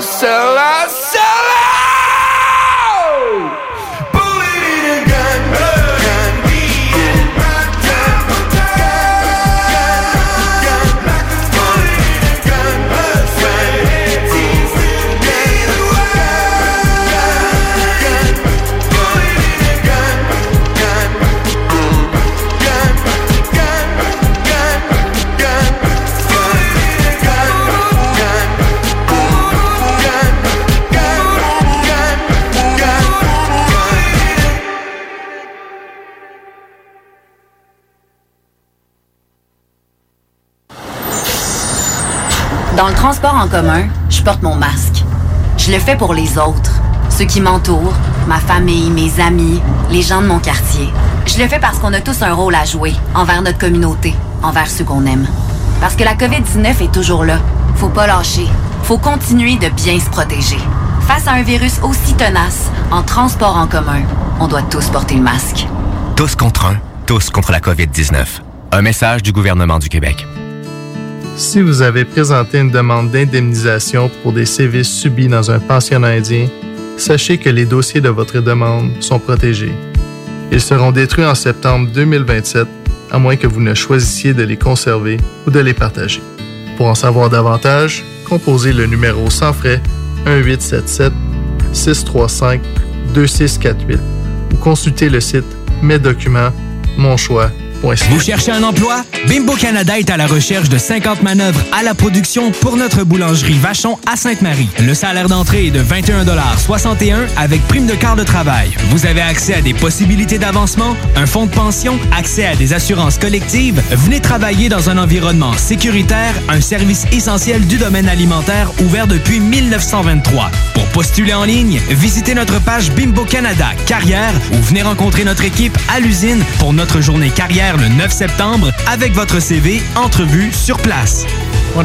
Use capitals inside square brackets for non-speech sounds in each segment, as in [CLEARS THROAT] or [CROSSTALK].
so Dans le transport en commun, je porte mon masque. Je le fais pour les autres, ceux qui m'entourent, ma famille, mes amis, les gens de mon quartier. Je le fais parce qu'on a tous un rôle à jouer envers notre communauté, envers ceux qu'on aime. Parce que la COVID-19 est toujours là. Faut pas lâcher. Faut continuer de bien se protéger. Face à un virus aussi tenace, en transport en commun, on doit tous porter le masque. Tous contre un, tous contre la COVID-19. Un message du gouvernement du Québec. Si vous avez présenté une demande d'indemnisation pour des sévices subis dans un pensionnat indien, sachez que les dossiers de votre demande sont protégés. Ils seront détruits en septembre 2027, à moins que vous ne choisissiez de les conserver ou de les partager. Pour en savoir davantage, composez le numéro sans frais 1877 635 2648 ou consultez le site Mes documents, mon choix. Vous cherchez un emploi? Bimbo Canada est à la recherche de 50 manœuvres à la production pour notre boulangerie Vachon à Sainte-Marie. Le salaire d'entrée est de 21,61 avec prime de quart de travail. Vous avez accès à des possibilités d'avancement, un fonds de pension, accès à des assurances collectives. Venez travailler dans un environnement sécuritaire, un service essentiel du domaine alimentaire ouvert depuis 1923. Pour postuler en ligne, visitez notre page Bimbo Canada Carrière ou venez rencontrer notre équipe à l'usine pour notre journée carrière le 9 septembre avec votre CV entrevue sur place. On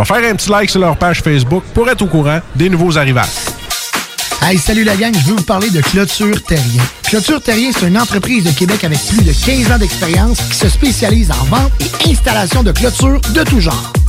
vais faire un petit like sur leur page Facebook pour être au courant des nouveaux arrivages. Hey, salut la gang, je veux vous parler de Clôture Terrien. Clôture Terrien, c'est une entreprise de Québec avec plus de 15 ans d'expérience qui se spécialise en vente et installation de clôtures de tout genre.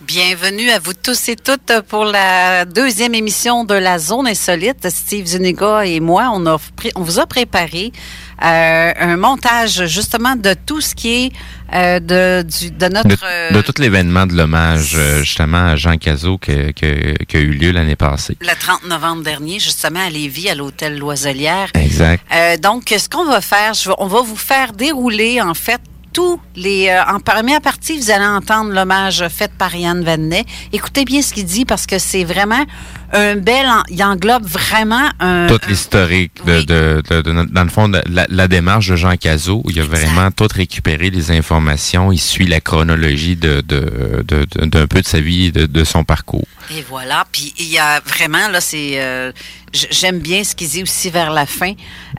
Bienvenue à vous tous et toutes pour la deuxième émission de la Zone Insolite. Steve Zuniga et moi, on, a on vous a préparé euh, un montage justement de tout ce qui est euh, de, du- de notre... De, euh, de tout l'événement de l'hommage justement à Jean Cazot que- qui a eu lieu l'année passée. le 30 novembre dernier, justement à Lévis, à l'hôtel Loiselière. Exact. Euh, donc, ce qu'on va faire, je on va vous faire dérouler, en fait, tous les... euh, en première partie, vous allez entendre l'hommage fait par Yann Vanet. Écoutez bien ce qu'il dit parce que c'est vraiment un bel... il englobe vraiment un... Toute l'historique de, de, de- de- dans le fond la, la démarche de Jean Cazot, où il a vraiment tout récupéré les informations, il suit la chronologie de de- de- de- d'un peu de sa vie, de, de son parcours. Et voilà. Puis il y a vraiment, là, c'est. euh, J'aime bien ce qu'il dit aussi vers la fin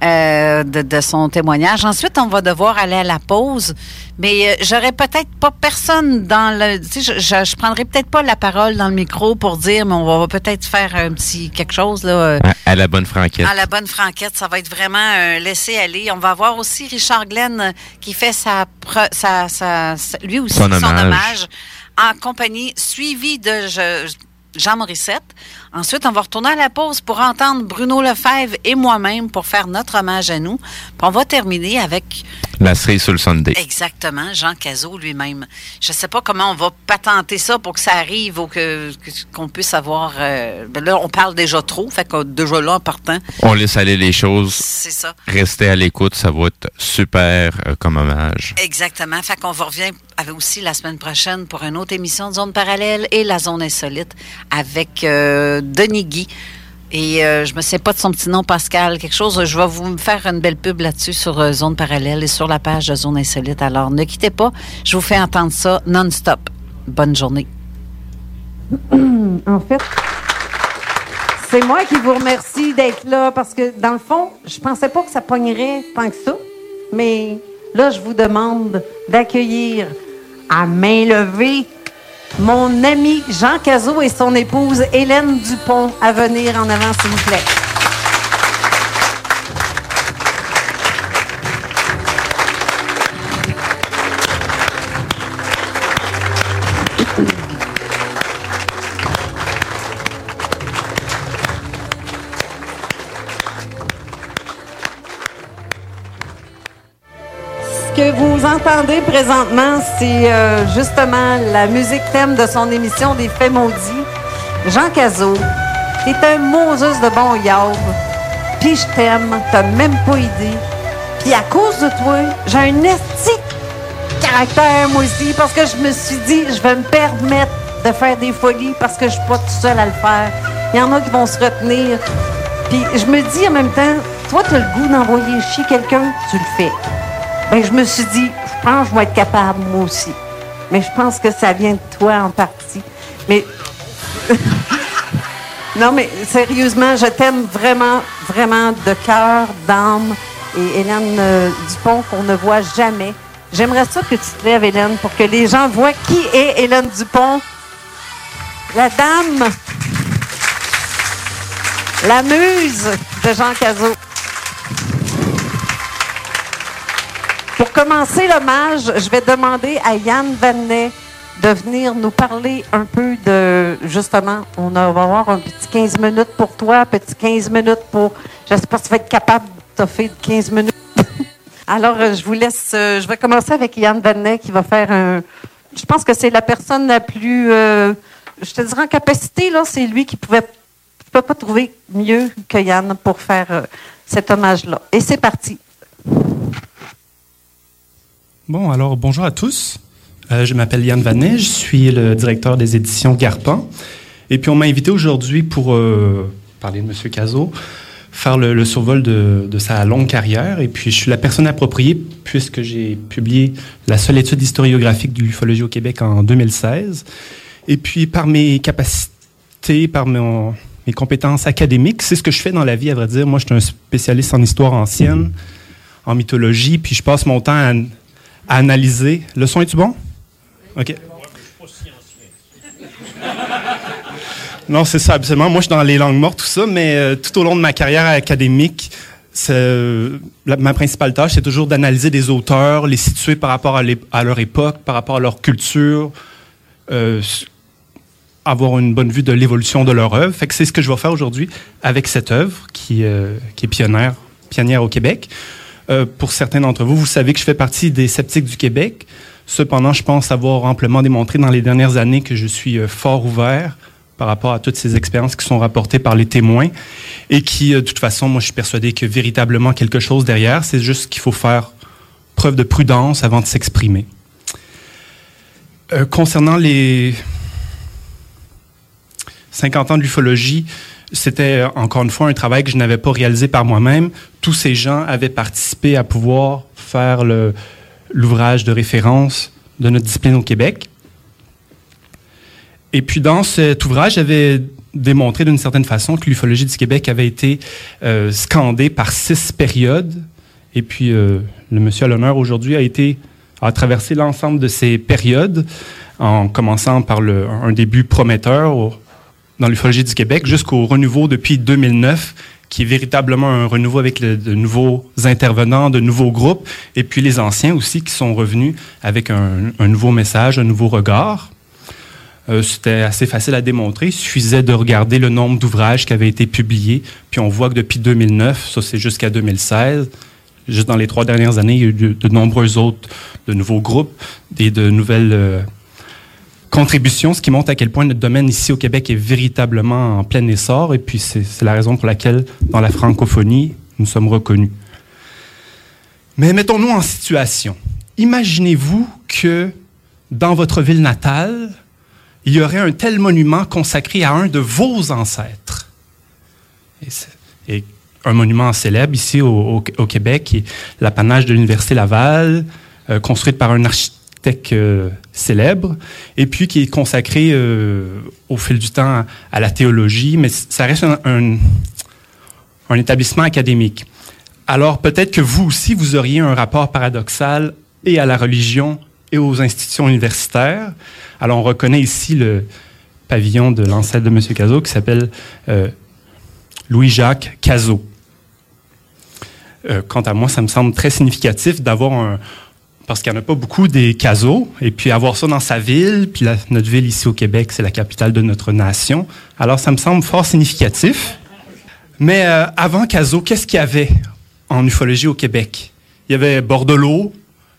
euh, de, de son témoignage. Ensuite, on va devoir aller à la pause. Mais euh, j'aurais peut-être pas personne dans le. Tu sais, je, je, je prendrai peut-être pas la parole dans le micro pour dire, mais on va peut-être faire un petit quelque chose, là. euh, À, à la bonne franquette. à la bonne franquette, ça va être vraiment un laisser aller. On va avoir aussi Richard Glenn euh, qui fait sa, sa, sa- sa- lui aussi Son son, hommage. hommage en compagnie suivi de je- Jean Morissette. Ensuite, on va retourner à la pause pour entendre Bruno Lefebvre et moi-même pour faire notre hommage à nous. Puis on va terminer avec La cerise sur le Sunday. Exactement, Jean Cazot lui-même. Je ne sais pas comment on va patenter ça pour que ça arrive ou que qu'on puisse avoir. euh, ben là, on parle déjà trop, fait que déjà là, en partant, On laisse aller les choses. c'est ça. Restez à l'écoute, ça va être super euh, comme hommage. Exactement. Fait qu'on va revenir avec aussi la semaine prochaine pour une autre émission de Zone Parallèle et la Zone Insolite avec euh, Denis Guy. Et euh, je me sais pas de son petit nom, Pascal, quelque chose. Je vais vous faire une belle pub là-dessus sur euh, Zone Parallèle et sur la page de Zone Insolite. Alors, ne quittez pas. Je vous fais entendre ça non-stop. Bonne journée. en fait, c'est moi qui vous remercie d'être là parce que, dans le fond, je pensais pas que ça pognerait tant que ça. Mais là, je vous demande d'accueillir à main levée mon ami Jean Cazot et son épouse Hélène Dupont à venir en avant, s'il vous plaît. Que vous entendez présentement, c'est euh, justement la musique thème de son émission des Faits maudits. Jean Cazot, t'es un Moses de bon yaube. Puis je t'aime, t'as même pas idée. Puis à cause de toi, j'ai un esti de caractère, moi aussi, parce que je me suis dit, je vais me permettre de faire des folies parce que je suis pas tout seul à le faire. Il y en a qui vont se retenir. Puis je me dis en même temps, toi, tu as le goût d'envoyer chier quelqu'un, tu le fais. Ben, je me suis dit, je pense que je vais être capable, moi aussi. mais je pense que ça vient de toi en partie. Mais. [LAUGHS] non, mais sérieusement, je t'aime vraiment, vraiment de cœur, d'âme. Et Hélène euh, Dupont, qu'on ne voit jamais. J'aimerais ça que tu te lèves, Hélène, pour que les gens voient qui est Hélène Dupont. La dame. La muse de Jean Cazot. Commencer l'hommage, je vais demander à Yann Vanet de venir nous parler un peu de, justement, on va avoir un petit 15 minutes pour toi, un petit 15 minutes pour, je ne sais pas si tu vas être capable de toffer 15 minutes. [LAUGHS] Alors, euh, je vous laisse, euh, je vais commencer avec Yann Vanet qui va faire un, je pense que c'est la personne la plus, euh, je te dirais en capacité, là, c'est lui qui pouvait, je peux pas trouver mieux que Yann pour faire cet hommage-là. Et c'est parti. Bon, alors bonjour à tous. Euh, je m'appelle Yann Vanet, je suis le directeur des éditions Garpan. Et puis on m'a invité aujourd'hui pour euh, parler de M. Cazot, faire le, survol de, sa longue carrière. Et puis je suis la personne appropriée puisque j'ai publié la seule étude historiographique de l'ufologie au Québec en 2016. Et puis par mes capacités, par mes compétences académiques, c'est ce que je fais dans la vie, à vrai dire. Moi, je suis un spécialiste en histoire ancienne, en mythologie, puis je passe mon temps à à analyser. Le son est-tu bon? OK. Non, c'est ça, absolument. Moi, je suis dans les langues mortes, tout ça, mais euh, tout au long de ma carrière académique, euh, ma principale tâche, c'est toujours d'analyser des auteurs, les situer par rapport à, leur époque, par rapport à leur culture, euh, avoir une bonne vue de l'évolution de leur œuvre. C'est ce que je vais faire aujourd'hui avec cette œuvre qui, qui est pionnière, pionnière au Québec. Euh, pour certains d'entre vous, vous savez que je fais partie des sceptiques du Québec. Cependant, je pense avoir amplement démontré dans les dernières années que je suis euh, fort ouvert par rapport à toutes ces expériences qui sont rapportées par les témoins et qui, euh, de toute façon, moi, je suis persuadé que véritablement quelque chose derrière, c'est juste qu'il faut faire preuve de prudence avant de s'exprimer. concernant les 50 ans de l'ufologie, c'était encore une fois un travail que je n'avais pas réalisé par moi-même. Tous ces gens avaient participé à pouvoir faire l'ouvrage de référence de notre discipline au Québec. Et puis dans cet ouvrage, j'avais démontré d'une certaine façon que l'ufologie du Québec avait été euh, scandée par six périodes. Et puis euh, le monsieur à l'honneur aujourd'hui a été traversé l'ensemble de ces périodes en commençant par un début prometteur dans l'ufologie du Québec jusqu'au renouveau depuis 2009, qui est véritablement un renouveau avec de nouveaux intervenants, de nouveaux groupes, et puis les anciens aussi qui sont revenus avec un, nouveau message, un nouveau regard. Euh, c'était assez facile à démontrer. Il suffisait de regarder le nombre d'ouvrages qui avaient été publiés. Puis on voit que depuis 2009, ça c'est jusqu'à 2016, juste dans les trois dernières années, il y a eu de, nombreux autres, de nouveaux groupes et de nouvelles euh, contribution, ce qui montre à quel point notre domaine ici au Québec est véritablement en plein essor. Et puis, c'est la raison pour laquelle, dans la francophonie, nous sommes reconnus. Mais mettons-nous en situation. Imaginez-vous que dans votre ville natale, il y aurait un tel monument consacré à un de vos ancêtres. Et, un monument célèbre ici au, Québec, qui est l'apanage de l'Université Laval, euh, construite par un architecte euh, célèbre, et puis qui est consacré euh, au fil du temps à, la théologie, mais ça reste un, un, établissement académique. Alors peut-être que vous aussi, vous auriez un rapport paradoxal et à la religion et aux institutions universitaires. Alors on reconnaît ici le pavillon de l'ancêtre de M. Cazot qui s'appelle euh, Louis-Jacques Cazot. quant à moi, ça me semble très significatif d'avoir un, parce qu'il n'y en a pas beaucoup des casos. Et puis avoir ça dans sa ville, puis notre ville ici au Québec, c'est la capitale de notre nation. Alors ça me semble fort significatif. Mais euh, avant Caso, qu'est-ce qu'il y avait en ufologie au Québec? Il y avait Bordelot,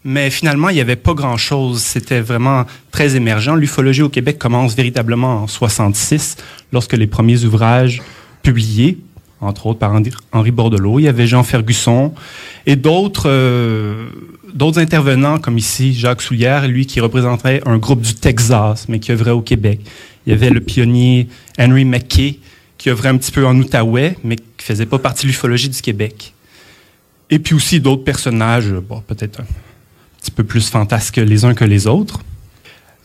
mais finalement, il n'y avait pas grand-chose. C'était vraiment très émergent. L'ufologie au Québec commence véritablement en 66, lorsque les premiers ouvrages publiés, entre autres par Henri Bordelot, il y avait Jean Fergusson et d'autres... Euh, d'autres intervenants, comme ici Jacques Soulière, lui qui représentait un groupe du Texas, mais qui œuvrait au Québec. Il y avait le pionnier Henry McKay, qui œuvrait un petit peu en Outaouais, mais qui faisait pas partie de l'ufologie du Québec. Et puis aussi d'autres personnages, peut-être un petit peu plus fantasques les uns que les autres.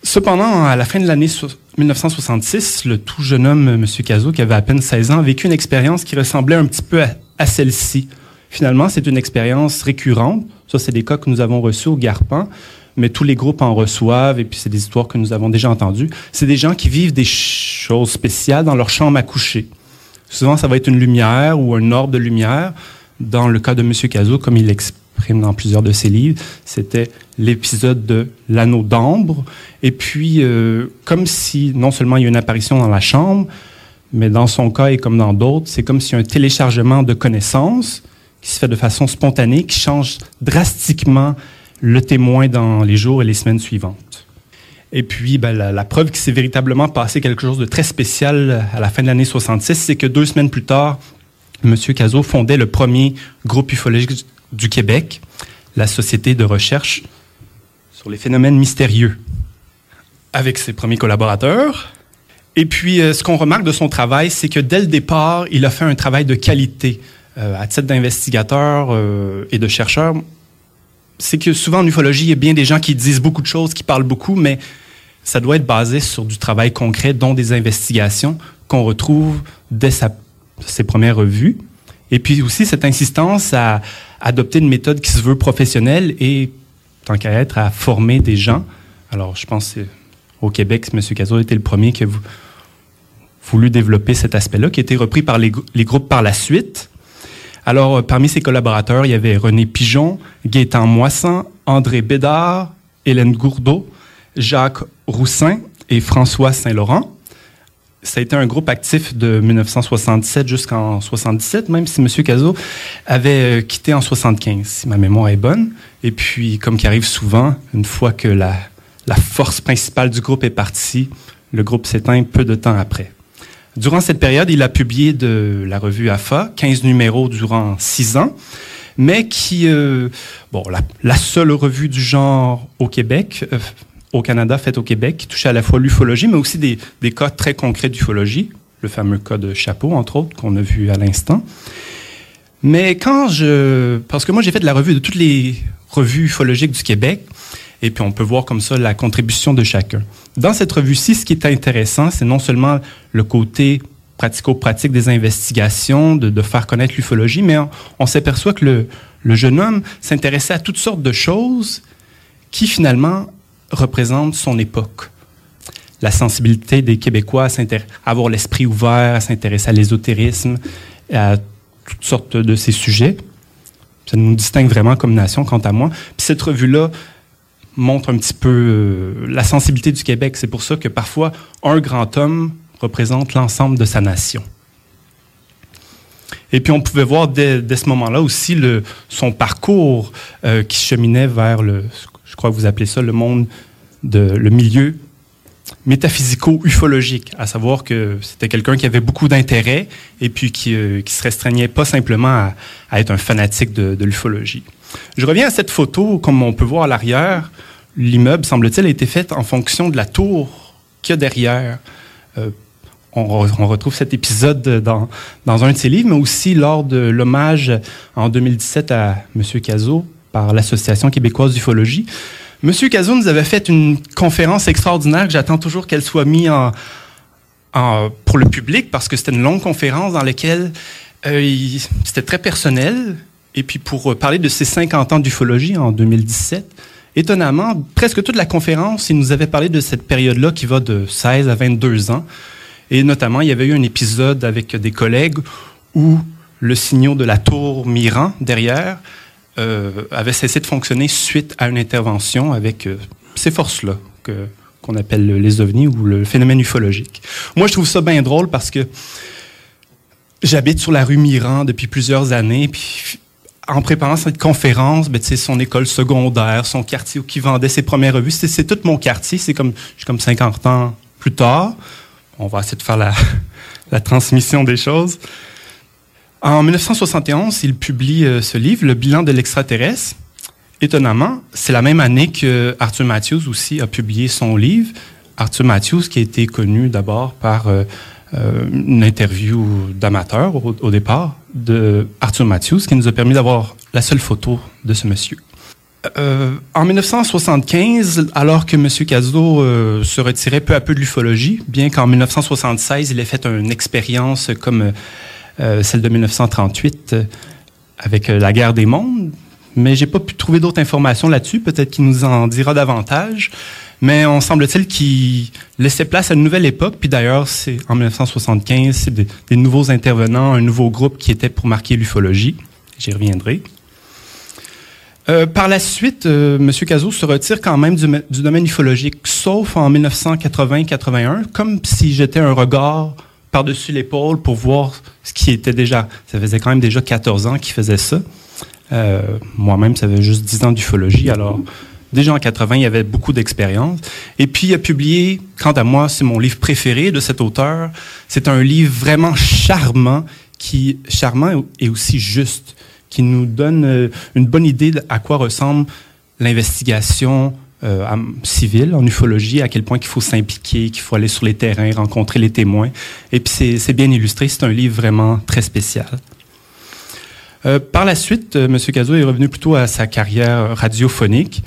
Cependant, à la fin de l'année 1966, le tout jeune homme, M. Cazot, qui avait à peine 16 ans, a vécu une expérience qui ressemblait un petit peu à celle-ci. Finalement, c'est une expérience récurrente. Ça, c'est des cas que nous avons reçus au Garpan, mais tous les groupes en reçoivent, et puis c'est des histoires que nous avons déjà entendues. C'est des gens qui vivent des choses spéciales dans leur chambre à coucher. Souvent, ça va être une lumière ou un orbe de lumière. Dans le cas de M. Cazot, comme il l'exprime dans plusieurs de ses livres, c'était l'épisode de l'anneau d'ambre. Et puis, euh, comme si non seulement il y a une apparition dans la chambre, mais dans son cas et comme dans d'autres, c'est comme si un téléchargement de connaissances qui se fait de façon spontanée, qui change drastiquement le témoin dans les jours et les semaines suivantes. Et puis, ben, la, la, preuve qu'il s'est véritablement passé quelque chose de très spécial à la fin de l'année 66, c'est que deux semaines plus tard, M. Cazot fondait le premier groupe ufologique du Québec, la Société de recherche sur les phénomènes mystérieux, avec ses premiers collaborateurs. Et puis, euh, ce qu'on remarque de son travail, c'est que dès le départ, il a fait un travail de qualité. Euh, à titre d'investigateur euh, et de chercheur, c'est que souvent en ufologie, il y a bien des gens qui disent beaucoup de choses, qui parlent beaucoup, mais ça doit être basé sur du travail concret, dont des investigations qu'on retrouve dès ses premières revues. Et puis aussi cette insistance à adopter une méthode qui se veut professionnelle et, tant qu'à être, à former des gens. Alors, je pense au Québec, M. Cazot était le premier qui a voulu développer cet aspect-là, qui a été repris par les groupes par la suite. Alors, euh, parmi ses collaborateurs, il y avait René Pigeon, Gaétan Moissan, André Bédard, Hélène Gourdeau, Jacques Roussin et François Saint-Laurent. Ça a été un groupe actif de 1967 jusqu'en 77, même si M. Cazot avait euh, quitté en 75, si ma mémoire est bonne. Et puis, comme qui arrive souvent, une fois que la, la force principale du groupe est partie, le groupe s'éteint peu de temps après. Durant cette période, il a publié de la revue AFA, 15 numéros durant 6 ans, mais qui, euh, bon, la, seule revue du genre au Québec, euh, au Canada, faite au Québec, qui touchait à la fois l'ufologie, mais aussi des, des cas très concrets d'ufologie, le fameux cas de Chapeau, entre autres, qu'on a vu à l'instant. Mais quand je... Parce que moi, j'ai fait de la revue de toutes les revues ufologiques du Québec, et puis on peut voir comme ça la contribution de chacun. Dans cette revue-ci, ce qui est intéressant, c'est non seulement le côté pratico-pratique des investigations, de, faire connaître l'ufologie, mais on, s'aperçoit que le, jeune homme s'intéressait à toutes sortes de choses qui finalement représentent son époque. La sensibilité des Québécois à avoir l'esprit ouvert, à s'intéresser à l'ésotérisme, à toutes sortes de ces sujets. Ça nous distingue vraiment comme nation, quant à moi. Puis cette revue-là montre un petit peu euh, la sensibilité du Québec. C'est pour ça que parfois, un grand homme représente l'ensemble de sa nation. Et puis on pouvait voir dès, ce moment-là aussi son parcours euh, qui cheminait vers le, je crois que vous appelez ça le monde de le milieu métaphysico-ufologique, à savoir que c'était quelqu'un qui avait beaucoup d'intérêt et puis qui, euh, se restreignait pas simplement à, à être un fanatique de, de l'ufologie. Je reviens à cette photo, comme on peut voir à l'arrière, l'immeuble, semble-t-il, a été fait en fonction de la tour qu'il y a derrière. Euh, on, retrouve cet épisode dans, dans, un de ses livres, mais aussi lors de l'hommage en 2017 à M. Cazot par l'Association québécoise d'ufologie. M. Cazot nous avait fait une conférence extraordinaire que j'attends toujours qu'elle soit mise en, pour le public parce que c'était une longue conférence dans laquelle euh, c'était très personnel. Et puis pour parler de ses 50 ans d'ufologie en 2017, étonnamment, presque toute la conférence, il nous avait parlé de cette période-là qui va de 16 à 22 ans. Et notamment, il y avait eu un épisode avec des collègues où le signal de la tour Miran derrière euh, avait cessé de fonctionner suite à une intervention avec euh, ces forces-là qu'on appelle les ovnis ou le phénomène ufologique. Moi, je trouve ça bien drôle parce que j'habite sur la rue Miran depuis plusieurs années, en préparant cette conférence, ben, son école secondaire, son quartier où il vendait ses premières revues, c'est, tout mon quartier. C'est comme, je suis comme 50 ans plus tard. On va essayer de faire la, [LAUGHS] transmission des choses. En 1971, il publie euh, ce livre, Le bilan de l'extraterrestre. Étonnamment, c'est la même année que Arthur Matthews aussi a publié son livre. Arthur Matthews, qui a été connu d'abord par euh, une interview d'amateur au, départ de Arthur Matthews, qui nous a permis d'avoir la seule photo de ce monsieur. Euh, en 1975, alors que M. Cazot euh, se retirait peu à peu de l'ufologie, bien qu'en 1976, il ait fait une expérience comme euh, celle de 1938 avec la guerre des mondes, mais j'ai pas pu trouver d'autres informations là-dessus. Peut-être qu'il nous en dira davantage. Mais on semble-t-il qu'il laissait place à une nouvelle époque. Puis d'ailleurs, c'est en 1975, c'est des, nouveaux intervenants, un nouveau groupe qui était pour marquer l'ufologie. J'y reviendrai. Euh, par la suite, euh, M. Cazot se retire quand même du, du domaine ufologique, sauf en 1980-81, comme si j'étais un regard par-dessus l'épaule pour voir ce qui était déjà. Ça faisait quand même déjà 14 ans qu'il faisait ça. Euh, Moi-même, ça fait juste 10 ans d'ufologie, alors déjà en 80, il y avait beaucoup d'expérience. Et puis, il a publié, quant à moi, c'est mon livre préféré de cet auteur. C'est un livre vraiment charmant, qui charmant et aussi juste qui nous donne euh, une bonne idée à quoi ressemble l'investigation euh, civile en ufologie, à quel point il faut s'impliquer, qu'il faut aller sur les terrains, rencontrer les témoins. Et puis c'est bien illustré, c'est un livre vraiment très spécial. Euh, par la suite, euh, M. Cazot est revenu plutôt à sa carrière radiophonique.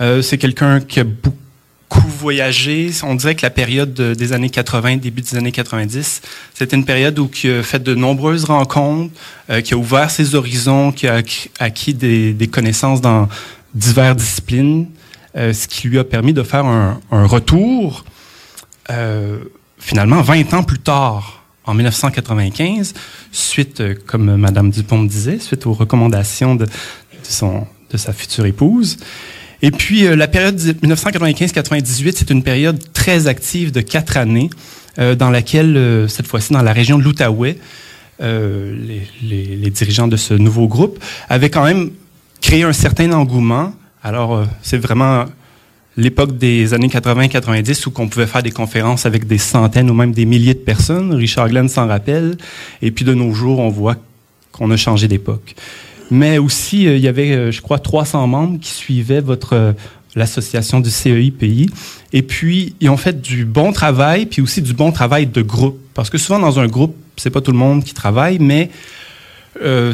Euh, c'est quelqu'un qui a beaucoup voyagé. On dirait que la période de- des années 80, début des années 90, c'était une période où il a fait de nombreuses rencontres, euh, qui a ouvert ses horizons, qui a acquis- des, connaissances dans diverses disciplines, ce qui lui a permis de faire un, retour, finalement 20 ans plus tard, en 1995, suite, euh, comme Mme Dupont me disait, suite aux recommandations de, son, de sa future épouse. Et puis, euh, la période 1995-98, c'est une période très active de quatre années, euh, dans laquelle, cette fois-ci, dans la région de l'Outaouais, les, les- dirigeants de ce nouveau groupe avaient quand même créé un certain engouement. Alors, c'est vraiment l'époque des années 80-90 où on pouvait faire des conférences avec des centaines ou même des milliers de personnes. Richard Glenn s'en rappelle. Et puis, de nos jours, on voit qu'on a changé d'époque. Mais aussi, euh, il y avait, euh, je crois, 300 membres qui suivaient votre euh, l'association du CEI pays. Et puis, ils ont fait du bon travail, puis aussi du bon travail de groupe. Parce que souvent, dans un groupe, c'est pas tout le monde qui travaille, mais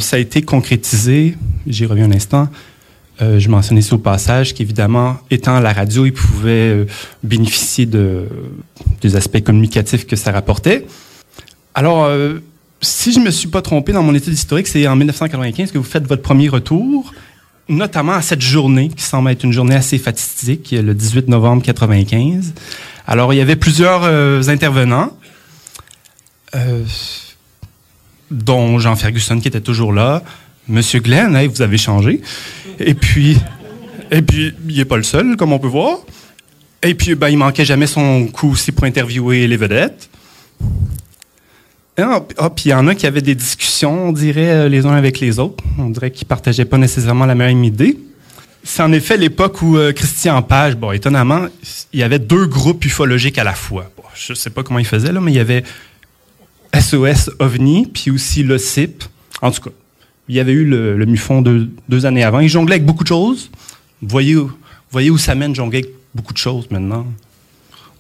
ça a été concrétisé. J'y reviens un instant. Euh, je mentionnais ici au passage qu'évidemment, étant à la radio, ils pouvaient euh, bénéficier de, des aspects communicatifs que ça rapportait. Alors, euh, si je ne me suis pas trompé dans mon étude historique, c'est en 1995 que vous faites votre premier retour, notamment à cette journée qui semble être une journée assez fatidique, le 18 novembre 95. Alors, il y avait plusieurs intervenants, dont Jean Ferguson qui était toujours là, Monsieur Glenn, hey, vous avez changé. Et puis, et puis, il n'est pas le seul, comme on peut voir. Et puis, ben, il manquait jamais son coup aussi pour interviewer les vedettes. Ah, p- ah, puis il y en a qui avaient des discussions, on dirait, euh, les uns avec les autres. On dirait qu'ils partageaient pas nécessairement la même idée. C'est en effet l'époque où euh, Christian Page, bon, étonnamment, il y avait deux groupes ufologiques à la fois. Bon, je sais pas comment il faisait, mais il y avait SOS OVNI, puis aussi le CIP. En tout cas, il y avait eu le, MUFON deux, années avant. Il jonglait avec beaucoup de choses. Vous voyez voyez où ça mène, jongler avec beaucoup de choses maintenant?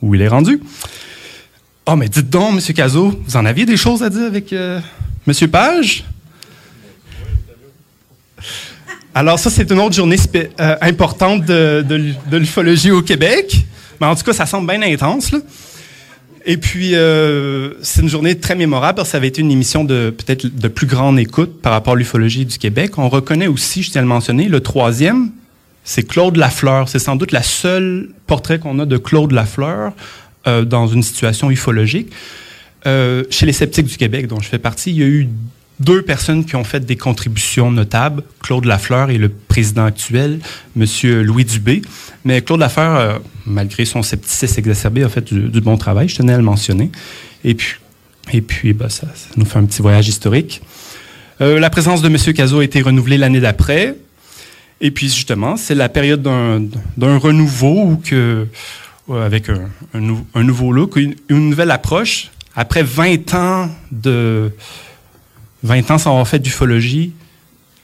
Où il est rendu? Oh, mais dites donc, M. Cazot, vous en aviez des choses à dire avec euh, M. Page? Alors, ça, c'est une autre journée euh, importante de, de l'ufologie au Québec. Mais en tout cas, ça semble bien intense, là. Et puis, euh, c'est une journée très mémorable ça avait été une émission de peut-être de plus grande écoute par rapport à l'ufologie du Québec. On reconnaît aussi, je tiens à le mentionner, le troisième, c'est Claude Lafleur. C'est sans doute la seule portrait qu'on a de Claude Lafleur euh, dans une situation ufologique. Euh, chez les sceptiques du Québec, dont je fais partie, il y a eu deux personnes qui ont fait des contributions notables, Claude Lafleur et le président actuel, M. Louis Dubé. Mais Claude Lafleur, euh, malgré son scepticisme exacerbé, a fait du, bon travail, je tenais à le mentionner. Et puis, et puis ben, ça, nous fait un petit voyage historique. Euh, la présence de M. Cazot a été renouvelée l'année d'après. Et puis, justement, c'est la période d'un renouveau avec un, un nou- un nouveau look, une nouvelle approche. Après 20 ans de 20 ans sans avoir fait d'ufologie,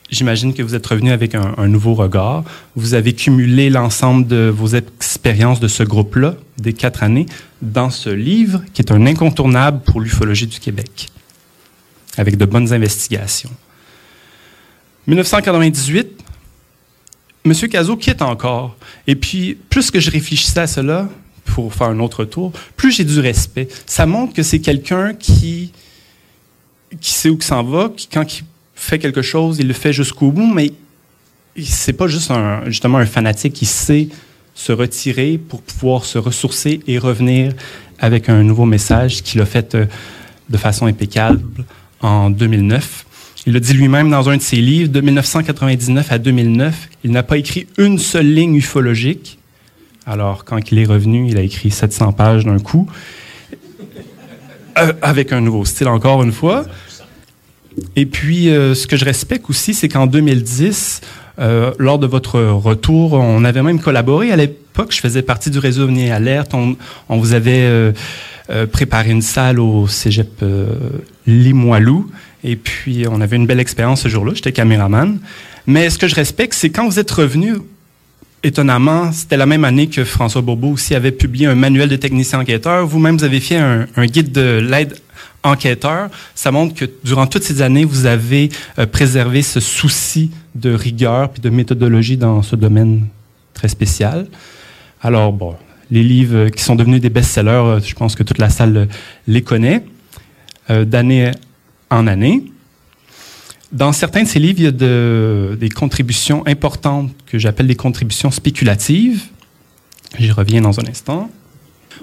j'imagine que vous êtes revenu avec un, nouveau regard. Vous avez cumulé l'ensemble de vos expériences de ce groupe-là, des quatre années, dans ce livre qui est un incontournable pour l'ufologie du Québec, avec de bonnes investigations. 1998, Monsieur Cazot quitte encore. Et puis, plus que je réfléchissais à cela, pour faire un autre tour, plus j'ai du respect. Ça montre que c'est quelqu'un qui, qui sait où il s'en va, qui, quand il fait quelque chose, il le fait jusqu'au bout, mais c'est pas juste un, justement un fanatique qui sait se retirer pour pouvoir se ressourcer et revenir avec un nouveau message qu'il a fait euh, de façon impeccable en 2009. Il le dit lui-même dans un de ses livres, de 1999 à 2009, il n'a pas écrit une seule ligne ufologique. Alors, quand il est revenu, il a écrit 700 pages d'un coup, avec un nouveau style encore une fois. Et puis, euh, ce que je respecte aussi, c'est qu'en 2010, euh, lors de votre retour, on avait même collaboré. À l'époque, je faisais partie du réseau Venir Alerte. On, on vous avait euh, préparé une salle au cégep Limoilou. Et puis, on avait une belle expérience ce jour-là. J'étais caméraman. Mais ce que je respecte, c'est quand vous êtes revenu, étonnamment, c'était la même année que François Bourbeau aussi avait publié un manuel de technicien enquêteur. Vous-même, vous avez fait un, guide de l'aide enquêteur. Ça montre que durant toutes ces années, vous avez euh, préservé ce souci de rigueur puis de méthodologie dans ce domaine très spécial. Alors, bon, les livres qui sont devenus des best-sellers, euh, je pense que toute la salle euh, les connaît, d'année en année. Dans certains de ces livres, il y a de- des contributions importantes que j'appelle des contributions spéculatives. J'y reviens dans un instant.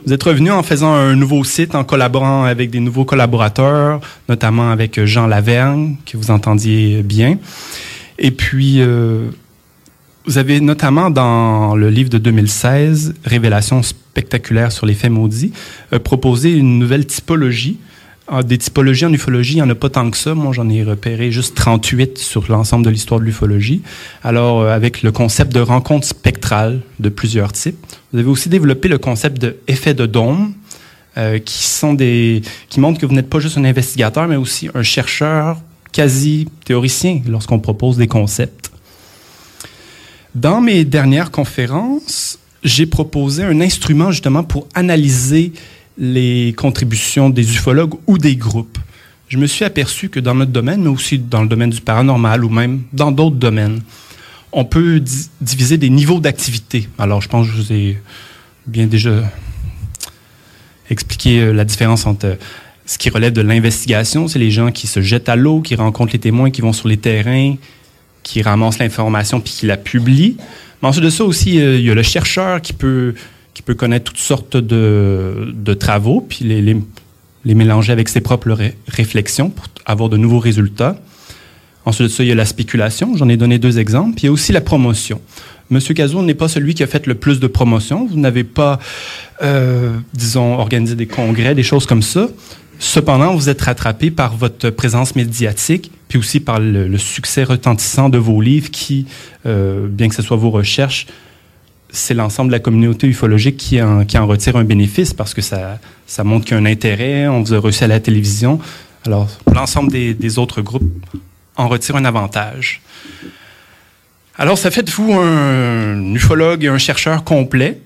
Vous êtes revenu en faisant un nouveau site, en collaborant avec des nouveaux collaborateurs, notamment avec Jean Lavergne, que vous entendiez bien. Et puis, euh, vous avez notamment dans le livre de 2016, Révélations spectaculaires sur les faits maudits, euh, proposé une nouvelle typologie. Ah, des typologies en ufologie, il n'y en a pas tant que ça. Moi, j'en ai repéré juste 38 sur l'ensemble de l'histoire de l'ufologie. Alors, euh, avec le concept de rencontre spectrale de plusieurs types. Vous avez aussi développé le concept de effet de dôme, euh, qui sont des, qui montrent que vous n'êtes pas juste un investigateur, mais aussi un chercheur quasi théoricien lorsqu'on propose des concepts. Dans mes dernières conférences, j'ai proposé un instrument justement pour analyser les contributions des ufologues ou des groupes. Je me suis aperçu que dans notre domaine, mais aussi dans le domaine du paranormal ou même dans d'autres domaines, on peut di- diviser des niveaux d'activité. Alors, je pense que je vous ai bien déjà expliqué euh, la différence entre euh, ce qui relève de l'investigation, c'est les gens qui se jettent à l'eau, qui rencontrent les témoins, qui vont sur les terrains, qui ramassent l'information puis qui la publient. Mais ensuite de ça aussi, euh, il y a le chercheur qui peut, qui peut connaître toutes sortes de, travaux puis les, mélanger avec ses propres ré- réflexions pour avoir de nouveaux résultats. Ensuite de ça, il y a la spéculation. J'en ai donné deux exemples. Puis il y a aussi la promotion. Monsieur Cazot n'est pas celui qui a fait le plus de promotion. Vous n'avez pas, euh, disons, organisé des congrès, des choses comme ça. Cependant, vous êtes rattrapé par votre présence médiatique, puis aussi par le, le succès retentissant de vos livres qui, euh, bien que ce soit vos recherches, c'est l'ensemble de la communauté ufologique qui en, retire un bénéfice parce que ça, montre qu'il y a un intérêt, on vous a reçu à la télévision. Alors, l'ensemble des, autres groupes en retire un avantage. Alors, ça fait de vous un ufologue et un chercheur complet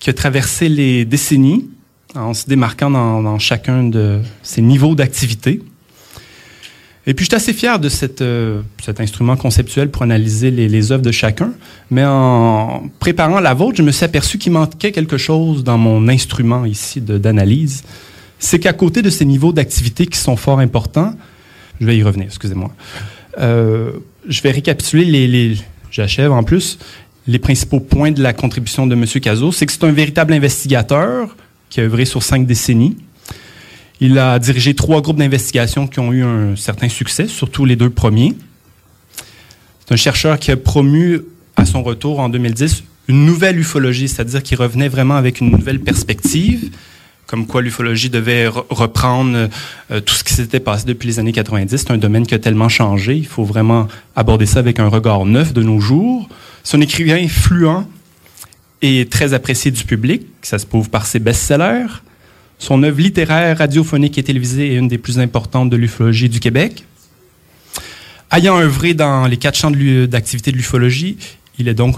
qui a traversé les décennies en se démarquant dans chacun de ses niveaux d'activité. Et puis, je suis assez fier de euh, cet instrument conceptuel pour analyser les, œuvres de chacun. Mais en préparant la vôtre, je me suis aperçu qu'il manquait quelque chose dans mon instrument ici d'analyse. C'est qu'à côté de ces niveaux d'activité qui sont fort importants, je vais y revenir, excusez-moi. Euh, je vais récapituler les, les j'achève en plus, les principaux points de la contribution de M. Cazot. C'est que c'est un véritable investigateur qui a œuvré sur cinq décennies. Il a dirigé trois groupes d'investigation qui ont eu un certain succès, surtout les deux premiers. C'est un chercheur qui a promu à son retour en 2010 une nouvelle ufologie, c'est-à-dire qu'il revenait vraiment avec une nouvelle perspective, comme quoi l'ufologie devait re- reprendre euh, tout ce qui s'était passé depuis les années 90. C'est un domaine qui a tellement changé, il faut vraiment aborder ça avec un regard neuf de nos jours. Son écrivain fluent et très apprécié du public, ça se prouve par ses best-sellers. Son œuvre littéraire, radiophonique et télévisée est une des plus importantes de l'ufologie du Québec. Ayant œuvré dans les quatre champs d'activité de l'ufologie, il est donc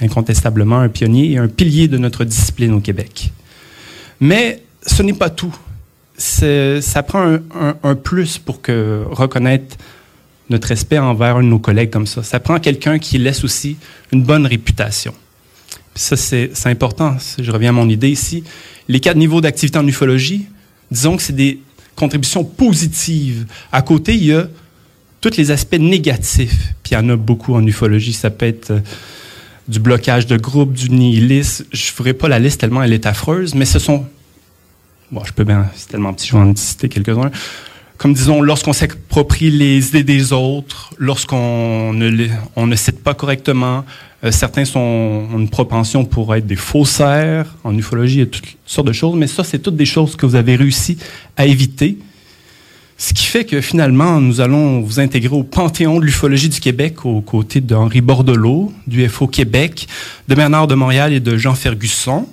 incontestablement un pionnier et un pilier de notre discipline au Québec. Mais ce n'est pas tout. Ça prend un, plus pour que reconnaître notre respect envers nos collègues comme ça. Ça prend quelqu'un qui laisse aussi une bonne réputation. Puis ça, c'est important. Je reviens à mon idée ici. Les quatre niveaux d'activité en ufologie, disons que c'est des contributions positives. À côté, il y a tous les aspects négatifs. Puis il y en a beaucoup en ufologie. Ça peut être euh, du blocage de groupe, du nihilisme. Je ne ferai pas la liste tellement elle est affreuse, mais ce sont. Bon, je peux bien. C'est tellement petit, je vais en citer quelques-uns. Comme disons, lorsqu'on s'approprie les idées des autres, lorsqu'on ne, on ne cite pas correctement, certains sont, ont une propension pour être des faussaires. En ufologie, a toutes sortes de choses, mais ça, c'est toutes des choses que vous avez réussi à éviter. Ce qui fait que finalement, nous allons vous intégrer au Panthéon de l'ufologie du Québec aux côtés d'Henri Bordelot, du FO Québec, de Bernard de Montréal et de Jean Fergusson.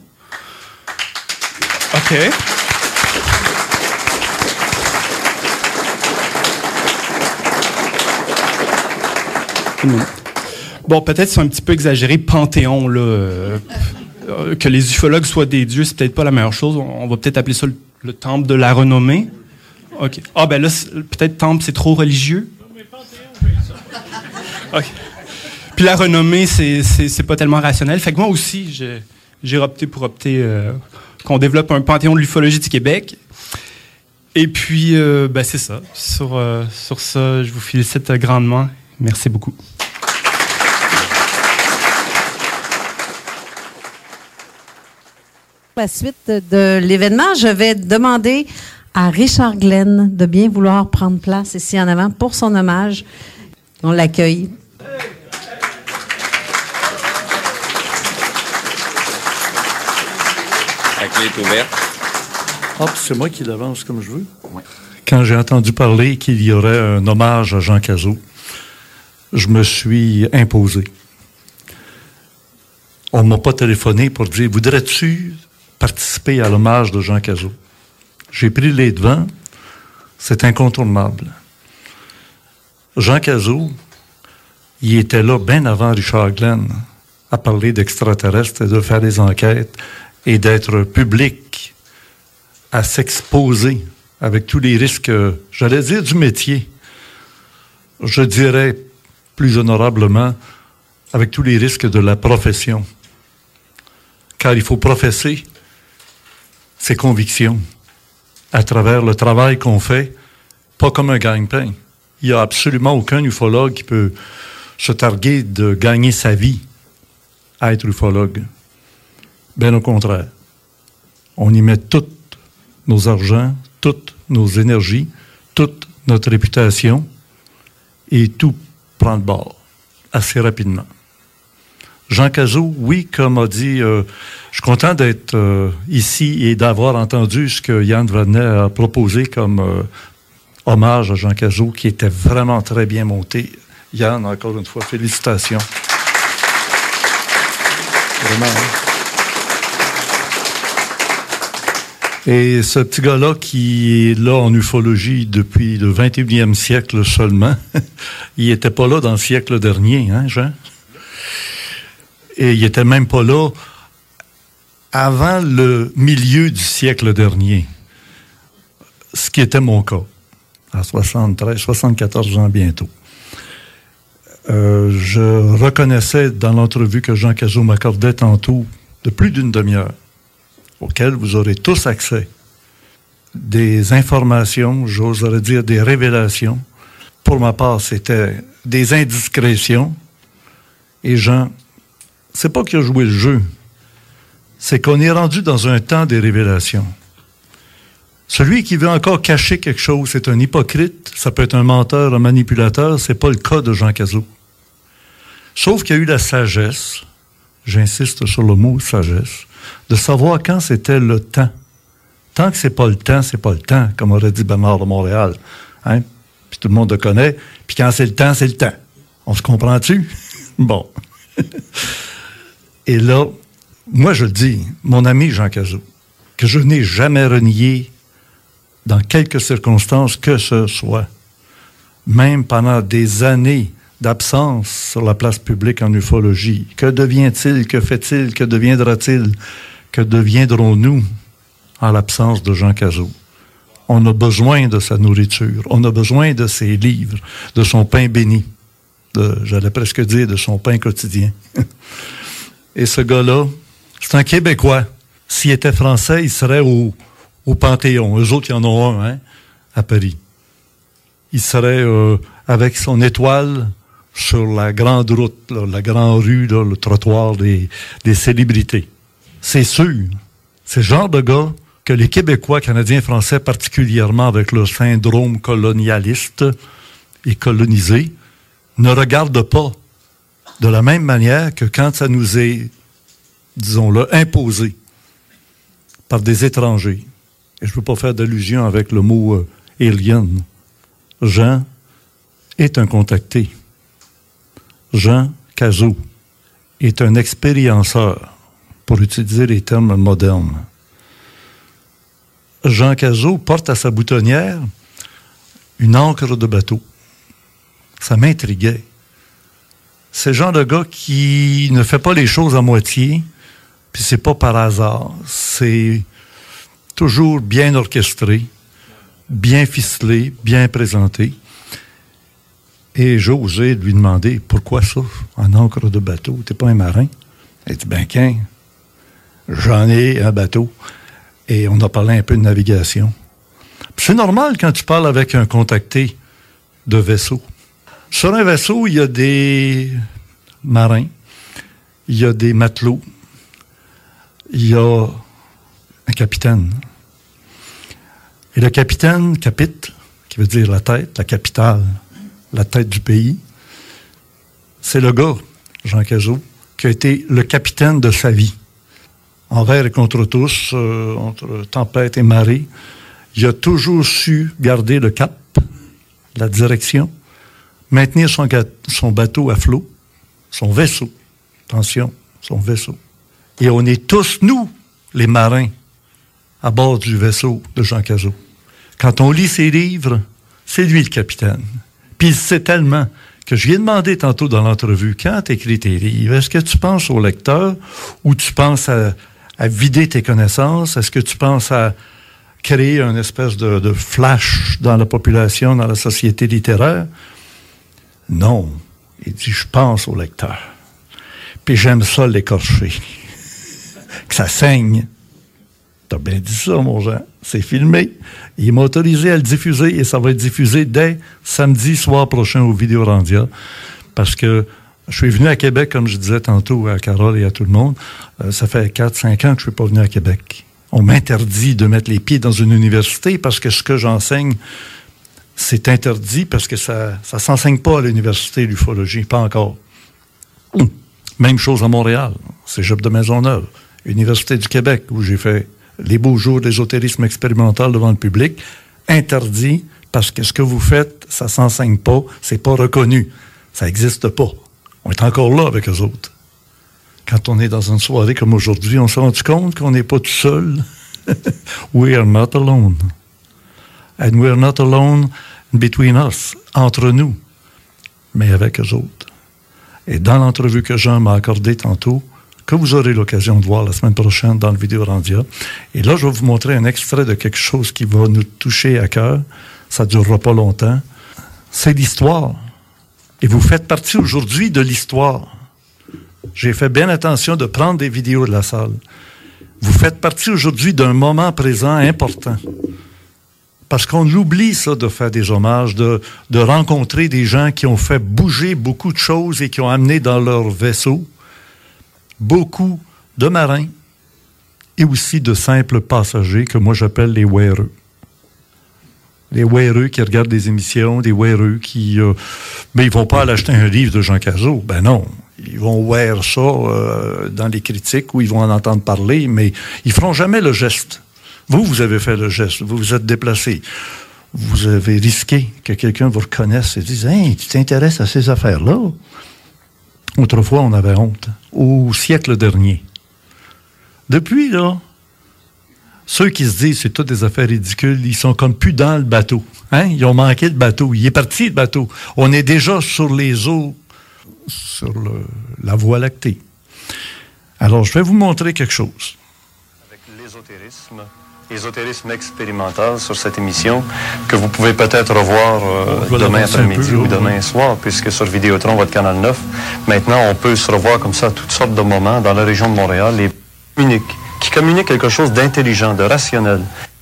OK. Bon, peut-être c'est un petit peu exagéré, Panthéon, là. euh, euh, que les ufologues soient des dieux, c'est peut-être pas la meilleure chose. On va peut-être appeler ça le, le temple de la renommée. OK. Ah, ben là, peut-être temple, c'est trop religieux. OK. Puis la renommée, c'est, pas tellement rationnel. Fait que moi aussi, j'ai, opté pour opter euh, qu'on développe un panthéon de l'ufologie du Québec. Et puis, euh, ben, c'est ça. Sur, euh, sur ça, je vous félicite grandement. Merci beaucoup. La suite de l'événement, je vais demander à Richard Glenn de bien vouloir prendre place ici en avant pour son hommage. On l'accueille. La clé est ouverte. Puis c'est moi qui l'avance comme je veux. Quand j'ai entendu parler qu'il y aurait un hommage à Jean Cazot, je me suis imposé. On ne m'a pas téléphoné pour dire Voudrais-tu participer à l'hommage de Jean Cazot J'ai pris les devants. C'est incontournable. Jean Cazot, il était là bien avant Richard Glenn à parler d'extraterrestres et de faire des enquêtes et d'être public à s'exposer avec tous les risques, j'allais dire du métier, je dirais plus honorablement, avec tous les risques de la profession. Car il faut professer ses convictions à travers le travail qu'on fait, pas comme un gagne-pain. Il n'y a absolument aucun ufologue qui peut se targuer de gagner sa vie à être ufologue. Bien au contraire. On y met tout nos argents, toutes nos énergies, toute notre réputation, et tout prend le bord assez rapidement. Jean Cazot, oui, comme a dit, euh, je suis content d'être euh, ici et d'avoir entendu ce que Yann Vanet a proposé comme euh, hommage à Jean Cazot, qui était vraiment très bien monté. Yann, encore une fois, félicitations. Hein? Et ce petit gars-là qui est là en ufologie depuis le 21e siècle seulement, [LAUGHS] il n'était pas là dans le siècle dernier, hein, Jean? Et il n'était même pas là avant le milieu du siècle dernier, ce qui était mon cas, à 73, 74 ans bientôt. Euh, je reconnaissais dans l'entrevue que Jean Cazot m'accordait tantôt de plus d'une demi-heure auquel vous aurez tous accès, des informations, j'oserais dire des révélations. Pour ma part, c'était des indiscrétions. Et Jean, c'est pas qu'il a joué le jeu, c'est qu'on est rendu dans un temps des révélations. Celui qui veut encore cacher quelque chose, c'est un hypocrite, ça peut être un menteur, un manipulateur, c'est pas le cas de Jean Cazot. Sauf qu'il y a eu la sagesse, j'insiste sur le mot sagesse, de savoir quand c'était le temps. Tant que c'est pas le temps, c'est pas le temps, comme aurait dit Bernard de Montréal. Hein? Puis tout le monde le connaît. Puis quand c'est le temps, c'est le temps. On se comprend-tu? [LAUGHS] bon. [LAUGHS] Et là, moi je dis, mon ami Jean Cazot, que je n'ai jamais renié dans quelques circonstances que ce soit, même pendant des années d'absence sur la place publique en ufologie. Que devient-il, que fait-il, que deviendra-t-il, que deviendrons-nous en l'absence de Jean Cazot? On a besoin de sa nourriture. On a besoin de ses livres, de son pain béni. J'allais presque dire de son pain quotidien. [LAUGHS] Et ce gars-là, c'est un Québécois. S'il était français, il serait au, au Panthéon. Eux autres, ils en ont un, hein, à Paris. Il serait euh, avec son étoile sur la grande route, la grande rue, le trottoir des, des célébrités. C'est sûr. C'est le genre de gars que les Québécois, Canadiens, Français, particulièrement avec leur syndrome colonialiste et colonisé, ne regardent pas de la même manière que quand ça nous est, disons-le, imposé par des étrangers. Et je ne veux pas faire d'allusion avec le mot euh, alien. Jean est un contacté. Jean Cazot est un expérienceur, pour utiliser les termes modernes. Jean Cazot porte à sa boutonnière une encre de bateau. Ça m'intriguait. C'est le genre de gars qui ne fait pas les choses à moitié, puis c'est pas par hasard. C'est toujours bien orchestré, bien ficelé, bien présenté. Et j'ai osé lui demander pourquoi ça, en encre de bateau, t'es pas un marin? Il dit ben qu'un, j'en ai un bateau. Et on a parlé un peu de navigation. C'est normal quand tu parles avec un contacté de vaisseau. Sur un vaisseau, il y a des marins, il y a des matelots, il y a un capitaine. Et le capitaine, capite, qui veut dire la tête, la capitale, la tête du pays, c'est le gars, Jean Cazot, qui a été le capitaine de sa vie. Envers et contre tous, euh, entre tempête et marée, il a toujours su garder le cap, la direction, maintenir son, bateau à flot, son vaisseau. Attention, son vaisseau. Et on est tous, nous, les marins, à bord du vaisseau de Jean Cazot. Quand on lit ses livres, c'est lui le capitaine. Puis il sait tellement que je lui ai demandé tantôt dans l'entrevue, quand tu écris tes livres, est-ce que tu penses au lecteur ou tu penses à, vider tes connaissances? Est-ce que tu penses à créer une espèce de, flash dans la population, dans la société littéraire? Non. Il dit, je pense au lecteur. Puis j'aime ça l'écorcher. [LAUGHS] que ça saigne. T'as bien dit ça, mon Jean. C'est filmé. Il m'a autorisé à le diffuser et ça va être diffusé dès samedi soir prochain au Vidéorandia. Parce que je suis venu à Québec, comme je disais tantôt à Carole et à tout le monde. Euh, ça fait 4-5 ans que je ne suis pas venu à Québec. On m'interdit de mettre les pieds dans une université parce que ce que j'enseigne, c'est interdit parce que ça ne s'enseigne pas à l'université, l'ufologie, pas encore. [CLEARS THROAT] Même chose à Montréal, Cégep de Maisonneuve, Université du Québec, où j'ai fait les beaux jours d'ésotérisme expérimental devant le public, interdit parce que ce que vous faites, ça s'enseigne pas, c'est pas reconnu, ça n'existe pas. On est encore là avec eux autres. Quand on est dans une soirée comme aujourd'hui, on s'est rendu compte qu'on n'est pas tout seul? [LAUGHS] We are not alone. And we are not alone between us, entre nous, mais avec eux autres. Et dans l'entrevue que Jean m'a accordée tantôt, que vous aurez l'occasion de voir la semaine prochaine dans le vidéo Randia. Et là, je vais vous montrer un extrait de quelque chose qui va nous toucher à cœur. Ça ne durera pas longtemps. C'est l'histoire. Et vous faites partie aujourd'hui de l'histoire. J'ai fait bien attention de prendre des vidéos de la salle. Vous faites partie aujourd'hui d'un moment présent important. Parce qu'on oublie ça de faire des hommages, de, rencontrer des gens qui ont fait bouger beaucoup de choses et qui ont amené dans leur vaisseau beaucoup de marins et aussi de simples passagers que moi j'appelle les weareux. Les weareux qui regardent des émissions, des weareux qui... Euh, mais ils vont pas aller acheter un livre de Jean Cazot. Ben non. Ils vont wear ça euh, dans les critiques ou ils vont en entendre parler, mais ils feront jamais le geste. Vous, vous avez fait le geste. Vous vous êtes déplacé. Vous avez risqué que quelqu'un vous reconnaisse et dise Hey, tu t'intéresses à ces affaires-là? Autrefois, on avait honte. Au siècle dernier. Depuis, là, ceux qui se disent c'est toutes des affaires ridicules, ils sont comme plus dans le bateau. Hein? Ils ont manqué le bateau. Il est parti le bateau. On est déjà sur les eaux, sur la voie lactée. Alors, je vais vous montrer quelque chose. Avec l'ésotérisme ésotérisme expérimental sur cette émission que vous pouvez peut-être revoir euh, demain après-midi ou demain oui. soir, puisque sur Vidéotron, votre canal 9, maintenant, on peut se revoir comme ça à toutes sortes de moments dans la région de Montréal et communique, qui communique quelque chose d'intelligent, de rationnel.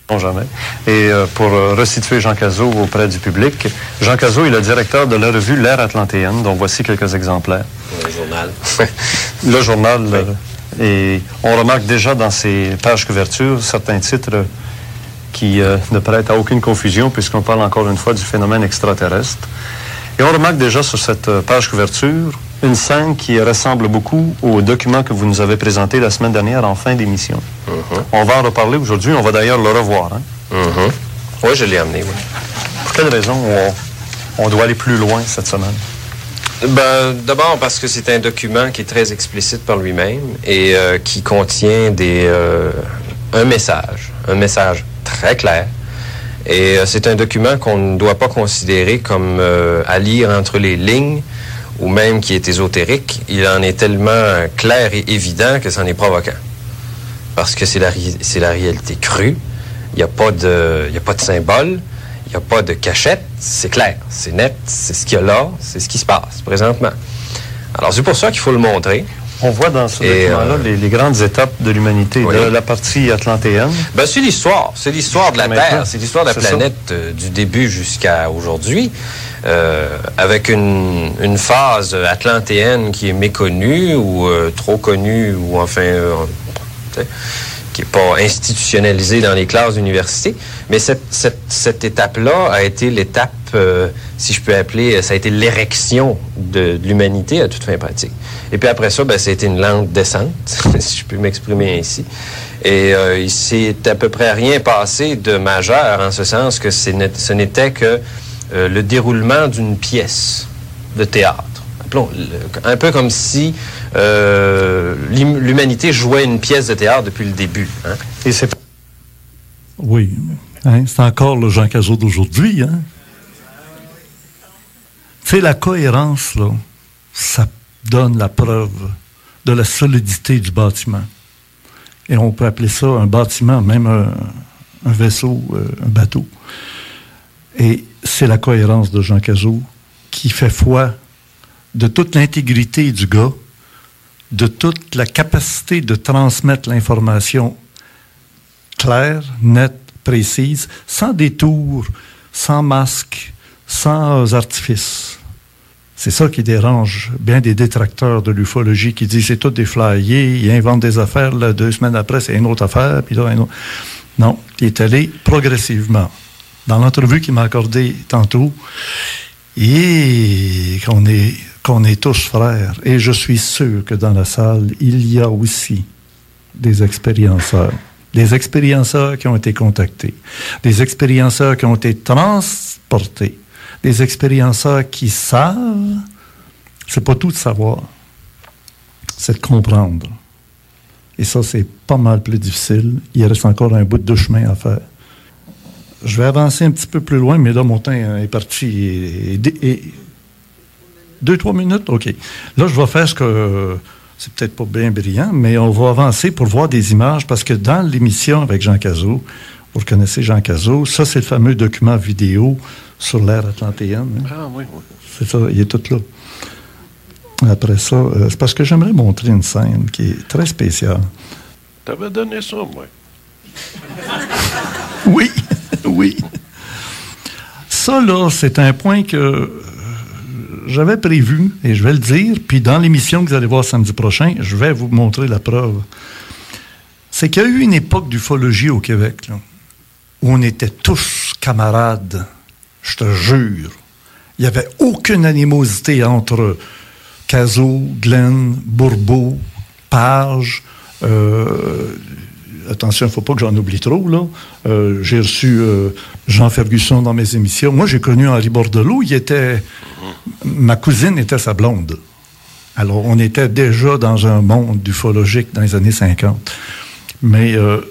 non jamais. Et euh, pour euh, resituer Jean Cazot auprès du public, Jean Cazot est le directeur de la revue L'Ère atlantéenne, dont voici quelques exemplaires. Le journal. [LAUGHS] le journal. euh, et on remarque déjà dans ces pages couvertures certains titres qui euh, ne prêtent à aucune confusion puisqu'on parle encore une fois du phénomène extraterrestre. Et on remarque déjà sur cette euh, page couverture une scène qui ressemble beaucoup au document que vous nous avez présenté la semaine dernière en fin d'émission. On va en reparler aujourd'hui, on va d'ailleurs le revoir. hein. Oui, je l'ai amené, oui. Pour quelle raison on, on doit aller plus loin cette semaine? Ben, D'abord parce que c'est un document qui est très explicite par lui-même et euh, qui contient des, euh, un message, un message très clair. Et euh, c'est un document qu'on ne doit pas considérer comme euh, à lire entre les lignes ou même qui est ésotérique. Il en est tellement clair et évident que c'en est provoquant. Parce que c'est la, c'est la réalité crue. Il n'y a, pas de- y a pas de symbole. Il n'y a pas de cachette, c'est clair, c'est net, c'est ce qu'il y a là, c'est ce qui se passe présentement. Alors c'est pour ça qu'il faut le montrer. On voit dans ce Et, document-là euh, les, les grandes étapes de l'humanité, Oui. la partie atlantéenne. Ben, c'est l'histoire. C'est l'histoire de la Terre. C'est l'histoire de la planète euh, du début jusqu'à aujourd'hui. euh, avec une, une phase atlantéenne qui est méconnue ou euh, trop connue ou enfin euh, qui n'est pas institutionnalisée dans les classes d'université. Mais cette, cette, étape-là a été l'étape, euh, si je peux appeler, ça a été l'érection de, l'humanité à toute fin pratique. Et puis après ça, ben, ça a été une lente descente, [LAUGHS] si je peux m'exprimer ainsi. Et euh, il s'est à peu près rien passé de majeur, en ce sens que ce n'était que euh, le déroulement d'une pièce de théâtre. Un peu comme si euh, l'humanité jouait une pièce de théâtre depuis le début. hein. Et c'est Oui. Hein, c'est encore le Jean Cazot d'aujourd'hui. Hein? Tu sais, la cohérence, là, ça donne la preuve de la solidité du bâtiment. Et on peut appeler ça un bâtiment, même un, un vaisseau, euh, un bateau. Et c'est la cohérence de Jean Cazot qui fait foi de toute l'intégrité du gars, de toute la capacité de transmettre l'information claire, nette, précise, sans détour, sans masque, sans artifice. C'est ça qui dérange bien des détracteurs de l'ufologie qui disent c'est tout des flyers, ils inventent des affaires, là, deux semaines après, c'est une autre affaire, puis là, un autre. Non, il est allé progressivement. Dans l'entrevue qu'il m'a accordée tantôt, et qu'on est, qu'on est tous frères. Et je suis sûr que dans la salle, il y a aussi des expérienceurs. Des expérienceurs qui ont été contactés. Des expérienceurs qui ont été transportés. Des expérienceurs qui savent. C'est pas tout de savoir. C'est de comprendre. Et ça, c'est pas mal plus difficile. Il reste encore un bout de chemin à faire. Je vais avancer un petit peu plus loin, mais là, mon temps est parti. Deux, trois minutes? OK. Là, je vais faire ce que. C'est peut-être pas bien brillant, mais on va avancer pour voir des images parce que dans l'émission avec Jean Cazot, vous connaissez Jean Cazot, ça, c'est le fameux document vidéo sur l'ère atlantéenne. hein? Ah oui, oui. C'est ça, il est tout là. Après ça, euh, c'est parce que j'aimerais montrer une scène qui est très spéciale. T'avais donné ça, moi. Oui, [LAUGHS] oui. Ça, là, c'est un point que j'avais prévu, et je vais le dire, puis dans l'émission que vous allez voir samedi prochain, je vais vous montrer la preuve. C'est qu'il y a eu une époque d'ufologie au Québec, là, où on était tous camarades, je te jure. Il n'y avait aucune animosité entre Cazot, Glenn, Bourbeau, Page, euh, attention, il ne faut pas que j'en oublie trop, là. Euh, j'ai reçu euh, Jean Ferguson dans mes émissions. Moi, j'ai connu Henri Bordelot. Il était... Ma cousine était sa blonde. Alors, on était déjà dans un monde ufologique dans les années 50. Mais euh,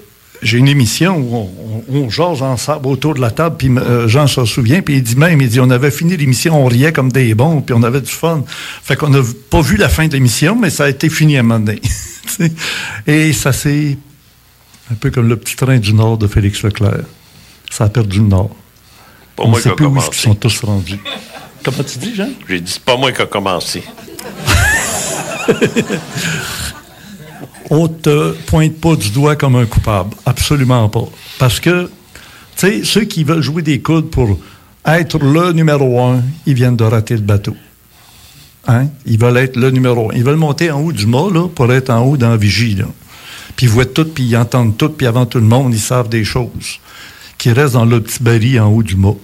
j'ai une émission où on, on, ensemble autour de la table, puis Jean s'en souvient, puis il dit même, il dit, on avait fini l'émission, on riait comme des bons, puis on avait du fun. Fait qu'on n'a pas vu la fin de l'émission, mais ça a été fini à un moment donné. [LAUGHS] Et ça s'est Un peu comme le petit train du Nord de Félix Leclerc. Ça a perdu le Nord. Pas On ne sait plus où ils sont tous rendus. Comment tu dis, Jean? J'ai dit, c'est pas moi qui a commencé. [LAUGHS] On te pointe pas du doigt comme un coupable. Absolument pas. Parce que, tu sais, ceux qui veulent jouer des coudes pour être le numéro un, ils viennent de rater le bateau. Hein? Ils veulent être le numéro un. Ils veulent monter en haut du mât, là, pour être en haut dans la vigie, là. Puis ils voient tout, puis ils entendent tout, puis avant tout le monde, ils savent des choses. Qui restent dans le petit baril en haut du mât.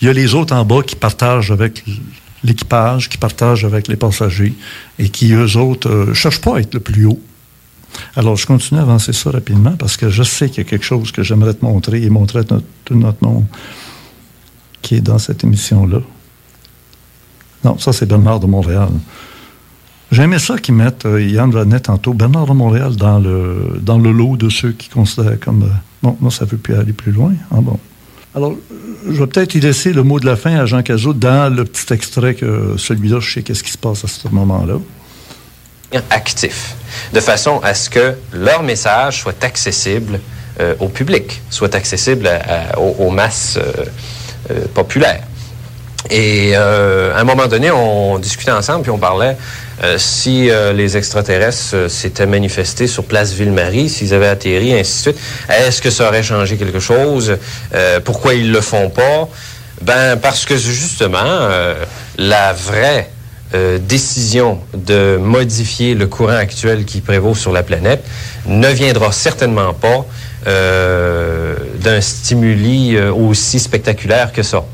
Il y a les autres en bas qui partagent avec l'équipage, qui partagent avec les passagers, et qui, eux autres, ne cherchent pas à être le plus haut. Alors, je continue à avancer ça rapidement parce que je sais qu'il y a quelque chose que j'aimerais te montrer et montrer à notre- tout notre monde qui est dans cette émission-là. Non, ça, c'est Bernard de Montréal. J'aimais ça qu'ils mettent, euh, Yann Vanet tantôt, Bernard de Montréal dans le, dans le lot de ceux qui considèrent comme. euh, moi, ça ne veut plus aller plus loin. Ah bon. Alors, je vais peut-être y laisser le mot de la fin à Jean Cazot dans le petit extrait que celui-là, je sais qu'est-ce qui se passe à ce moment-là. actifs, de façon à ce que leur message soit accessible euh, au public, soit accessible aux, masses euh, euh, populaires. Et à un moment donné, on discutait ensemble, puis on parlait euh, si euh, les extraterrestres euh, s'étaient manifestés sur place Ville-Marie, s'ils avaient atterri, ainsi de suite, est-ce que ça aurait changé quelque chose? Pourquoi ils le font pas? Ben, parce que justement, la vraie décision de modifier le courant actuel qui prévaut sur la planète ne viendra certainement pas d'un stimuli aussi spectaculaire que ça.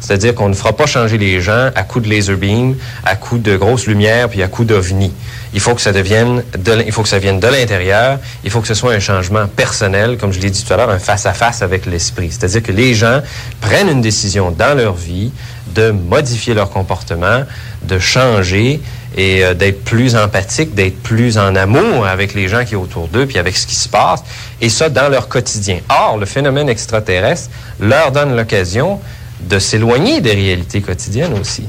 C'est-à-dire qu'on ne fera pas changer les gens à coups de laser beam, à coups de grosses lumières, puis à coups d'ovni. Il faut que ça devienne, de il faut que ça vienne de l'intérieur. Il faut que ce soit un changement personnel, comme je l'ai dit tout à l'heure, un face à face avec l'esprit. C'est-à-dire que les gens prennent une décision dans leur vie de modifier leur comportement, de changer et euh, d'être plus empathique, d'être plus en amour avec les gens qui sont autour d'eux, puis avec ce qui se passe, et ça dans leur quotidien. Or, le phénomène extraterrestre leur donne l'occasion de s'éloigner des réalités quotidiennes aussi.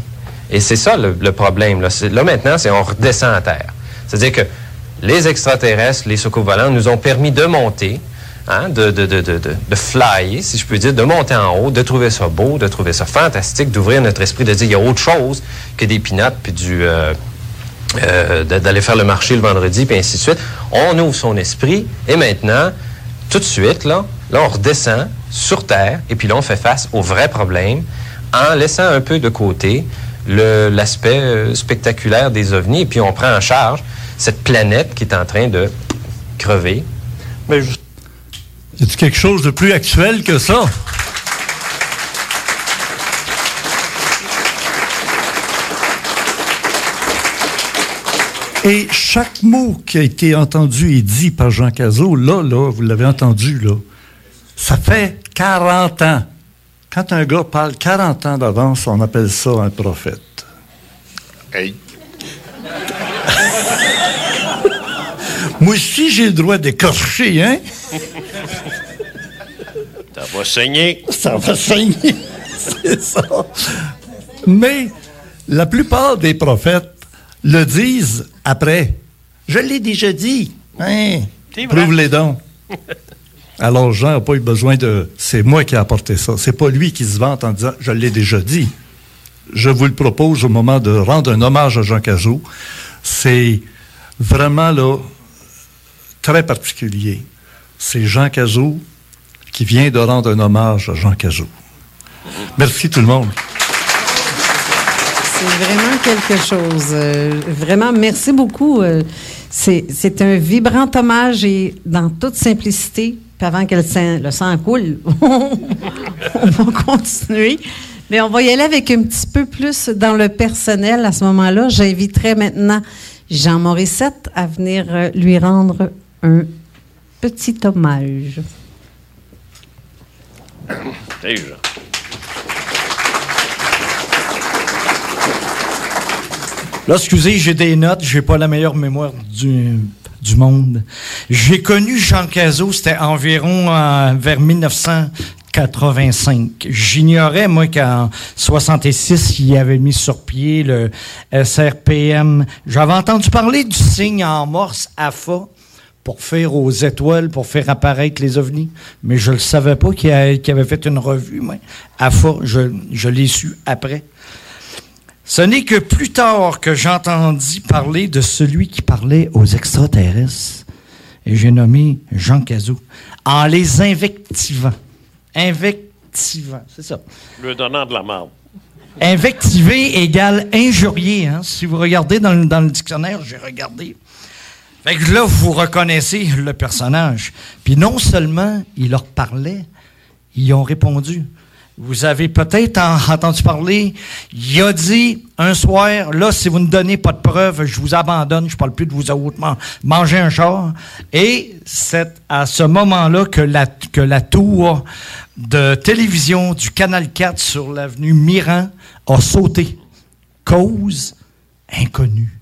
Et c'est ça le, problème. Là, maintenant, c'est on redescend à terre. C'est-à-dire que les extraterrestres, les soucoupes volantes nous ont permis de monter, hein, de, de, de, de, flyer, si je peux dire, de monter en haut, de trouver ça beau, de trouver ça fantastique, d'ouvrir notre esprit, de dire il y a autre chose que des pinottes puis du... euh, euh, d'aller faire le marché le vendredi, puis ainsi de suite. On ouvre son esprit, et maintenant, tout de suite, là, là, on redescend sur Terre, et puis là, on fait face aux vrais problèmes, en laissant un peu de côté l'aspect euh, spectaculaire des ovnis, et puis on prend en charge cette planète qui est en train de crever. Mais je... Y a-t-il quelque chose de plus actuel que ça? Et chaque mot qui a été entendu et dit par Jean Cazot, là, là, vous l'avez entendu, là, ça fait 40 ans. Quand un gars parle 40 ans d'avance, on appelle ça un prophète. Hey. [LAUGHS] Moi aussi, j'ai le droit d'écorcher, hein? [LAUGHS] Ça va saigner. Ça va saigner. [LAUGHS] C'est ça. Mais la plupart des prophètes le disent après. Je l'ai déjà dit. Hein? C'est vrai. Prouve-les donc. Alors Jean n'a pas eu besoin de. C'est moi qui ai apporté ça. C'est pas lui qui se vante en disant Je l'ai déjà dit. Je vous le propose au moment de rendre un hommage à Jean Cazot. C'est vraiment là très particulier. C'est Jean Cazot qui vient de rendre un hommage à Jean Cazot. Merci tout le monde. C'est vraiment quelque chose. Euh, vraiment, merci beaucoup. Euh, c'est un vibrant hommage et dans toute simplicité. Puis avant que le sang, le sang coule, [LAUGHS] on va continuer. Mais on va y aller avec un petit peu plus dans le personnel à ce moment-là. J'inviterai maintenant Jean Morissette à venir euh, lui rendre un petit hommage. Déjà. Là, excusez, j'ai des notes, j'ai pas la meilleure mémoire du, du monde. J'ai connu Jean Cazot, c'était environ euh, vers 1985. J'ignorais, moi, qu'en 66, il avait mis sur pied le SRPM. J'avais entendu parler du signe en morse AFA pour faire aux étoiles, pour faire apparaître les ovnis. Mais je ne le savais pas qu'il avait fait une revue. fois, je, je l'ai su après. Ce n'est que plus tard que j'entendis parler de celui qui parlait aux extraterrestres. Et j'ai nommé Jean Cazot. En les invectivant. Invectivant, c'est ça. Le donnant de la marde. Invectiver égale injurier. hein. Si vous regardez dans le, dans le dictionnaire, j'ai regardé. Fait que là, vous reconnaissez le personnage. Puis non seulement il leur parlait, ils ont répondu. Vous avez peut-être en- entendu parler, il a dit un soir, là, si vous ne donnez pas de preuves, je vous abandonne, je parle plus de vous autres, man- mangez un char. Et c'est à ce moment-là que la, que la tour de télévision du Canal 4 sur l'avenue Miran a sauté. Cause inconnue.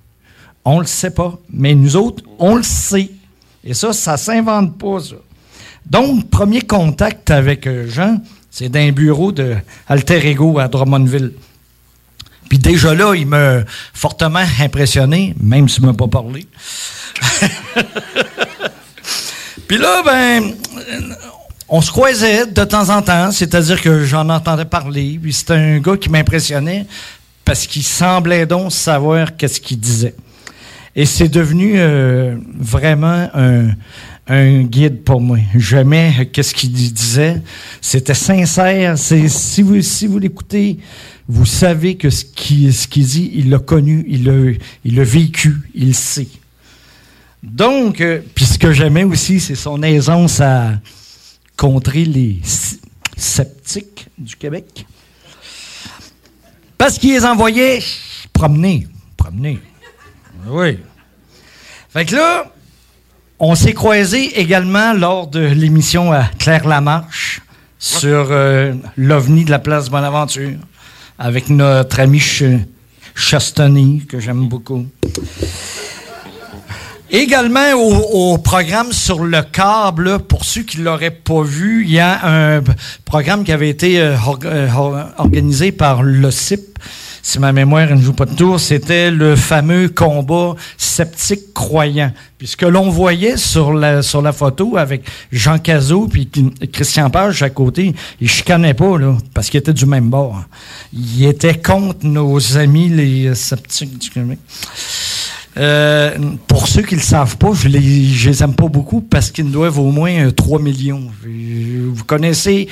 On le sait pas, mais nous autres, on le sait. Et ça, ça s'invente pas, ça. Donc, premier contact avec euh, Jean, c'est d'un bureau de Alter Ego à Drummondville. Puis déjà là, il m'a fortement impressionné, même s'il ne m'a pas parlé. [LAUGHS] Puis là, ben, on se croisait de temps en temps, c'est-à-dire que j'en entendais parler. Puis c'était un gars qui m'impressionnait parce qu'il semblait donc savoir qu'est-ce qu'il disait. Et c'est devenu euh, vraiment un, un guide pour moi. J'aimais qu'est-ce qu'il disait? C'était sincère. C'est si vous si vous l'écoutez, vous savez que ce qu'il ce qu'il dit, il l'a connu, il l'a il l'a vécu, il sait. Donc, euh, puis ce que j'aimais aussi, c'est son aisance à contrer les sceptiques du Québec. Parce qu'il les envoyait promener, promener. Oui. Fait que là, on s'est croisés également lors de l'émission à Claire Lamarche sur euh, l'OVNI de la place Bonaventure avec notre ami Ch- que j'aime beaucoup. Également au, programme sur le câble, pour ceux qui ne l'auraient pas vu, il y a un programme qui avait été euh, org- euh, or- organisé par le CIP. Si ma mémoire ne joue pas de tour, c'était le fameux combat sceptique-croyant. Puis ce que l'on voyait sur la, sur la photo avec Jean Cazot puis Christian Page à côté, ils chicanaient pas, là, parce qu'ils étaient du même bord. Ils étaient contre nos amis, les sceptiques du. Euh, pour ceux qui ne le savent pas, je les, je les aime pas beaucoup parce qu'ils doivent au moins euh, 3 millions. Euh, Vous connaissez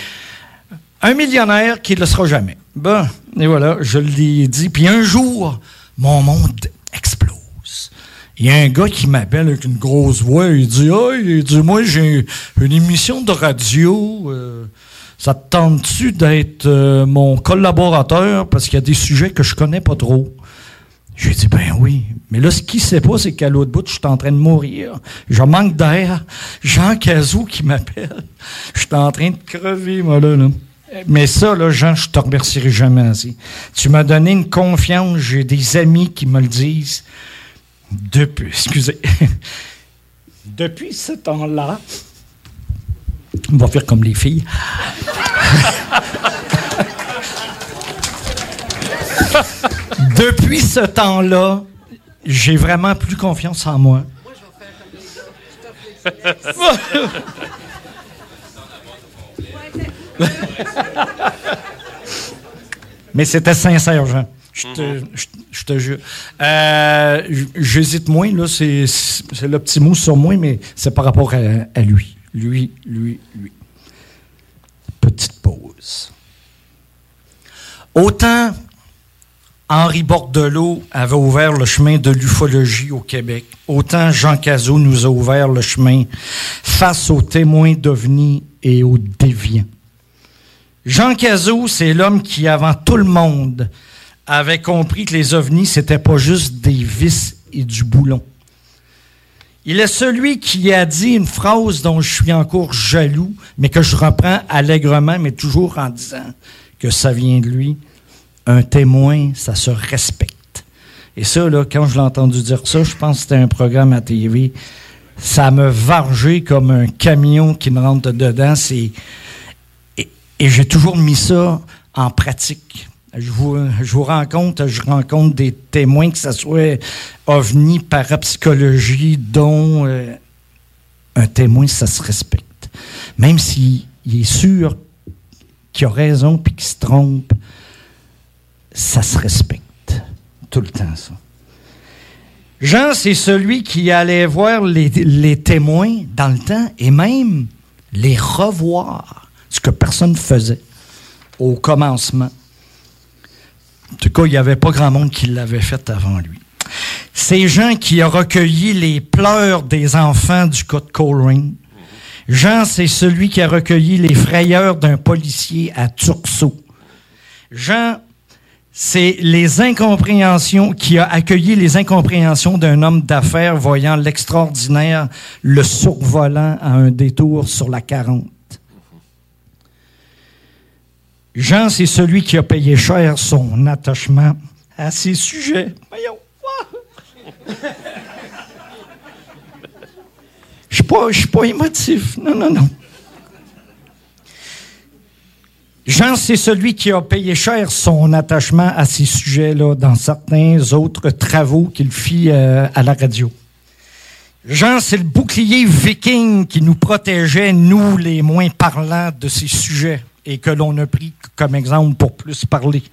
un millionnaire qui ne le sera jamais. Bon, et voilà, je l'ai dit. Puis un jour, mon monde explose. Il y a un gars qui m'appelle avec une grosse voix. Il dit Hey, il dit, moi, j'ai une émission de radio. euh, ça te tente-tu d'être euh, mon collaborateur? Parce qu'il y a des sujets que je connais pas trop? J'ai dit, ben oui. Mais là, ce qu'il sait pas, c'est qu'à l'autre bout, je suis en train de mourir. Je manque d'air. Jean Cazot qui m'appelle. Je suis en train de crever, moi, là, là. Mais ça, là, Jean, je te remercierai jamais assez. Tu m'as donné une confiance. J'ai des amis qui me le disent. Depuis, [LAUGHS] excusez. Depuis ce temps-là, on va faire comme les filles. [LAUGHS] Depuis ce temps-là, j'ai vraiment plus confiance en moi. Mais c'était sincère, Jean. Je te, je- je te jure. Euh, J'hésite moins, là, c'est c'est le petit mot sur moi, mais c'est par rapport à, à lui. Lui, lui, lui. Petite pause. Autant Henri Bordelot avait ouvert le chemin de l'ufologie au Québec, autant Jean Cazot nous a ouvert le chemin face aux témoins d'OVNI et aux déviants. Jean Cazot, c'est l'homme qui, avant tout le monde, avait compris que les ovnis, c'était pas juste des vis et du boulon. Il est celui qui a dit une phrase dont je suis encore jaloux, mais que je reprends allègrement, mais toujours en disant que ça vient de lui. Un témoin, ça se respecte. Et ça, là, quand je l'ai entendu dire ça, je pense que c'était un programme à TV. Ça me vargé comme un camion qui me rentre dedans. Et, j'ai toujours mis ça en pratique. Je vous, je vous rencontre, je rencontre des témoins, que ce soit ovni, parapsychologie, dons, euh, Un témoin, ça se respecte. Même s'il il est sûr qu'il a raison puis qu'il se trompe, ça se respecte. Tout le temps, ça. Jean, c'est celui qui allait voir les témoins dans le temps et même les revoir, ce que personne ne faisait au commencement. En tout cas, il n'y avait pas grand monde qui l'avait fait avant lui. C'est Jean qui a recueilli les pleurs des enfants du cas de. Jean, c'est celui qui a recueilli les frayeurs d'un policier à Turceau. Jean, c'est les incompréhensions, qui a accueilli les incompréhensions d'un homme d'affaires voyant l'extraordinaire le survolant à un détour sur la 40. Jean, c'est celui qui a payé cher son attachement à ses sujets. Je ne suis pas émotif. Non, non, non. Jean, c'est celui qui a payé cher son attachement à ces sujets-là dans certains autres travaux qu'il fit euh, à la radio. Jean, c'est le bouclier viking qui nous protégeait, nous, les moins parlants de ces sujets, et que l'on a pris comme exemple pour plus parler.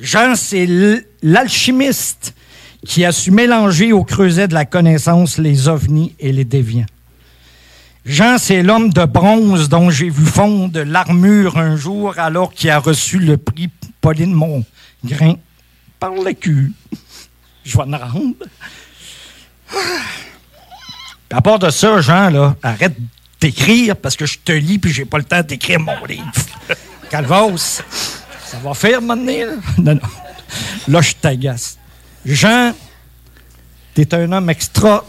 Jean, c'est l'alchimiste qui a su mélanger au creuset de la connaissance les ovnis et les déviants. Jean, c'est l'homme de bronze dont j'ai vu fondre l'armure un jour alors qu'il a reçu le prix Pauline Mongrain par le cul. [LAUGHS] Je vais me rendre. À part de ça, Jean, là, arrête d'écrire parce que je te lis puis j'ai pas le temps d'écrire mon livre. [LAUGHS] Calvos, ça va faire maintenant, là? Non, non. Là, je t'agace. Jean, t'es un homme extra.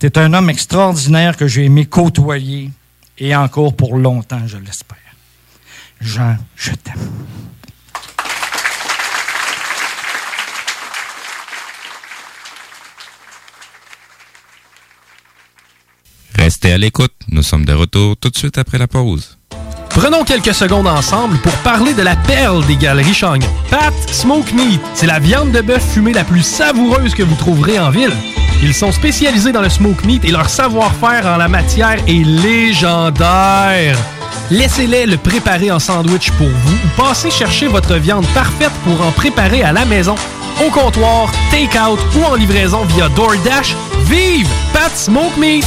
T'es un homme extraordinaire que j'ai aimé côtoyer et encore pour longtemps, je l'espère. Jean, je t'aime. À l'écoute. Nous sommes de retour tout de suite après la pause. Prenons quelques secondes ensemble pour parler de la perle des galeries Chagnon. Pat Smoke Meat, c'est la viande de bœuf fumée la plus savoureuse que vous trouverez en ville. Ils sont spécialisés dans le smoke meat et leur savoir-faire en la matière est légendaire. Laissez-les le préparer en sandwich pour vous ou passez chercher votre viande parfaite pour en préparer à la maison, au comptoir, take-out ou en livraison via DoorDash. Vive Pat Smoke Meat!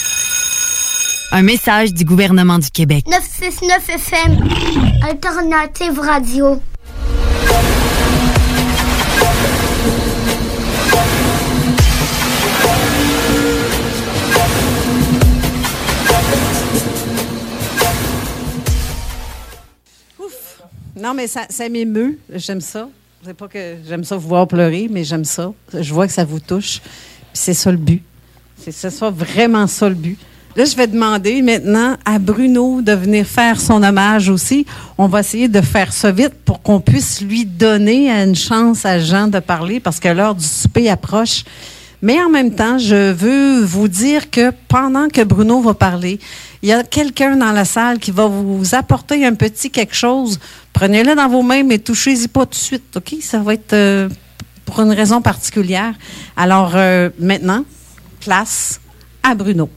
Un message du gouvernement du Québec. 969 FM, Alternative Radio. Non, mais ça, ça m'émeut. J'aime ça. C'est pas que j'aime ça vous voir pleurer, mais j'aime ça. Je vois que ça vous touche. Puis c'est ça le but. C'est ce soit vraiment ça le but. Là, je vais demander maintenant à Bruno de venir faire son hommage aussi. On va essayer de faire ça vite pour qu'on puisse lui donner une chance à Jean de parler parce que l'heure du souper approche. Mais en même temps, je veux vous dire que pendant que Bruno va parler, il y a quelqu'un dans la salle qui va vous apporter un petit quelque chose. Prenez-le dans vos mains, mais touchez-y pas tout de suite, OK? Ça va être euh, pour une raison particulière. Alors, euh, maintenant, place à Bruno.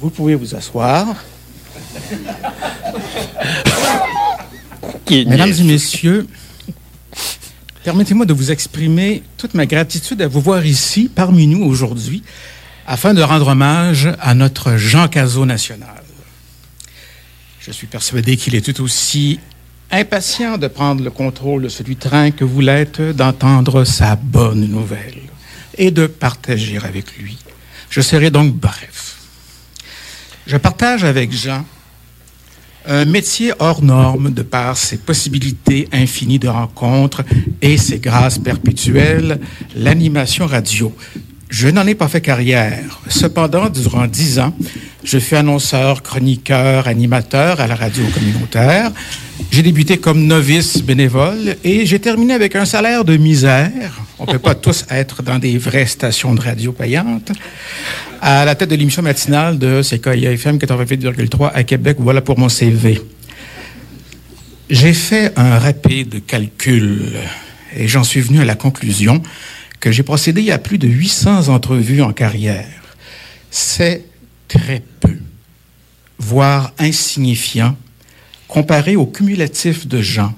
Vous pouvez vous asseoir. Mesdames et messieurs, permettez-moi de vous exprimer toute ma gratitude à vous voir ici, parmi nous aujourd'hui, afin de rendre hommage à notre Jean Cazot national. Je suis persuadé qu'il est tout aussi impatient de prendre le contrôle de celui train que vous l'êtes d'entendre sa bonne nouvelle et de partager avec lui. Je serai donc bref. Je partage avec Jean un métier hors norme de par ses possibilités infinies de rencontres et ses grâces perpétuelles, l'animation radio. Je n'en ai pas fait carrière. Cependant, durant dix ans, je fus annonceur, chroniqueur, animateur à la radio communautaire. J'ai débuté comme novice bénévole et j'ai terminé avec un salaire de misère. On ne peut pas [LAUGHS] tous être dans des vraies stations de radio payantes. À la tête de l'émission matinale de CKIA FM 88,3 à Québec, voilà pour mon CV. J'ai fait un rapide calcul et j'en suis venu à la conclusion que j'ai procédé à plus de 800 entrevues en carrière. C'est très peu, voire insignifiant, comparé au cumulatif de gens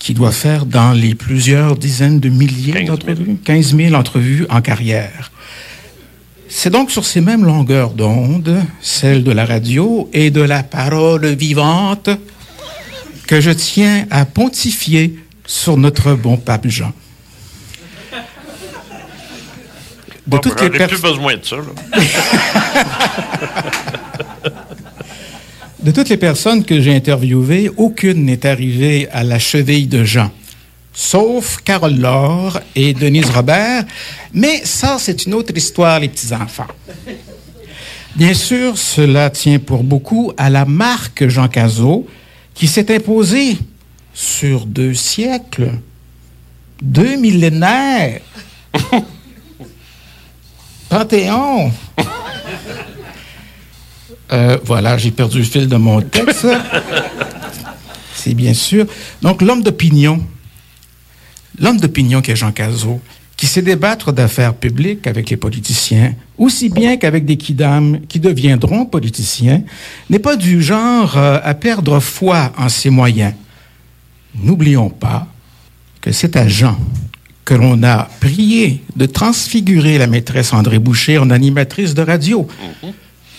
qui doit faire dans les plusieurs dizaines de milliers d'entrevues, 15 000 entrevues en carrière. C'est donc sur ces mêmes longueurs d'onde, celles de la radio et de la parole vivante, que je tiens à pontifier sur notre bon pape Jean. De bon, toutes les plus besoin de ça. [LAUGHS] de toutes les personnes que j'ai interviewées, aucune n'est arrivée à la cheville de Jean, sauf Carole Laure et Denise Robert. Mais ça, c'est une autre histoire, les petits-enfants. Bien sûr, cela tient pour beaucoup à la marque Jean Cazot, qui s'est imposée sur deux siècles, deux millénaires. [LAUGHS] Panthéon. Euh, voilà, j'ai perdu le fil de mon texte. C'est bien sûr. Donc, l'homme d'opinion, l'homme d'opinion qui est Jean Cazot, qui sait débattre d'affaires publiques avec les politiciens, aussi bien qu'avec des kidam qui deviendront politiciens, n'est pas du genre euh, à perdre foi en ses moyens. N'oublions pas que c'est à Jean que l'on a prié de transfigurer la maîtresse André Boucher en animatrice de radio.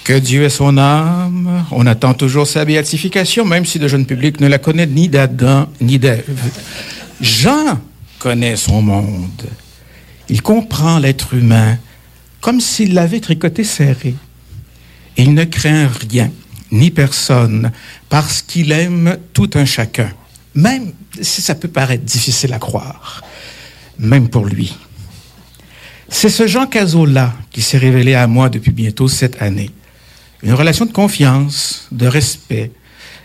Que Dieu ait son âme. On attend toujours sa béatification, même si le jeune public ne la connaît ni d'Adam ni d'Ève. Jean connaît son monde. Il comprend l'être humain comme s'il l'avait tricoté serré. Il ne craint rien, ni personne, parce qu'il aime tout un chacun, même si ça peut paraître difficile à croire même pour lui. C'est ce Jean Cazot-là qui s'est révélé à moi depuis bientôt cette année. Une relation de confiance, de respect,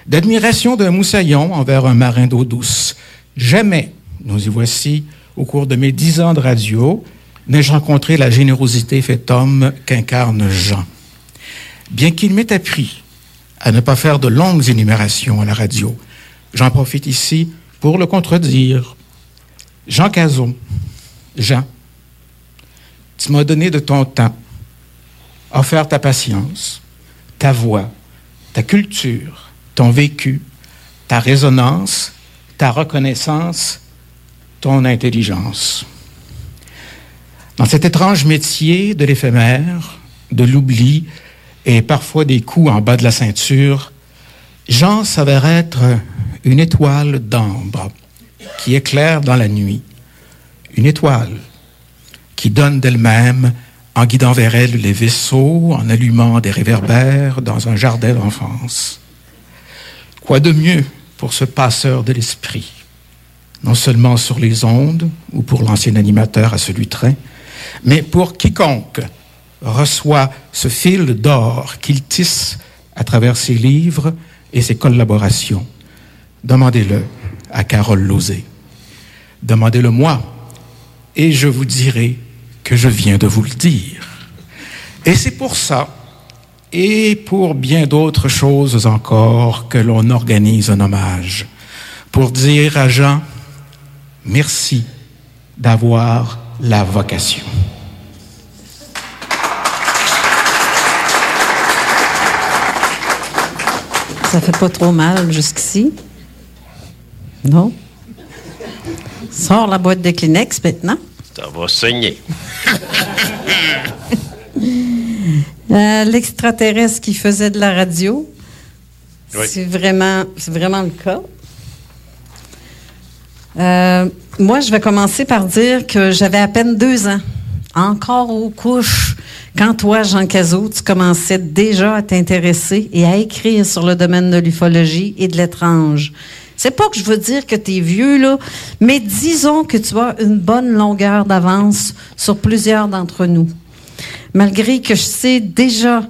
d'admiration d'un moussaillon envers un marin d'eau douce. Jamais, nous y voici, au cours de mes dix ans de radio, n'ai-je rencontré la générosité faite homme qu'incarne Jean. Bien qu'il m'ait appris à ne pas faire de longues énumérations à la radio, j'en profite ici pour le contredire, Jean Cazot, Jean, tu m'as donné de ton temps, offert ta patience, ta voix, ta culture, ton vécu, ta résonance, ta reconnaissance, intelligence. Dans cet étrange métier de l'éphémère, de l'oubli et parfois des coups en bas de la ceinture, Jean s'avère être une étoile d'ambre qui éclaire dans la nuit, une étoile qui donne d'elle-même en guidant vers elle les vaisseaux, en allumant des réverbères dans un jardin d'enfance. Quoi de mieux pour ce passeur de l'esprit, non seulement sur les ondes ou pour l'ancien animateur à celui train, mais pour quiconque reçoit ce fil d'or qu'il tisse à travers ses livres et ses collaborations. Demandez-le à Carole Lozé. Demandez-le moi, et je vous dirai que je viens de vous le dire. Et c'est pour ça, et pour bien d'autres choses encore, que l'on organise un hommage, pour dire à Jean, merci d'avoir la vocation. Ça fait pas trop mal jusqu'ici? Non? Sors la boîte de Kleenex maintenant. Ça va saigner. [LAUGHS] Euh, L'extraterrestre qui faisait de la radio. Oui. C'est vraiment, c'est vraiment le cas. Euh, moi, je vais commencer par dire que j'avais à peine deux ans, encore aux couches, quand toi, Jean Cazot, tu commençais déjà à t'intéresser et à écrire sur le domaine de l'ufologie et de l'étrange. C'est pas que je veux dire que tu es vieux, là, mais disons que tu as une bonne longueur d'avance sur plusieurs d'entre nous. Malgré que je sais déjà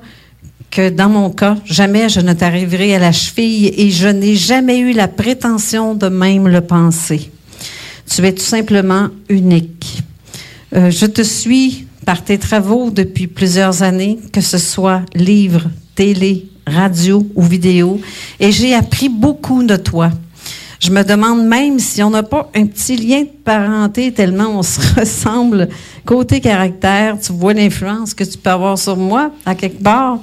que dans mon cas, jamais je ne t'arriverai à la cheville et je n'ai jamais eu la prétention de même le penser. Tu es tout simplement unique. Euh, je te suis par tes travaux depuis plusieurs années, que ce soit livres, télé, radio ou vidéo, et j'ai appris beaucoup de toi. Je me demande même si on n'a pas un petit lien de parenté tellement on se [LAUGHS] ressemble côté caractère. Tu vois l'influence que tu peux avoir sur moi à quelque part.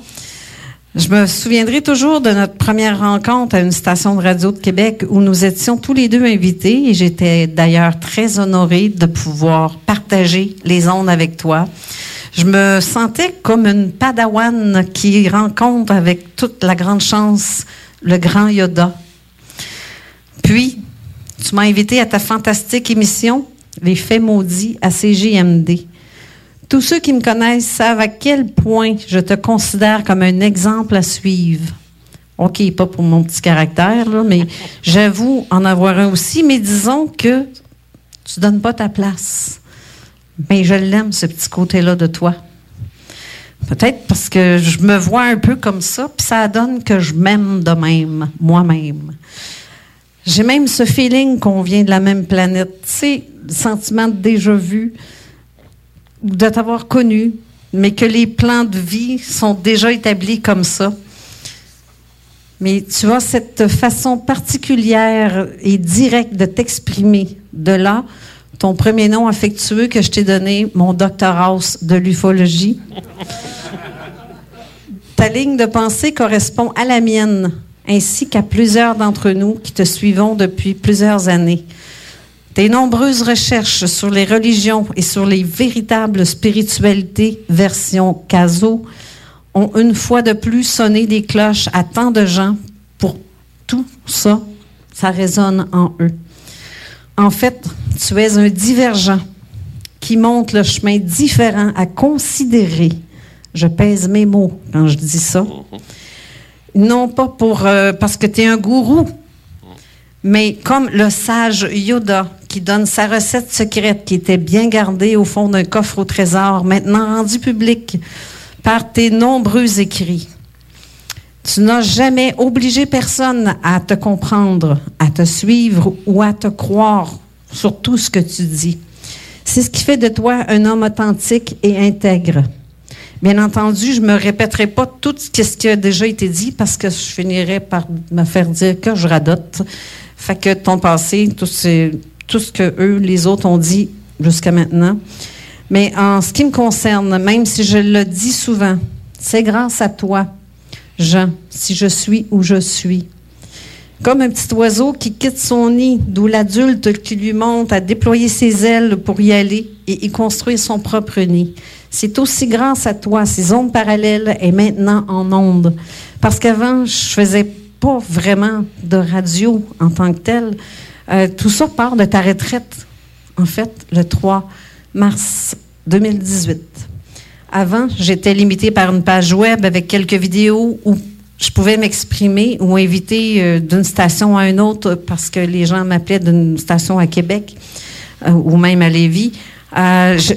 Je me souviendrai toujours de notre première rencontre à une station de radio de Québec où nous étions tous les deux invités et j'étais d'ailleurs très honorée de pouvoir partager les ondes avec toi. Je me sentais comme une padawan qui rencontre avec toute la grande chance le grand Yoda. Puis, tu m'as invité à ta fantastique émission Les Faits maudits à CGMD. Tous ceux qui me connaissent savent à quel point je te considère comme un exemple à suivre. OK, pas pour mon petit caractère, là, mais [LAUGHS] j'avoue en avoir un aussi, mais disons que tu donnes pas ta place. Mais je l'aime, ce petit côté-là de toi. Peut-être parce que je me vois un peu comme ça, puis ça donne que je m'aime de même, moi-même. J'ai même ce feeling qu'on vient de la même planète. Tu sais, le sentiment de déjà vu, de t'avoir connu, mais que les plans de vie sont déjà établis comme ça. Mais tu as cette façon particulière et directe de t'exprimer. De là, ton premier nom affectueux que je t'ai donné, mon Dr House de l'ufologie. [LAUGHS] Ta ligne de pensée correspond à la mienne, ainsi qu'à plusieurs d'entre nous qui te suivons depuis plusieurs années. Tes nombreuses recherches sur les religions et sur les véritables spiritualités version Caso ont une fois de plus sonné des cloches à tant de gens. Pour tout ça, ça résonne en eux. En fait, tu es un divergent qui montre le chemin différent à considérer. Je pèse mes mots quand je dis ça. Non pas pour euh, parce que tu es un gourou, mais comme le sage Yoda qui donne sa recette secrète qui était bien gardée au fond d'un coffre au trésor, maintenant rendu public par tes nombreux écrits. Tu n'as jamais obligé personne à te comprendre, à te suivre ou à te croire sur tout ce que tu dis. C'est ce qui fait de toi un homme authentique et intègre. Bien entendu, je me répéterai pas tout ce qui a déjà été dit parce que je finirais par me faire dire que je radote. Fait que ton passé, tout ce, tout ce que eux, les autres, ont dit jusqu'à maintenant. Mais en ce qui me concerne, même si je le dis souvent, c'est grâce à toi, Jean, si je suis où je suis. Comme un petit oiseau qui quitte son nid, d'où l'adulte qui lui monte à déployer ses ailes pour y aller et y construire son propre nid. C'est aussi grâce à toi, ces ondes parallèles et maintenant en ondes. Parce qu'avant, je faisais pas vraiment de radio en tant que telle. Euh, tout ça part de ta retraite, en fait, le 3 mars 2018. Avant, j'étais limitée par une page web avec quelques vidéos où je pouvais m'exprimer ou inviter euh, d'une station à une autre parce que les gens m'appelaient d'une station à Québec euh, ou même à Lévis.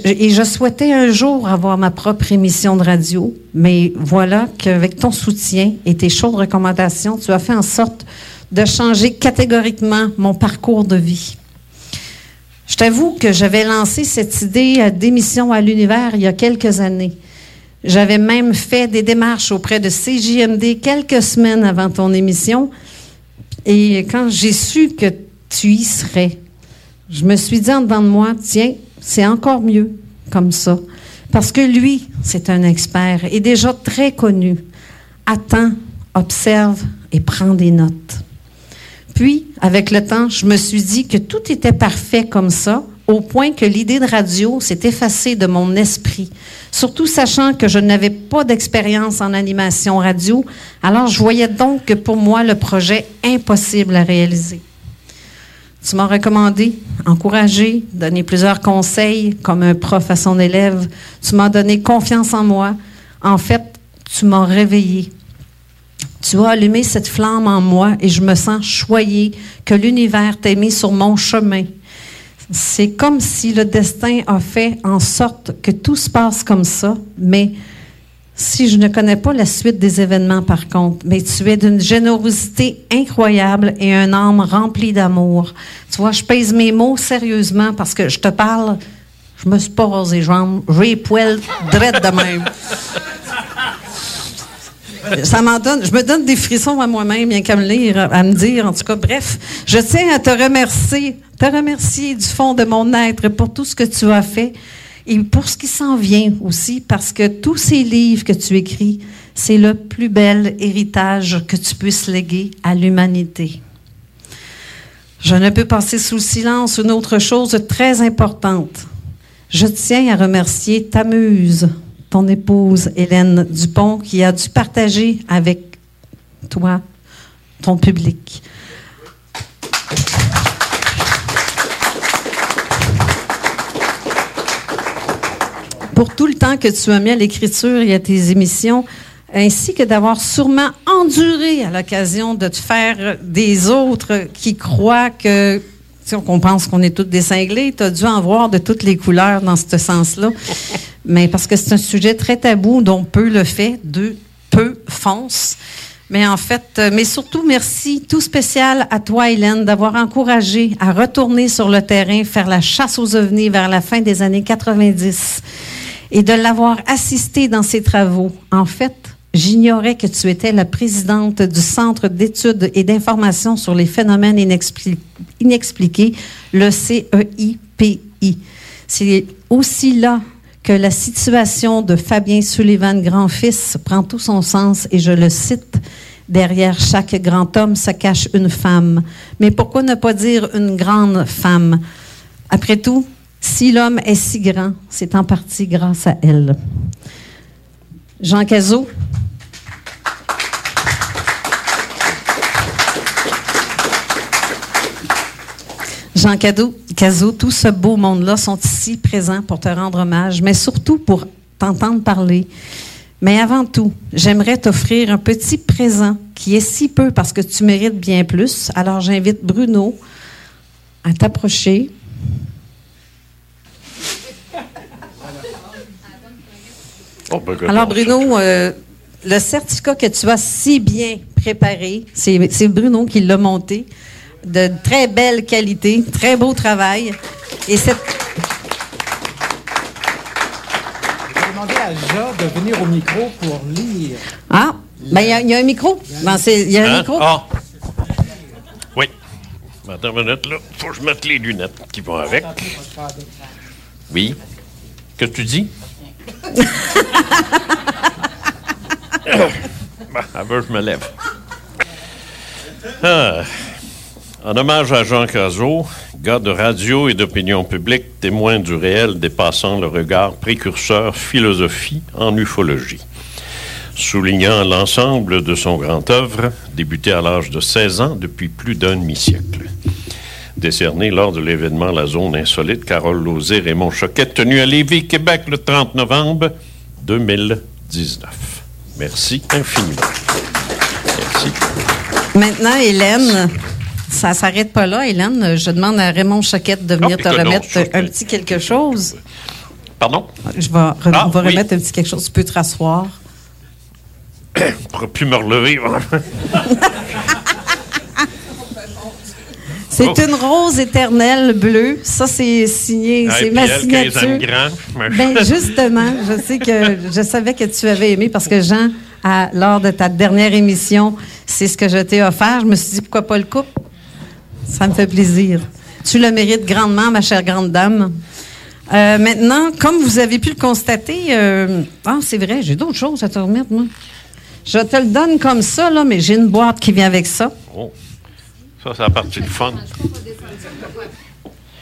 Et je souhaitais un jour avoir ma propre émission de radio, mais voilà qu'avec ton soutien et tes chaudes recommandations, tu as fait en sorte de changer catégoriquement mon parcours de vie. Je t'avoue que j'avais lancé cette idée d'émission à l'univers il y a quelques années. J'avais même fait des démarches auprès de CJMD quelques semaines avant ton émission. Et quand j'ai su que tu y serais, je me suis dit en dedans de moi, tiens, c'est encore mieux comme ça. Parce que lui, c'est un expert et déjà très connu. Attends, observe et prends des notes. Puis, avec le temps, je me suis dit que tout était parfait comme ça, au point que l'idée de radio s'est effacée de mon esprit. Surtout sachant que je n'avais pas d'expérience en animation radio, alors je voyais donc que pour moi, le projet impossible à réaliser. Tu m'as recommandé, encouragé, donné plusieurs conseils comme un prof à son élève. Tu m'as donné confiance en moi. En fait, tu m'as réveillé. Tu as allumé cette flamme en moi et je me sens choyée que l'univers t'ait mis sur mon chemin. C'est comme si le destin a fait en sorte que tout se passe comme ça, mais si je ne connais pas la suite des événements par contre, mais tu es d'une générosité incroyable et un âme remplie d'amour. Tu vois, je pèse mes mots sérieusement parce que je te parle, je me suis pas rasé les jambes, j'ai les de même. Ça m'en donne, je me donne des frissons à moi-même, bien qu'à me lire, à me dire, en tout cas. Bref, je tiens à te remercier, te remercier du fond de mon être pour tout ce que tu as fait et pour ce qui s'en vient aussi, parce que tous ces livres que tu écris, c'est le plus bel héritage que tu puisses léguer à l'humanité. Je ne peux passer sous le silence une autre chose très importante. Je tiens à remercier ta muse, ton épouse Hélène Dupont, qui a dû partager avec toi ton public. Pour tout le temps que tu as mis à l'écriture et à tes émissions, ainsi que d'avoir sûrement enduré à l'occasion de te faire des autres qui croient que qu'on pense qu'on est tous des cinglés, tu as dû en voir de toutes les couleurs dans ce sens-là. [LAUGHS] Mais parce que c'est un sujet très tabou dont peu le fait, deux peu fonce. Mais en fait, euh, mais surtout merci tout spécial à toi, Hélène, d'avoir encouragé à retourner sur le terrain, faire la chasse aux ovnis vers la fin des années 90 et de l'avoir assisté dans ses travaux. En fait, j'ignorais que tu étais la présidente du Centre d'études et d'information sur les phénomènes inexpli- inexpliqués, le CEIPI. C'est aussi là que la situation de Fabien Sullivan grand-fils prend tout son sens et je le cite. Derrière chaque grand homme se cache une femme. Mais pourquoi ne pas dire une grande femme? Après tout, si l'homme est si grand, c'est en partie grâce à elle. Jean Cazot. Jean Cazot, Cazot, tout ce beau monde-là sont ici présents pour te rendre hommage, mais surtout pour t'entendre parler. Mais avant tout, j'aimerais t'offrir un petit présent qui est si peu parce que tu mérites bien plus. Alors j'invite Bruno à t'approcher. Oh, ben, que Alors Bruno, euh, le certificat que tu as si bien préparé, c'est Bruno qui l'a monté, de très belle qualité, très beau travail. Et cette, Je vais demander à Ja de venir au micro pour lire. ah, ben il y a- il y, a un micro. Ben, c'est- il y a un Hein? micro. Ah. Oui. Attends une minute, là. Faut que je mette les lunettes qui vont avec. Oui. Que tu dis? Ah. En hommage à Jean Cazot, gars de radio et d'opinion publique, témoin du réel dépassant le regard, précurseur philosophie en ufologie. Soulignant l'ensemble de son grand œuvre, débuté à l'âge de 16 ans depuis plus d'un demi-siècle. Décerné lors de l'événement La Zone Insolite, Carole Lauzé, Raymond Choquet, tenu à Lévis, Québec, le 30 novembre 2019. Merci infiniment. Merci. Maintenant, Hélène, ça s'arrête pas là, Hélène. Je demande à Raymond Choquette de venir Ah, te non, remettre Choquette. un petit quelque chose. Pardon? Je vais, re- Ah, on va oui. remettre un petit quelque chose. Tu peux te rasseoir. [COUGHS] Je ne plus me relever. [LAUGHS] C'est Oh. une rose éternelle bleue. Ça, c'est signé. Ah, c'est ma elle, 15 ans signature. grand, Ben, justement, je sais que je savais que tu avais aimé parce que Jean, à- lors de ta dernière émission, c'est ce que je t'ai offert. Je me suis dit, pourquoi pas le couple? Ça me fait plaisir. Tu le mérites grandement, ma chère grande dame. Euh, maintenant, comme vous avez pu le constater, euh, ah, c'est vrai, j'ai d'autres choses à te remettre, moi. Je te le donne comme ça, là, mais j'ai une boîte qui vient avec ça. Oh. Ça, c'est la partie du fun.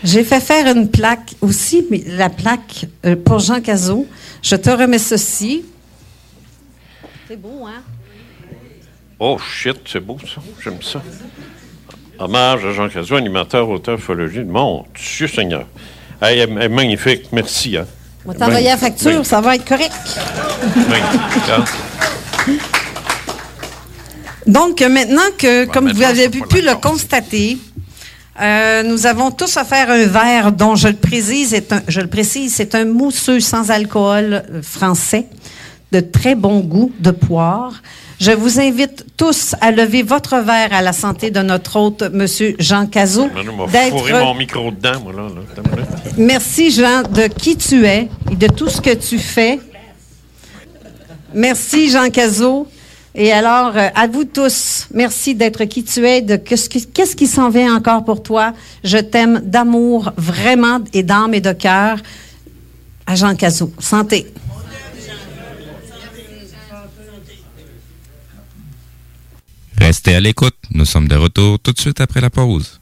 J'ai fait faire une plaque aussi, mais la plaque euh, pour Jean Cazot. Je te remets ceci. C'est beau, hein? Oh, shit, c'est beau, ça. J'aime ça. Hommage à Jean Cazot, animateur, auteur, ufologie. Mon Dieu Seigneur. Hey, elle est magnifique. Merci. Hein. On va t'envoyer la facture, ça va être correct. magnifique, hein. [LAUGHS] Donc, maintenant que, comme vous avez pu, pu le constater, euh, nous avons tous offert un verre dont, je le précise, est un, je le précise, c'est un mousseux sans alcool euh, français de très bon goût de poire. Je vous invite tous à lever votre verre à la santé de notre hôte, M. Jean Cazot. Mon micro dedans, moi, là. là. Merci, Jean, de qui tu es et de tout ce que tu fais. Merci, Jean Cazot. Et alors, euh, à vous tous, merci d'être qui tu es, de qu'est-ce qui, qu'est-ce qui s'en vient encore pour toi. Je t'aime d'amour, vraiment, et d'âme et de cœur. À Jean Cazot. Santé. Restez à l'écoute. Nous sommes de retour tout de suite après la pause.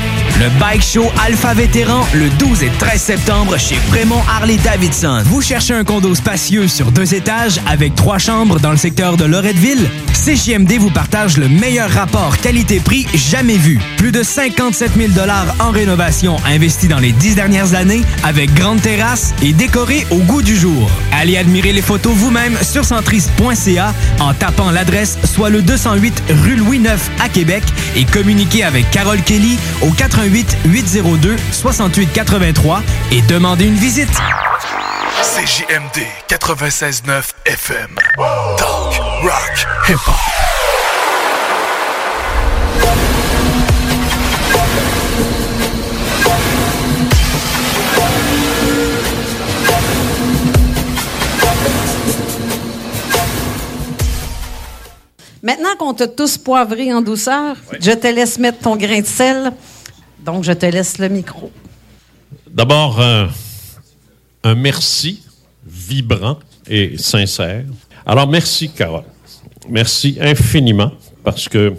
Le Bike Show Alpha Vétéran le 12 et 13 septembre chez Fremont Harley Davidson. Vous cherchez un condo spacieux sur deux étages avec trois chambres dans le secteur de Loretteville? CJMD vous partage le meilleur rapport qualité-prix jamais vu. Plus de 57 000 en rénovation investis dans les dix dernières années avec grande terrasse et décoré au goût du jour. Allez admirer les photos vous-même sur centris.ca en tapant l'adresse soit le 208 rue Louis IX à Québec et communiquez avec Carole Kelly au 88 802 68 83 et demandez une visite. CJMD 96.9 FM. Talk, rock, hip-hop. Maintenant qu'on t'a tous poivré en douceur, je te laisse mettre ton grain de sel. Donc, je te laisse le micro. D'abord, un, un merci vibrant et sincère. Alors, merci, Carole. Merci infiniment, parce que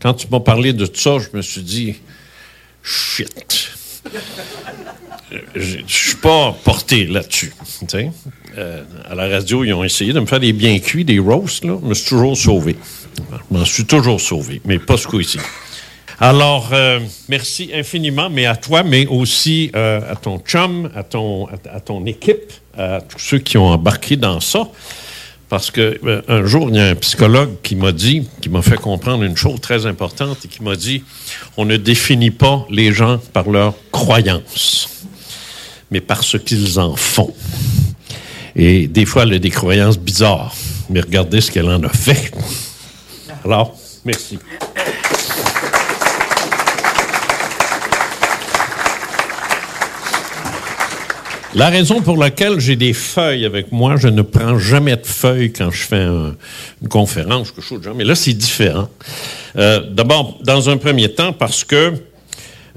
quand tu m'as parlé de ça, je me suis dit, shit. Euh, Je ne suis pas porté là-dessus. Euh, à la radio, ils ont essayé de me faire des bien cuits, des roasts, là. Je me suis toujours sauvé. Je m'en suis toujours sauvé, mais pas ce coup-ci. Alors, euh, merci infiniment, mais à toi, mais aussi euh, à ton chum, à ton, à, équipe, à tous ceux qui ont embarqué dans ça. Parce que euh, un jour, il y a un psychologue qui m'a dit, qui m'a fait comprendre une chose très importante et qui m'a dit on ne définit pas les gens par leurs croyances, mais par ce qu'ils en font. Et des fois, elle a des croyances bizarres, mais regardez ce qu'elle en a fait. Alors, merci. La raison pour laquelle j'ai des feuilles avec moi, je ne prends jamais de feuilles quand je fais un- une conférence, quelque chose de genre, mais là, c'est différent. Euh, D'abord, dans un premier temps, parce que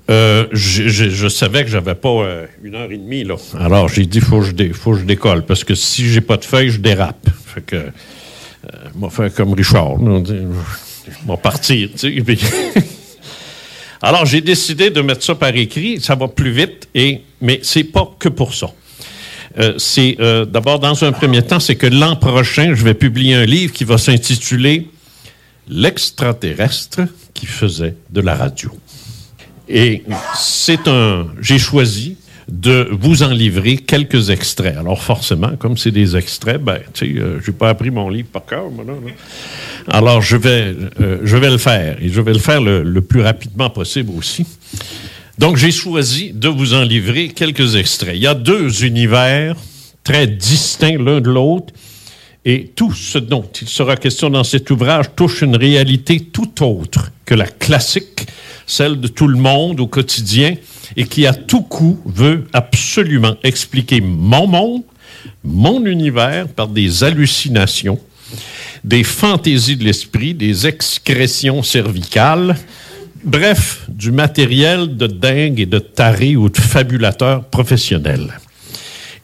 euh, je, savais que j'avais pas euh, une heure et demie, là. Alors, j'ai dit, faut que je faut que je décolle, parce que si j'ai pas de feuilles, je dérape. Fait que, euh, fait comme Richard, je vais partir, tu sais. [LAUGHS] Alors, j'ai décidé de mettre ça par écrit. Ça va plus vite, et, mais c'est pas que pour ça. Euh, c'est euh, d'abord, dans un premier temps, c'est que l'an prochain, je vais publier un livre qui va s'intituler L'extraterrestre qui faisait de la radio. Et c'est un. J'ai choisi de vous en livrer quelques extraits. Alors forcément, comme c'est des extraits, ben, tu sais, euh, j'ai pas appris mon livre par cœur, moi, là, là. Alors je vais, euh, je vais le faire et je vais le faire le, le plus rapidement possible aussi. Donc j'ai choisi de vous en livrer quelques extraits. Il y a deux univers très distincts l'un de l'autre. Et tout ce dont il sera question dans cet ouvrage touche une réalité tout autre que la classique, celle de tout le monde au quotidien, et qui à tout coup veut absolument expliquer mon monde, mon univers par des hallucinations, des fantaisies de l'esprit, des excrétions cervicales, bref, du matériel de dingue et de taré ou de fabulateur professionnel.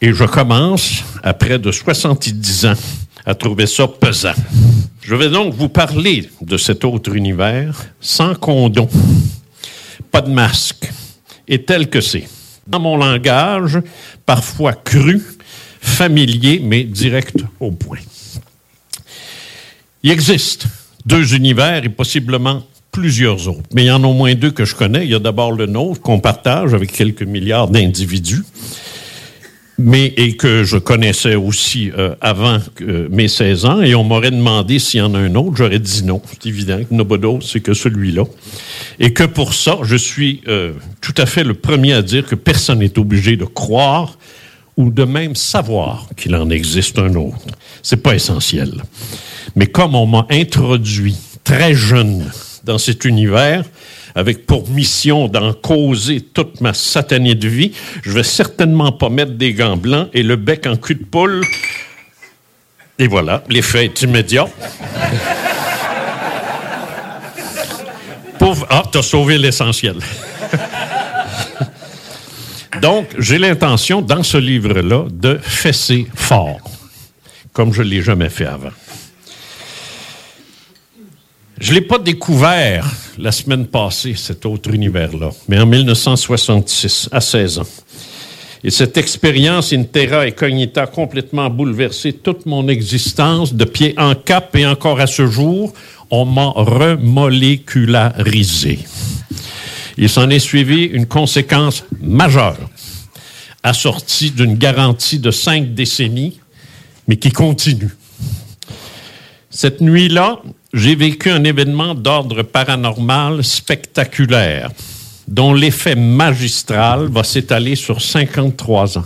Et je commence, après de 70 ans, à trouver ça pesant. Je vais donc vous parler de cet autre univers sans condom, pas de masque, et tel que c'est. Dans mon langage, parfois cru, familier, mais direct au point. Il existe deux univers et possiblement plusieurs autres, mais il y en a au moins deux que je connais. Il y a d'abord le nôtre qu'on partage avec quelques milliards d'individus mais et que je connaissais aussi euh, avant mes 16 ans, et on m'aurait demandé s'il y en a un autre, j'aurais dit non. C'est évident que Nobodo, c'est que celui-là. Et que pour ça, je suis euh, tout à fait le premier à dire que personne n'est obligé de croire ou de même savoir qu'il en existe un autre. C'est pas essentiel. Mais comme on m'a introduit très jeune dans cet univers, avec pour mission d'en causer toute ma satanée de vie, je vais certainement pas mettre des gants blancs et le bec en cul de poule. Et voilà, l'effet est immédiat. [LAUGHS] Pauvre. Ah, t'as sauvé l'essentiel. [LAUGHS] Donc, j'ai l'intention, dans ce livre-là, de fesser fort, comme je ne l'ai jamais fait avant. Je ne l'ai pas découvert la semaine passée, cet autre univers-là, mais en 1966, à 16 ans. Et cette expérience in terra et cognita complètement bouleversé toute mon existence de pied en cap et encore à ce jour, on m'a remolécularisé. Il s'en est suivi une conséquence majeure, assortie d'une garantie de cinq décennies, mais qui continue. Cette nuit-là, j'ai vécu un événement d'ordre paranormal spectaculaire, dont l'effet magistral va s'étaler sur 53 ans.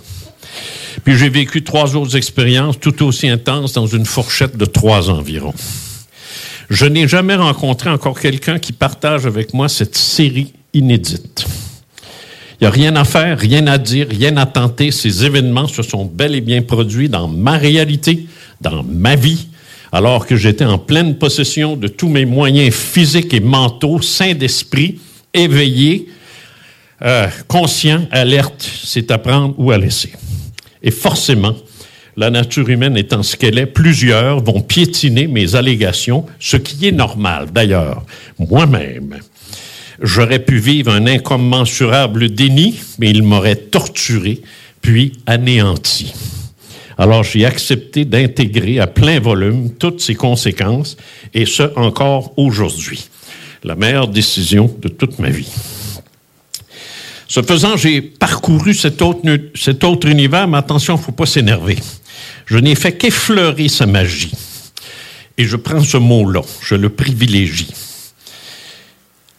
Puis j'ai vécu trois autres expériences tout aussi intenses dans une fourchette de trois environ. Je n'ai jamais rencontré encore quelqu'un qui partage avec moi cette série inédite. Il n'y a rien à faire, rien à dire, rien à tenter. Ces événements se sont bel et bien produits dans ma réalité, dans ma vie, alors que j'étais en pleine possession de tous mes moyens physiques et mentaux, sains d'esprit, éveillé, euh, conscient, alerte, c'est à prendre ou à laisser. Et forcément, la nature humaine étant ce qu'elle est, plusieurs vont piétiner mes allégations, ce qui est normal. D'ailleurs, moi-même, j'aurais pu vivre un incommensurable déni, mais il m'aurait torturé, puis anéanti. Alors j'ai accepté d'intégrer à plein volume toutes ces conséquences, et ce encore aujourd'hui. La meilleure décision de toute ma vie. Ce faisant, j'ai parcouru cet autre, cet autre univers, mais attention, il ne faut pas s'énerver. Je n'ai fait qu'effleurer sa magie. Et je prends ce mot-là, je le privilégie.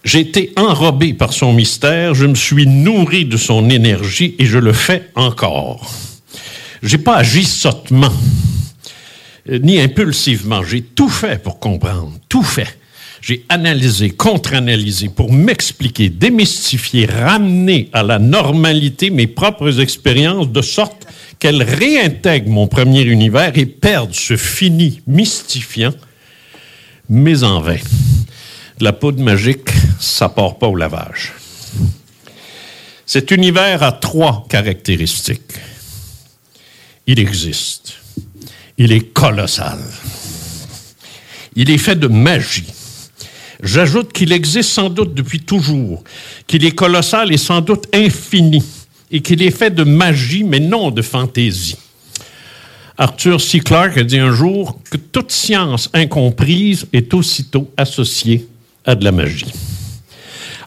J'ai été enrobé par son mystère, je me suis nourri de son énergie et je le fais encore. J'ai pas agi sottement, euh, ni impulsivement. J'ai tout fait pour comprendre, tout fait. J'ai analysé, contre-analysé pour m'expliquer, démystifier, ramener à la normalité mes propres expériences de sorte qu'elles réintègrent mon premier univers et perdent ce fini mystifiant, mais en vain. La poudre magique, ça part pas au lavage. Cet univers a trois caractéristiques il existe. Il est colossal. Il est fait de magie. J'ajoute qu'il existe sans doute depuis toujours, qu'il est colossal et sans doute infini, et qu'il est fait de magie, mais non de fantaisie. Arthur C. Clarke a dit un jour que toute science incomprise est aussitôt associée à de la magie.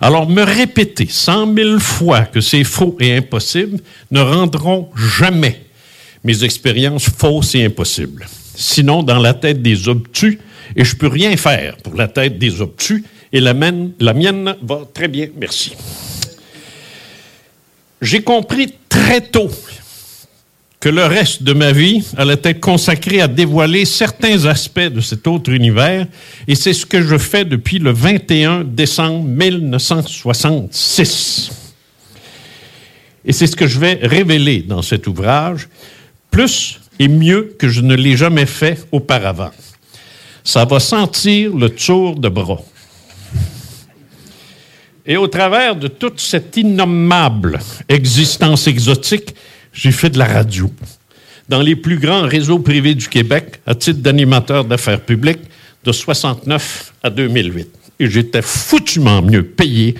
Alors, me répéter cent mille fois que c'est faux et impossible ne rendront jamais mes expériences fausses et impossibles. Sinon, dans la tête des obtus, et je peux rien faire pour la tête des obtus, et la mienne, la mienne va très bien, merci. J'ai compris très tôt que le reste de ma vie allait être consacré à dévoiler certains aspects de cet autre univers, et c'est ce que je fais depuis le 21 décembre 1966. Et c'est ce que je vais révéler dans cet ouvrage, plus et mieux que je ne l'ai jamais fait auparavant. Ça va sentir le tour de bras. Et au travers de toute cette innommable existence exotique, j'ai fait de la radio. Dans les plus grands réseaux privés du Québec, à titre d'animateur d'affaires publiques, de 69 à 2008. Et j'étais foutument mieux payé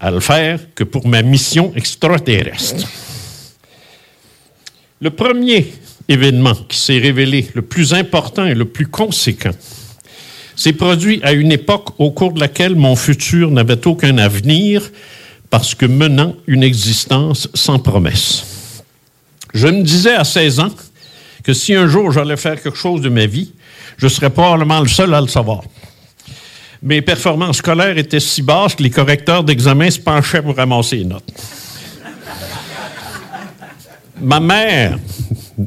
à le faire que pour ma mission extraterrestre. Le premier événement qui s'est révélé le plus important et le plus conséquent s'est produit à une époque au cours de laquelle mon futur n'avait aucun avenir parce que menant une existence sans promesse. Je me disais à 16 ans que si un jour j'allais faire quelque chose de ma vie, je serais probablement le seul à le savoir. Mes performances scolaires étaient si basses que les correcteurs d'examen se penchaient pour ramasser les notes. Ma mère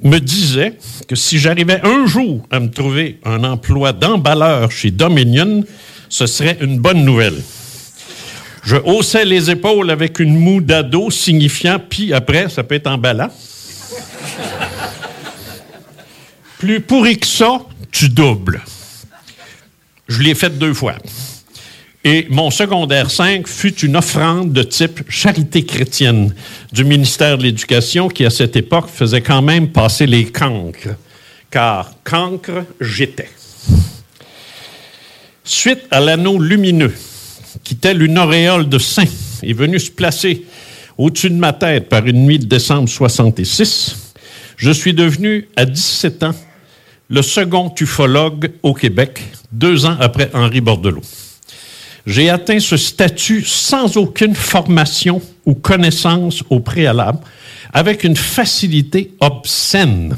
me disait que si j'arrivais un jour à me trouver un emploi d'emballeur chez Dominion, ce serait une bonne nouvelle. Je haussais les épaules avec une moue d'ado signifiant puis après, ça peut être emballant. Plus pourri que ça, tu doubles. Je l'ai fait deux fois. Et mon secondaire 5 fut une offrande de type charité chrétienne du ministère de l'Éducation qui, à cette époque, faisait quand même passer les cancres. Car cancre, j'étais. Suite à l'anneau lumineux, qui, tel une auréole de saint, est venu se placer au-dessus de ma tête par une nuit de décembre 66, je suis devenu, à 17 ans, le second ufologue au Québec, deux ans après Henri Bordelot. J'ai atteint ce statut sans aucune formation ou connaissance au préalable, avec une facilité obscène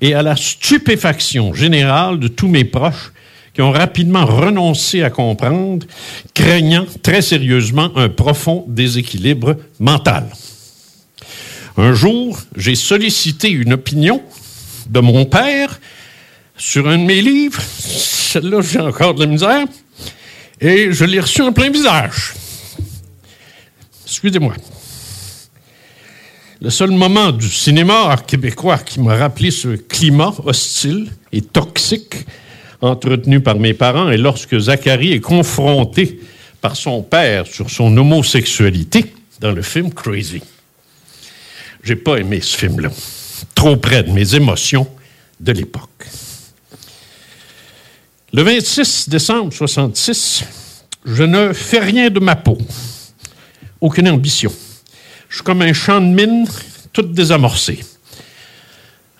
et à la stupéfaction générale de tous mes proches qui ont rapidement renoncé à comprendre, craignant très sérieusement un profond déséquilibre mental. Un jour, j'ai sollicité une opinion de mon père sur un de mes livres. Celle-là, j'ai encore de la misère. Et je l'ai reçu en plein visage. Excusez-moi. Le seul moment du cinéma québécois qui m'a rappelé ce climat hostile et toxique entretenu par mes parents est lorsque Zachary est confronté par son père sur son homosexualité dans le film Crazy. J'ai pas aimé ce film-là. Trop près de mes émotions de l'époque. Le 26 décembre 66, je ne fais rien de ma peau. Aucune ambition. Je suis comme un champ de mine, tout désamorcé.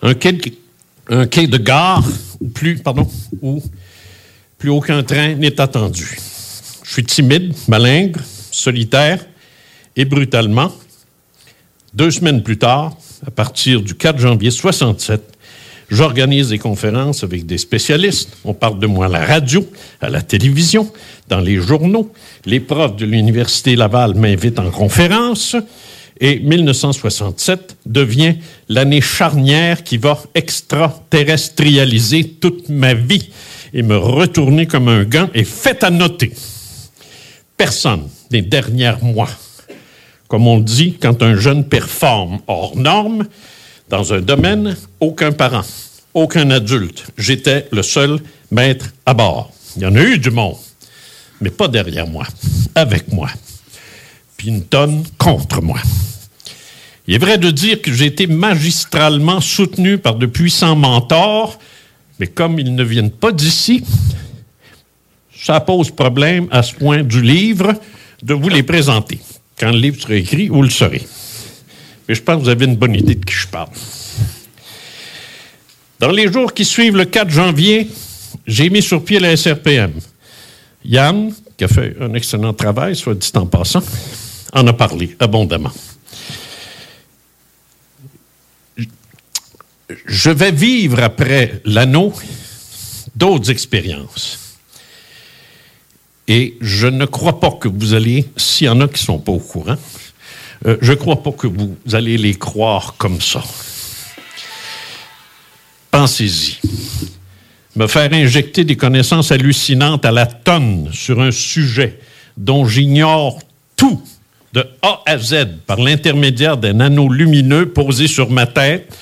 Un quai, de gare, ou plus, pardon, où plus aucun train n'est attendu. Je suis timide, malingre, solitaire et brutalement. Deux semaines plus tard, à partir du 4 janvier 67, J'organise des conférences avec des spécialistes. On parle de moi à la radio, à la télévision, dans les journaux. Les profs de l'Université Laval m'invitent en conférence. Et 1967 devient l'année charnière qui va extraterrestrialiser toute ma vie et me retourner comme un gant. Et fait à noter, personne des derniers mois, comme on dit quand un jeune performe hors norme, dans un domaine, aucun parent, aucun adulte. J'étais le seul maître à bord. Il y en a eu du monde, mais pas derrière moi, avec moi. Puis une tonne contre moi. Il est vrai de dire que j'ai été magistralement soutenu par de puissants mentors, mais comme ils ne viennent pas d'ici, ça pose problème à ce point du livre de vous les présenter. Quand le livre sera écrit, vous le saurez. Mais je pense que vous avez une bonne idée de qui je parle. Dans les jours qui suivent le 4 janvier, j'ai mis sur pied la SRPM. Yann, qui a fait un excellent travail, soit dit en passant, en a parlé abondamment. Je vais vivre après l'anneau d'autres expériences. Et je ne crois pas que vous allez, s'il y en a qui ne sont pas au courant, euh, je crois pas que vous allez les croire comme ça. Pensez-y. Me faire injecter des connaissances hallucinantes à la tonne sur un sujet dont j'ignore tout de A à Z par l'intermédiaire d'un anneau lumineux posé sur ma tête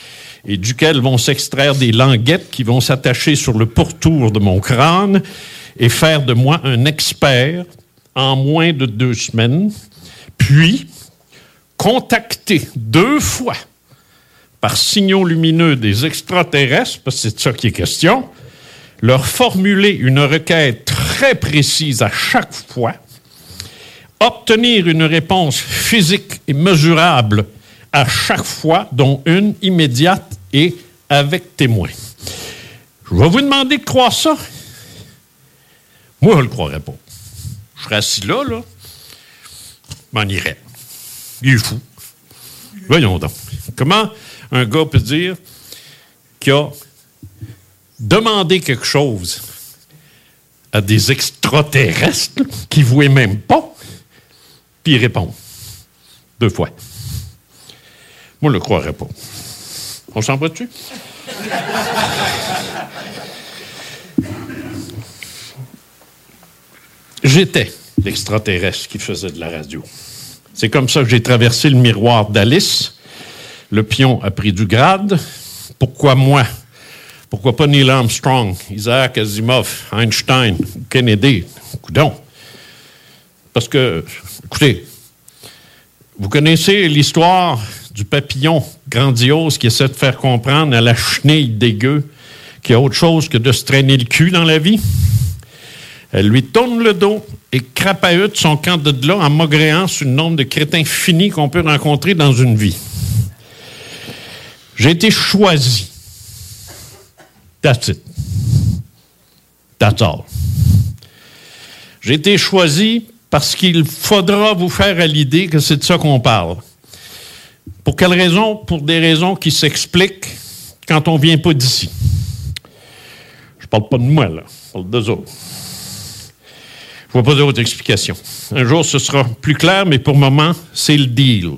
et duquel vont s'extraire des languettes qui vont s'attacher sur le pourtour de mon crâne et faire de moi un expert en moins de deux semaines, puis contacter deux fois par signaux lumineux des extraterrestres, parce que c'est de ça qui est question, leur formuler une requête très précise à chaque fois, obtenir une réponse physique et mesurable à chaque fois, dont une immédiate et avec témoin. Je vais vous demander de croire ça. Moi, je ne le croirais pas. Je serais assis là, là, m'en irais. Il est fou. Voyons donc. Comment un gars peut dire qu'il a demandé quelque chose à des extraterrestres qui ne vouaient même pas, puis il répond deux fois. Moi, je ne le croirais pas. On s'en va dessus? J'étais l'extraterrestre qui faisait de la radio. C'est comme ça que j'ai traversé le miroir d'Alice. Le pion a pris du grade. Pourquoi moi? Pourquoi pas Neil Armstrong, Isaac Asimov, Einstein, Kennedy? Coudon. Parce que, écoutez, vous connaissez l'histoire du papillon grandiose qui essaie de faire comprendre à la chenille dégueu qu'il y a autre chose que de se traîner le cul dans la vie? Elle lui tourne le dos et crapahute son camp de là en maugréant sur le nombre de crétins finis qu'on peut rencontrer dans une vie. J'ai été choisi. That's it. That's all. J'ai été choisi parce qu'il faudra vous faire à l'idée que c'est de ça qu'on parle. Pour quelle raison? Pour des raisons qui s'expliquent quand on ne vient pas d'ici. Je parle pas de moi, là. Je parle d'eux autres. Je vois pas d'autres explications. Un jour, ce sera plus clair, mais pour le moment, c'est le deal.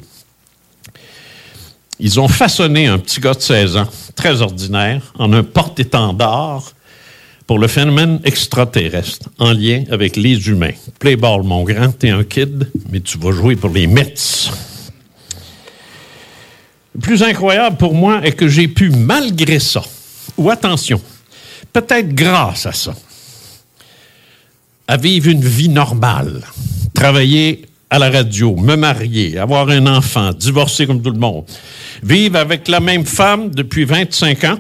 Ils ont façonné un petit gars de 16 ans, très ordinaire, en un porte-étendard pour le phénomène extraterrestre en lien avec les humains. Play ball, mon grand, t'es un kid, mais tu vas jouer pour les Mets. Le plus incroyable pour moi est que j'ai pu, malgré ça, ou attention, peut-être grâce à ça, à vivre une vie normale, travailler à la radio, me marier, avoir un enfant, divorcer comme tout le monde, vivre avec la même femme depuis 25 ans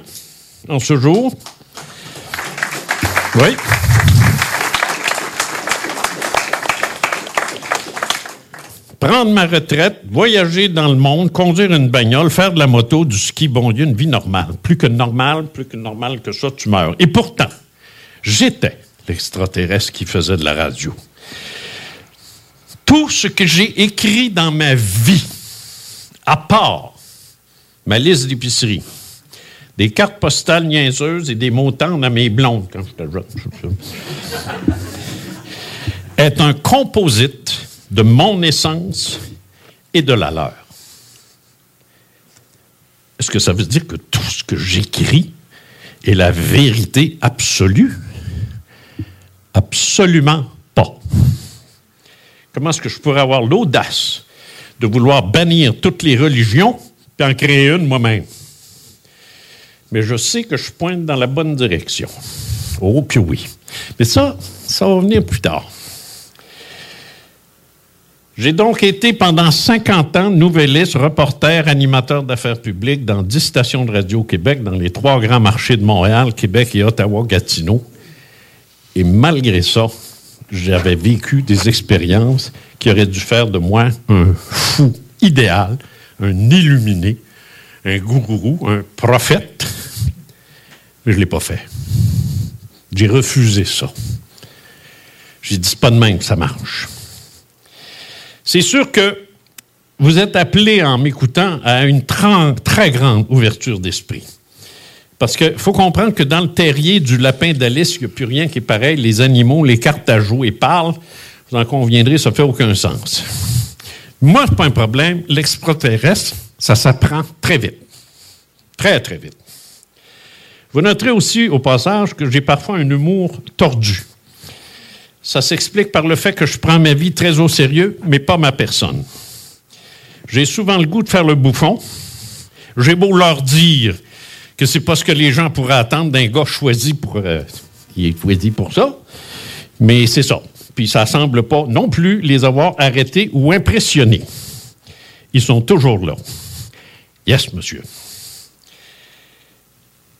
en ce jour. Oui. Prendre ma retraite, voyager dans le monde, conduire une bagnole, faire de la moto, du ski, bon Dieu, une vie normale. Plus que normale, plus que normale que ça, tu meurs. Et pourtant, j'étais l'extraterrestre qui faisait de la radio. Tout ce que j'ai écrit dans ma vie, à part ma liste d'épicerie, des cartes postales niaiseuses et des tendres à mes blondes quand est un composite de mon essence et de la leur. Est-ce que ça veut dire que tout ce que j'écris est la vérité absolue? Absolument pas. Comment est-ce que je pourrais avoir l'audace de vouloir bannir toutes les religions et en créer une moi-même? Mais je sais que je pointe dans la bonne direction. Oh, puis oui. Mais ça, ça va venir plus tard. J'ai donc été pendant 50 ans nouvelliste, reporter, animateur d'affaires publiques dans 10 stations de radio au Québec, dans les trois grands marchés de Montréal, Québec et Ottawa-Gatineau. Et malgré ça, j'avais vécu des expériences qui auraient dû faire de moi un fou idéal, un illuminé, un gourou, un prophète. Mais je ne l'ai pas fait. J'ai refusé ça. J'ai dit, pas de même que ça marche. C'est sûr que vous êtes appelé en m'écoutant à une très grande ouverture d'esprit. Parce qu'il faut comprendre que dans le terrier du lapin d'Alice, il n'y a plus rien qui est pareil. Les animaux, les cartes à jouer parlent. Vous en conviendrez, ça ne fait aucun sens. Moi, ce pas un problème. L'extraterrestre, ça s'apprend très vite. Très, très vite. Vous noterez aussi au passage que j'ai parfois un humour tordu. Ça s'explique par le fait que je prends ma vie très au sérieux, mais pas ma personne. J'ai souvent le goût de faire le bouffon. J'ai beau leur dire que c'est pas ce que les gens pourraient attendre d'un gars choisi pour, euh, est choisi pour ça. Mais c'est ça. Puis ça semble pas non plus les avoir arrêtés ou impressionnés. Ils sont toujours là. Yes, monsieur.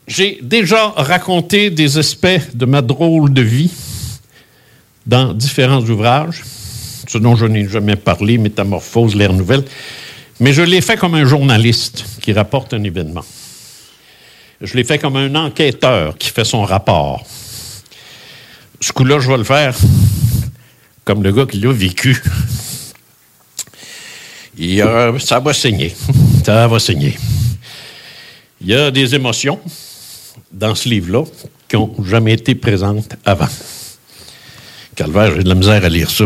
J'ai déjà raconté des aspects de ma drôle de vie dans différents ouvrages, ce dont je n'ai jamais parlé, Métamorphose, l'ère nouvelle, mais je l'ai fait comme un journaliste qui rapporte un événement. Je l'ai fait comme un enquêteur qui fait son rapport. Ce coup-là, je vais le faire comme le gars qui l'a vécu. Et, euh, ça va saigner. Ça va saigner. Il y a des émotions dans ce livre-là qui n'ont jamais été présentes avant. Calvaire, j'ai de la misère à lire ça.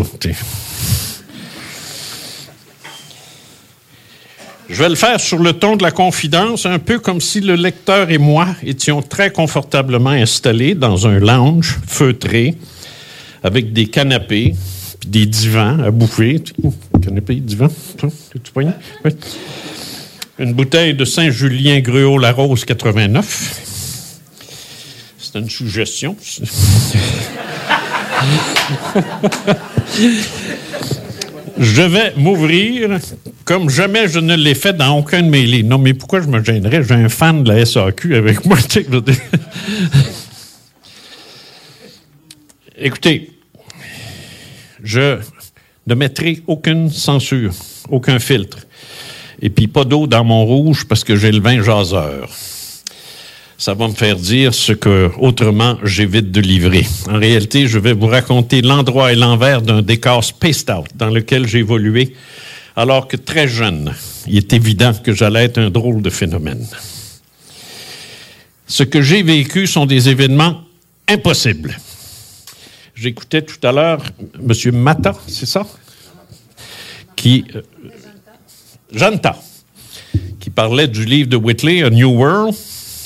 Je vais le faire sur le ton de la confidence, un peu comme si le lecteur et moi étions très confortablement installés dans un lounge feutré avec des canapés, puis des divans à bouffer. Canapé, divan, tu. Une bouteille de Saint-Julien Gruau La Rose 89. C'est une suggestion. [LAUGHS] Je vais m'ouvrir comme jamais je ne l'ai fait dans aucun de mes livres. Non, mais pourquoi je me gênerais? J'ai un fan de la SAQ avec moi. [LAUGHS] Écoutez, je ne mettrai aucune censure, aucun filtre. Et puis pas d'eau dans mon rouge parce que j'ai le vin jaseur. Ça va me faire dire ce que autrement j'évite de livrer. En réalité, je vais vous raconter l'endroit et l'envers d'un décor spaced out dans lequel j'ai évolué alors que très jeune, il est évident que j'allais être un drôle de phénomène. Ce que j'ai vécu sont des événements impossibles. J'écoutais tout à l'heure M. Mata, c'est ça? Qui. euh, Janta, qui parlait du livre de Whitley, A New World.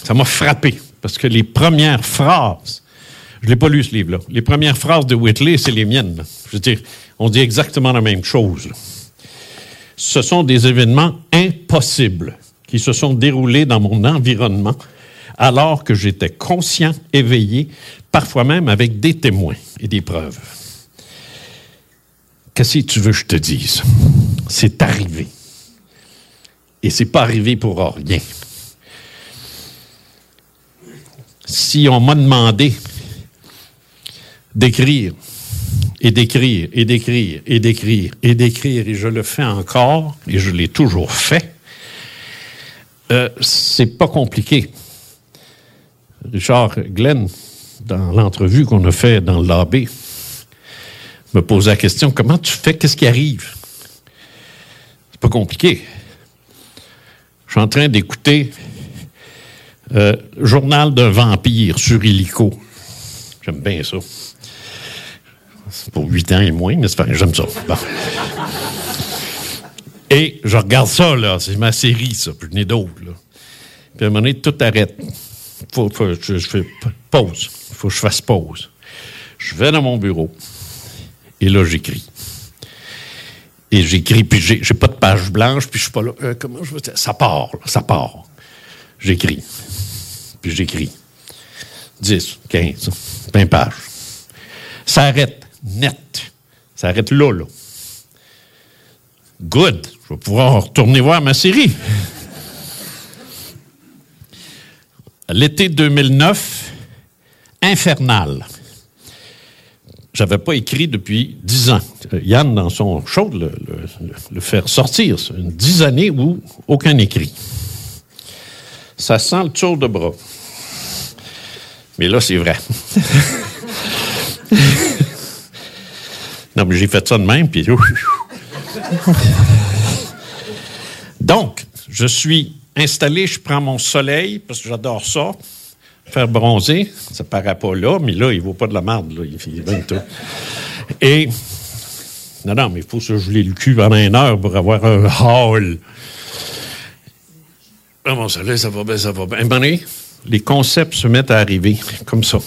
Ça m'a frappé, parce que les premières phrases, je l'ai pas lu ce livre-là, les premières phrases de Whitley, c'est les miennes. Je veux dire, on dit exactement la même chose. Ce sont des événements impossibles qui se sont déroulés dans mon environnement alors que j'étais conscient, éveillé, parfois même avec des témoins et des preuves. Qu'est-ce que tu veux que je te dise? C'est arrivé. Et c'est pas arrivé pour rien. Si on m'a demandé d'écrire et d'écrire et d'écrire et d'écrire et d'écrire, et je le fais encore, et je l'ai toujours fait, euh, c'est pas compliqué. Richard Glenn, dans l'entrevue qu'on a fait dans lobby, me posait la question comment tu fais, qu'est-ce qui arrive? C'est pas compliqué. Je suis en train d'écouter euh, Journal d'un vampire sur Illico. J'aime bien ça. C'est pour 8 ans et moins, mais j'aime ça. Bon. Et je regarde ça, là. C'est ma série, ça. Puis je n'ai d'autres, là. Puis à un moment donné, tout arrête. Faut, faut- je, fais pause. Faut que je fasse pause. Je vais dans mon bureau. Et là, j'écris. Et j'écris, puis j'ai, j'ai pas de page blanche, puis je suis pas là. euh, comment je veux dire? Ça part, là, ça part. J'écris. Puis j'écris. 10, 15, 20 pages. Ça arrête net. Ça arrête là, là. Good. Je vais pouvoir retourner voir ma série. L'été 2009, infernal. J'avais pas écrit depuis dix ans. Yann, dans son show, le, le- le- faire sortir. Dix années où aucun écrit. Ça sent le tour de bras. Mais là, c'est vrai. [LAUGHS] non, mais j'ai fait ça de même, puis... Donc, je suis installé, je prends mon soleil, parce que j'adore ça. Faire bronzer, ça paraît pas là, mais là, il vaut pas de la marde, là. Il fait 22. Et, non, non, mais il faut se geler le cul pendant une heure pour avoir un hall. Ah, mon soleil, ça va bien, ça va bien. Un moment donné, les concepts se mettent à arriver, comme ça.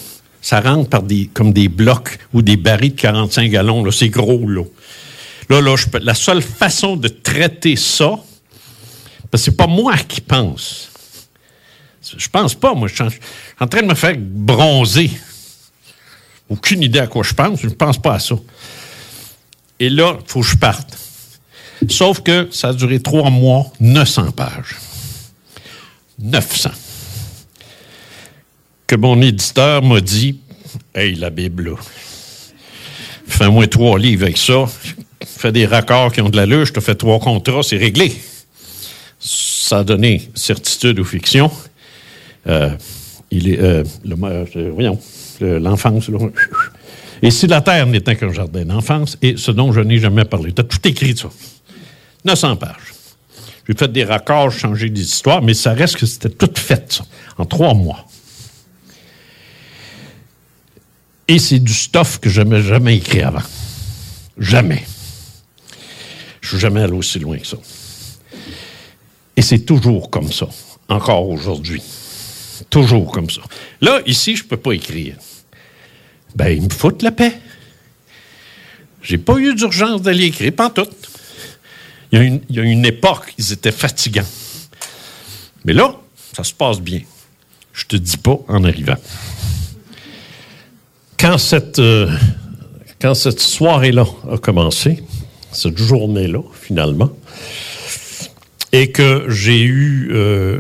Ça rentre par des, comme des blocs ou des barils de 45 gallons, là. C'est gros, là. Là, là, je peux- la seule façon de traiter ça, parce que c'est pas moi qui pense. Je pense pas, moi. Je suis en- en train de me faire bronzer. Aucune idée à quoi je pense. Je ne pense pas à ça. Et là, il faut que je parte. Sauf que ça a duré trois mois, 900 pages. 900. Que mon éditeur m'a dit Hey, la Bible, là, fais-moi trois livres avec ça. Fais des raccords qui ont de la luge, je te fais trois contrats, c'est réglé. Ça a donné certitude ou fiction. Euh, il est, euh, euh, voyons, le- l'enfance. là. Et si la terre n'était qu'un jardin d'enfance, et ce dont je n'ai jamais parlé. Tu as tout écrit, ça. 900 pages. J'ai fait des raccords, changé des histoires, mais ça reste que c'était tout fait, ça, en trois mois. Et c'est du stuff que je n'avais jamais écrit avant. Jamais. Je suis jamais allé aussi loin que ça. Et c'est toujours comme ça, encore aujourd'hui. Toujours comme ça. Là, ici, je ne peux pas écrire. Ben, ils me foutent la paix. J'ai pas eu d'urgence d'aller écrire, pas en tout. Il y, a une, une époque, ils étaient fatigants. Mais là, ça se passe bien. Je te dis pas en arrivant. Quand cette, euh, quand cette soirée-là a commencé, cette journée-là, finalement, et que j'ai eu euh,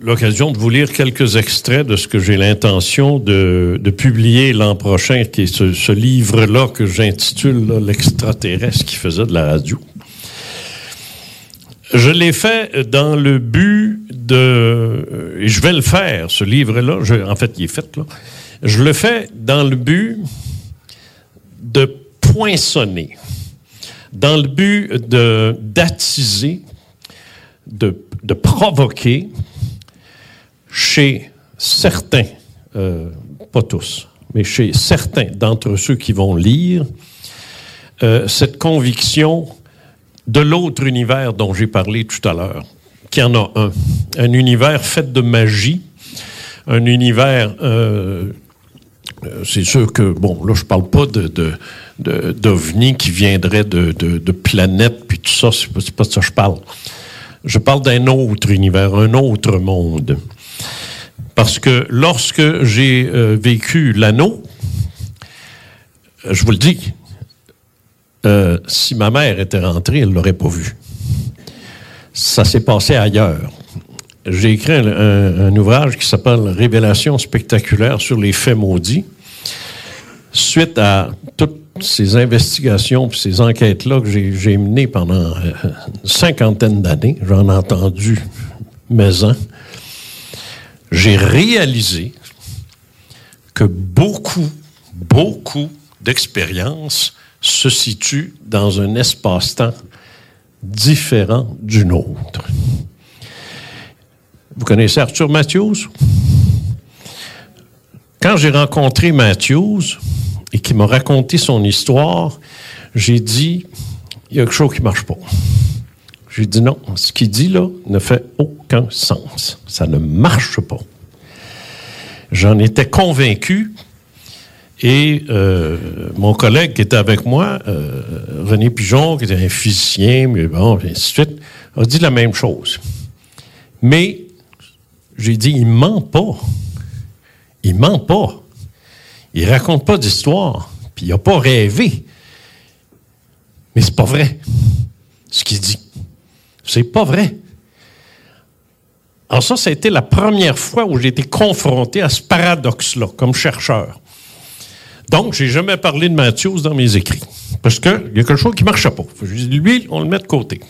l'occasion de vous lire quelques extraits de ce que j'ai l'intention de, de publier l'an prochain, qui est ce, livre-là que j'intitule L'extraterrestre qui faisait de la radio. Je l'ai fait dans le but de... Et je vais le faire, ce livre-là. En fait, il est fait, là. Je le fais dans le but de poinçonner, dans le but d'attiser, de, de provoquer chez certains, euh, pas tous, mais chez certains d'entre ceux qui vont lire, euh, cette conviction de l'autre univers dont j'ai parlé tout à l'heure, qu'il y en a un. Un univers fait de magie, un univers... euh, euh, c'est sûr que, bon, là, je parle pas de, d'ovnis qui viendraient de, de, planètes, puis tout ça, c'est pas, pas de ça que je parle. Je parle d'un autre univers, un autre monde. Parce que lorsque j'ai euh, vécu l'anneau, je vous le dis, euh, si ma mère était rentrée, elle ne l'aurait pas vu. Ça s'est passé ailleurs. J'ai écrit un, ouvrage qui s'appelle Révélations spectaculaires sur les faits maudits. Suite à toutes ces investigations et ces enquêtes-là que j'ai, menées pendant euh, une cinquantaine d'années, j'en ai entendu maison, j'ai réalisé que beaucoup, beaucoup d'expériences se situent dans un espace-temps différent du nôtre. Vous connaissez Arthur Matthews? Quand j'ai rencontré Matthews et qu'il m'a raconté son histoire, j'ai dit, il y a quelque chose qui ne marche pas. J'ai dit non, ce qu'il dit là ne fait aucun sens. Ça ne marche pas. J'en étais convaincu et euh, mon collègue qui était avec moi, euh, René Pigeon, qui était un physicien, mais bon, et ainsi de suite, a dit la même chose. Mais j'ai dit, il ment pas. Il ment pas. Il raconte pas d'histoire. Puis il n'a pas rêvé. Mais c'est pas vrai, ce qu'il dit. C'est pas vrai. Alors ça, ça a été la première fois où j'ai été confronté à ce paradoxe-là, comme chercheur. Donc, j'ai jamais parlé de Matthews dans mes écrits. Parce qu'il y a quelque chose qui ne marchait pas. Lui, on le met de côté.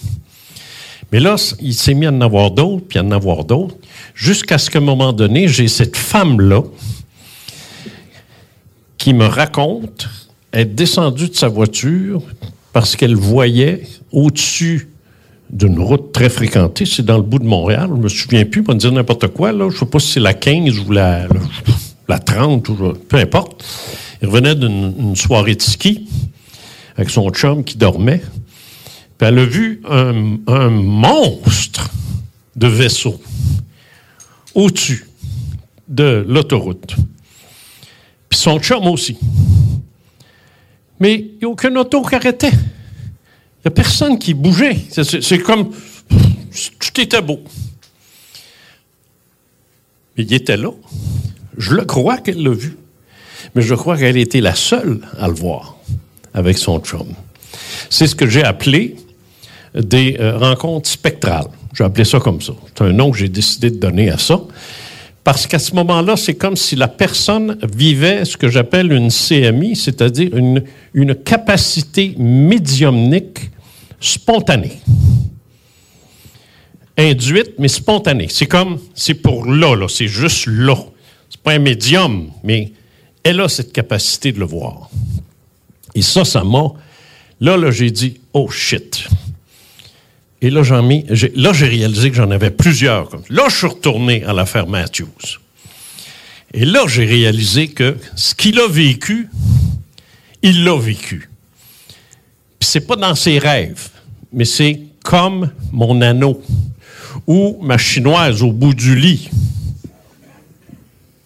Mais là, il s'est mis à en avoir d'autres, puis à en avoir d'autres, jusqu'à ce qu'à un moment donné, j'ai cette femme-là qui me raconte être descendue de sa voiture parce qu'elle voyait au-dessus d'une route très fréquentée, c'est dans le bout de Montréal, je me souviens plus, pour me dire n'importe quoi, là, je sais pas si c'est la 15 ou la, la, la 30, ou, peu importe. Il revenait d'une une soirée de ski avec son chum qui dormait. Puis elle a vu un, monstre de vaisseau au-dessus de l'autoroute. Puis son chum aussi. Mais il n'y a aucun auto qui arrêtait. Il n'y a personne qui bougeait. C'est- comme. Tout était beau. Il était là. Je le crois qu'elle l'a vu. Mais je crois qu'elle était la seule à le voir avec son chum. C'est ce que j'ai appelé des euh, rencontres spectrales. J'ai appelé ça comme ça. C'est un nom que j'ai décidé de donner à ça. Parce qu'à ce moment-là, c'est comme si la personne vivait ce que j'appelle une CMI, c'est-à-dire une, une capacité médiumnique spontanée. Induite, mais spontanée. C'est comme, c'est pour là, là, c'est juste là. C'est pas un médium, mais elle a cette capacité de le voir. Et ça, ça m'a. Là, là, j'ai dit, oh shit. Et là, j'en mis, là, j'ai réalisé que j'en avais plusieurs. Comme, là, je suis retourné à l'affaire Matthews. Et là, j'ai réalisé que ce qu'il a vécu, il l'a vécu. Puis c'est pas dans ses rêves, mais c'est comme mon anneau ou ma chinoise au bout du lit.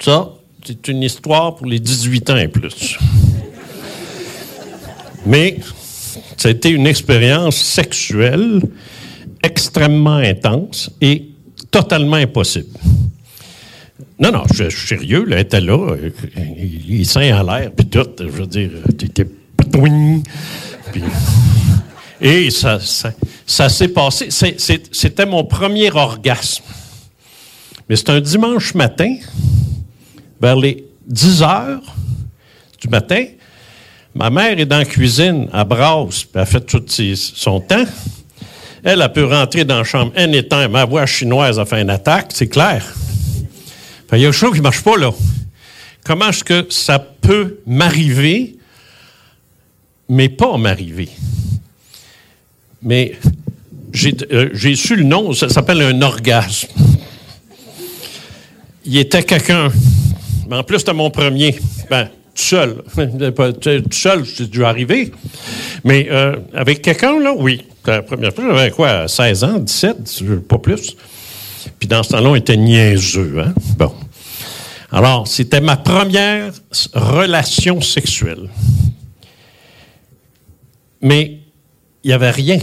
Ça, c'est une histoire pour les 18 ans et plus. Mais ça a été une expérience sexuelle extrêmement intense et totalement impossible. Non, non, je, suis sérieux, là, elle était là, les seins en l'air, puis tout, je veux dire, t'étais patouing, puis- Et ça, ça, ça s'est passé, c'était mon premier orgasme. Mais c'est un dimanche matin, vers les 10 heures du matin, ma mère est dans la cuisine, à brasse, elle fait tout son temps. Elle, elle peut rentrer dans la chambre anytime. Ma voix chinoise a fait une attaque, c'est clair. Il y a quelque chose qui ne marche pas là. Comment est-ce que ça peut m'arriver, mais pas m'arriver? Mais j'ai euh, j'ai su le nom, ça s'appelle un orgasme. Il était quelqu'un, mais en plus c'était mon premier. Ben, tout seul. [LAUGHS] Tout seul, c'est dû arriver. Mais euh, avec quelqu'un, là, oui. La première fois, j'avais quoi, 16 ans, 17, pas plus. Puis dans ce temps-là, on était niaiseux, hein? Bon. Alors, c'était ma première relation sexuelle. Mais il n'y avait rien.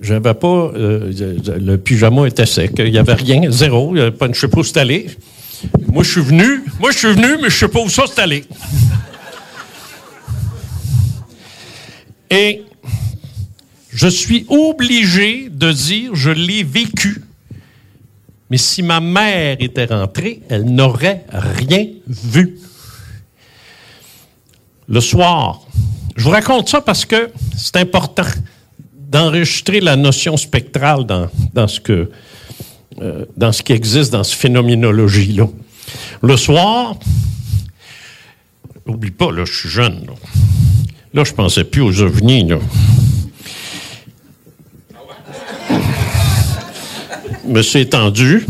J'avais pas. euh, le pyjama était sec. Il n'y avait rien, zéro. Pas, je ne sais Moi, je suis venu. Moi, je suis venu, mais je ne sais pas où ça c'est allé. Et je suis obligé de dire, je l'ai vécu. Mais si ma mère était rentrée, elle n'aurait rien vu. Le soir, je vous raconte ça parce que c'est important d'enregistrer la notion spectrale dans ce que, euh, dans ce qui existe dans cette phénoménologie-là. Le soir, n'oublie pas, là, je suis jeune. Là, Là, je pensais plus aux ovnis. Là. Je me suis étendu,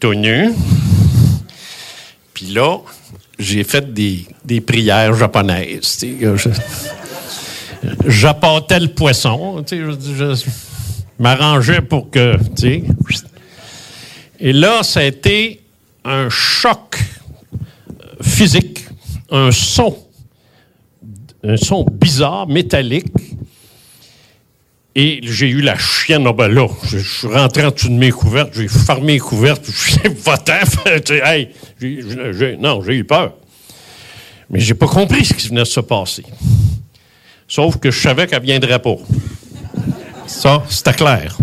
tout nu. Puis là, j'ai fait des, des prières japonaises. J'apportais le poisson. Je, je m'arrangeais pour que. tu. Et là, ça a été un choc physique, un son, un son bizarre, métallique. Et j'ai eu la chienne, ah ben là, je, suis rentré en dessous de mes couvertes, j'ai fermé les couvertes, [LAUGHS] je suis hey, non, j'ai eu peur. Mais j'ai pas compris ce qui venait de se passer. Sauf que je savais qu'elle viendrait pas. Ça, c'était clair.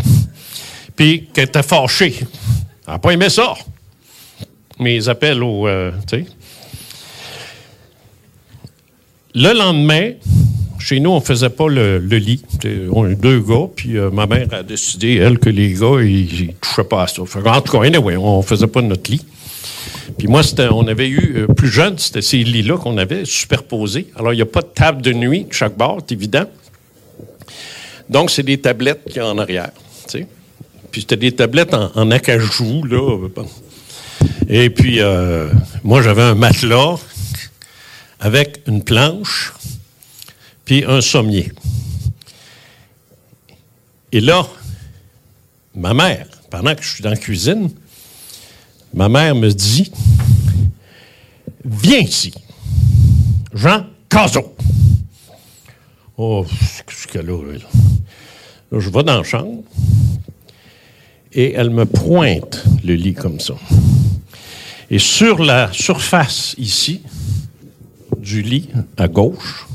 Puis qu'elle était fâchée. Elle n'a pas aimé ça. Mes appels au. euh. Le lendemain, chez nous, on faisait pas le, lit. On est deux gars, puis euh, ma mère a décidé, elle, que les gars, ils, ils touchaient pas à ça. En tout cas, anyway, on faisait pas notre lit. Puis moi, on avait eu, euh, plus jeune, c'était ces lits-là qu'on avait superposés. Alors, il n'y a pas de table de nuit chaque bord, c'est évident. Donc, c'est des tablettes qu'il y a en arrière. Puis c'était des tablettes en, acajou, là. Et puis, euh, moi, j'avais un matelas avec une planche, puis un sommier. Et là, ma mère, pendant que je suis dans la cuisine, ma mère me dit Viens ici, Jean Cazot. Oh, qu'est-ce qu'elle a, là? Je vais dans la chambre. et elle me pointe le lit comme ça. Et sur la surface ici du lit à gauche,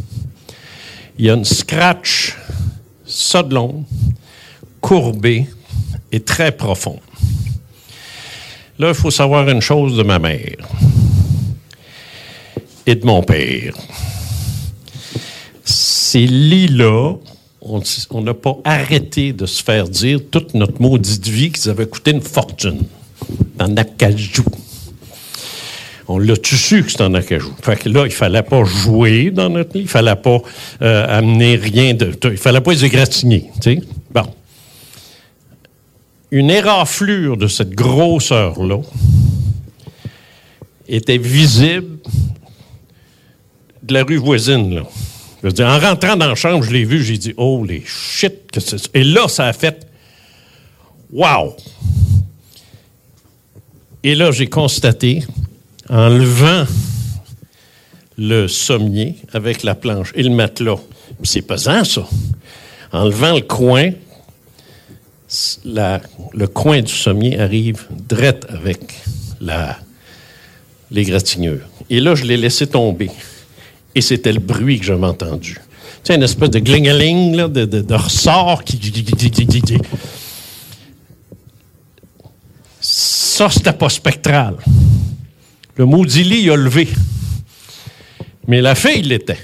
il y a une scratch long, courbée et très profonde. Là, il faut savoir une chose de ma mère et de mon père. Ces lits-là, on n'a pas arrêté de se faire dire toute notre maudite vie qu'ils avaient coûté une fortune dans Acajou. On l'a tu su que c'était en acajou? Fait que là, il fallait pas jouer dans notre lit, il fallait pas euh, amener rien de. Il fallait pas les égratigner. Bon. Une éraflure de cette grosseur-là était visible de la rue voisine, là. En rentrant dans la chambre, je l'ai vu, j'ai dit, oh les shit, que c'est? Et là, ça a fait, wow! Et là, j'ai constaté en levant le sommier avec la planche et le matelas. C'est pesant, ça. En levant le coin, le coin du sommier arrive drette avec la, l'égratignure. Et là, je l'ai laissé tomber. Et c'était le bruit que j'avais entendu. Tu sais, une espèce de glingeling, là, de, ressort qui. Ça, c'était pas spectral. Le maudit lit, a levé. Mais la fille l'était.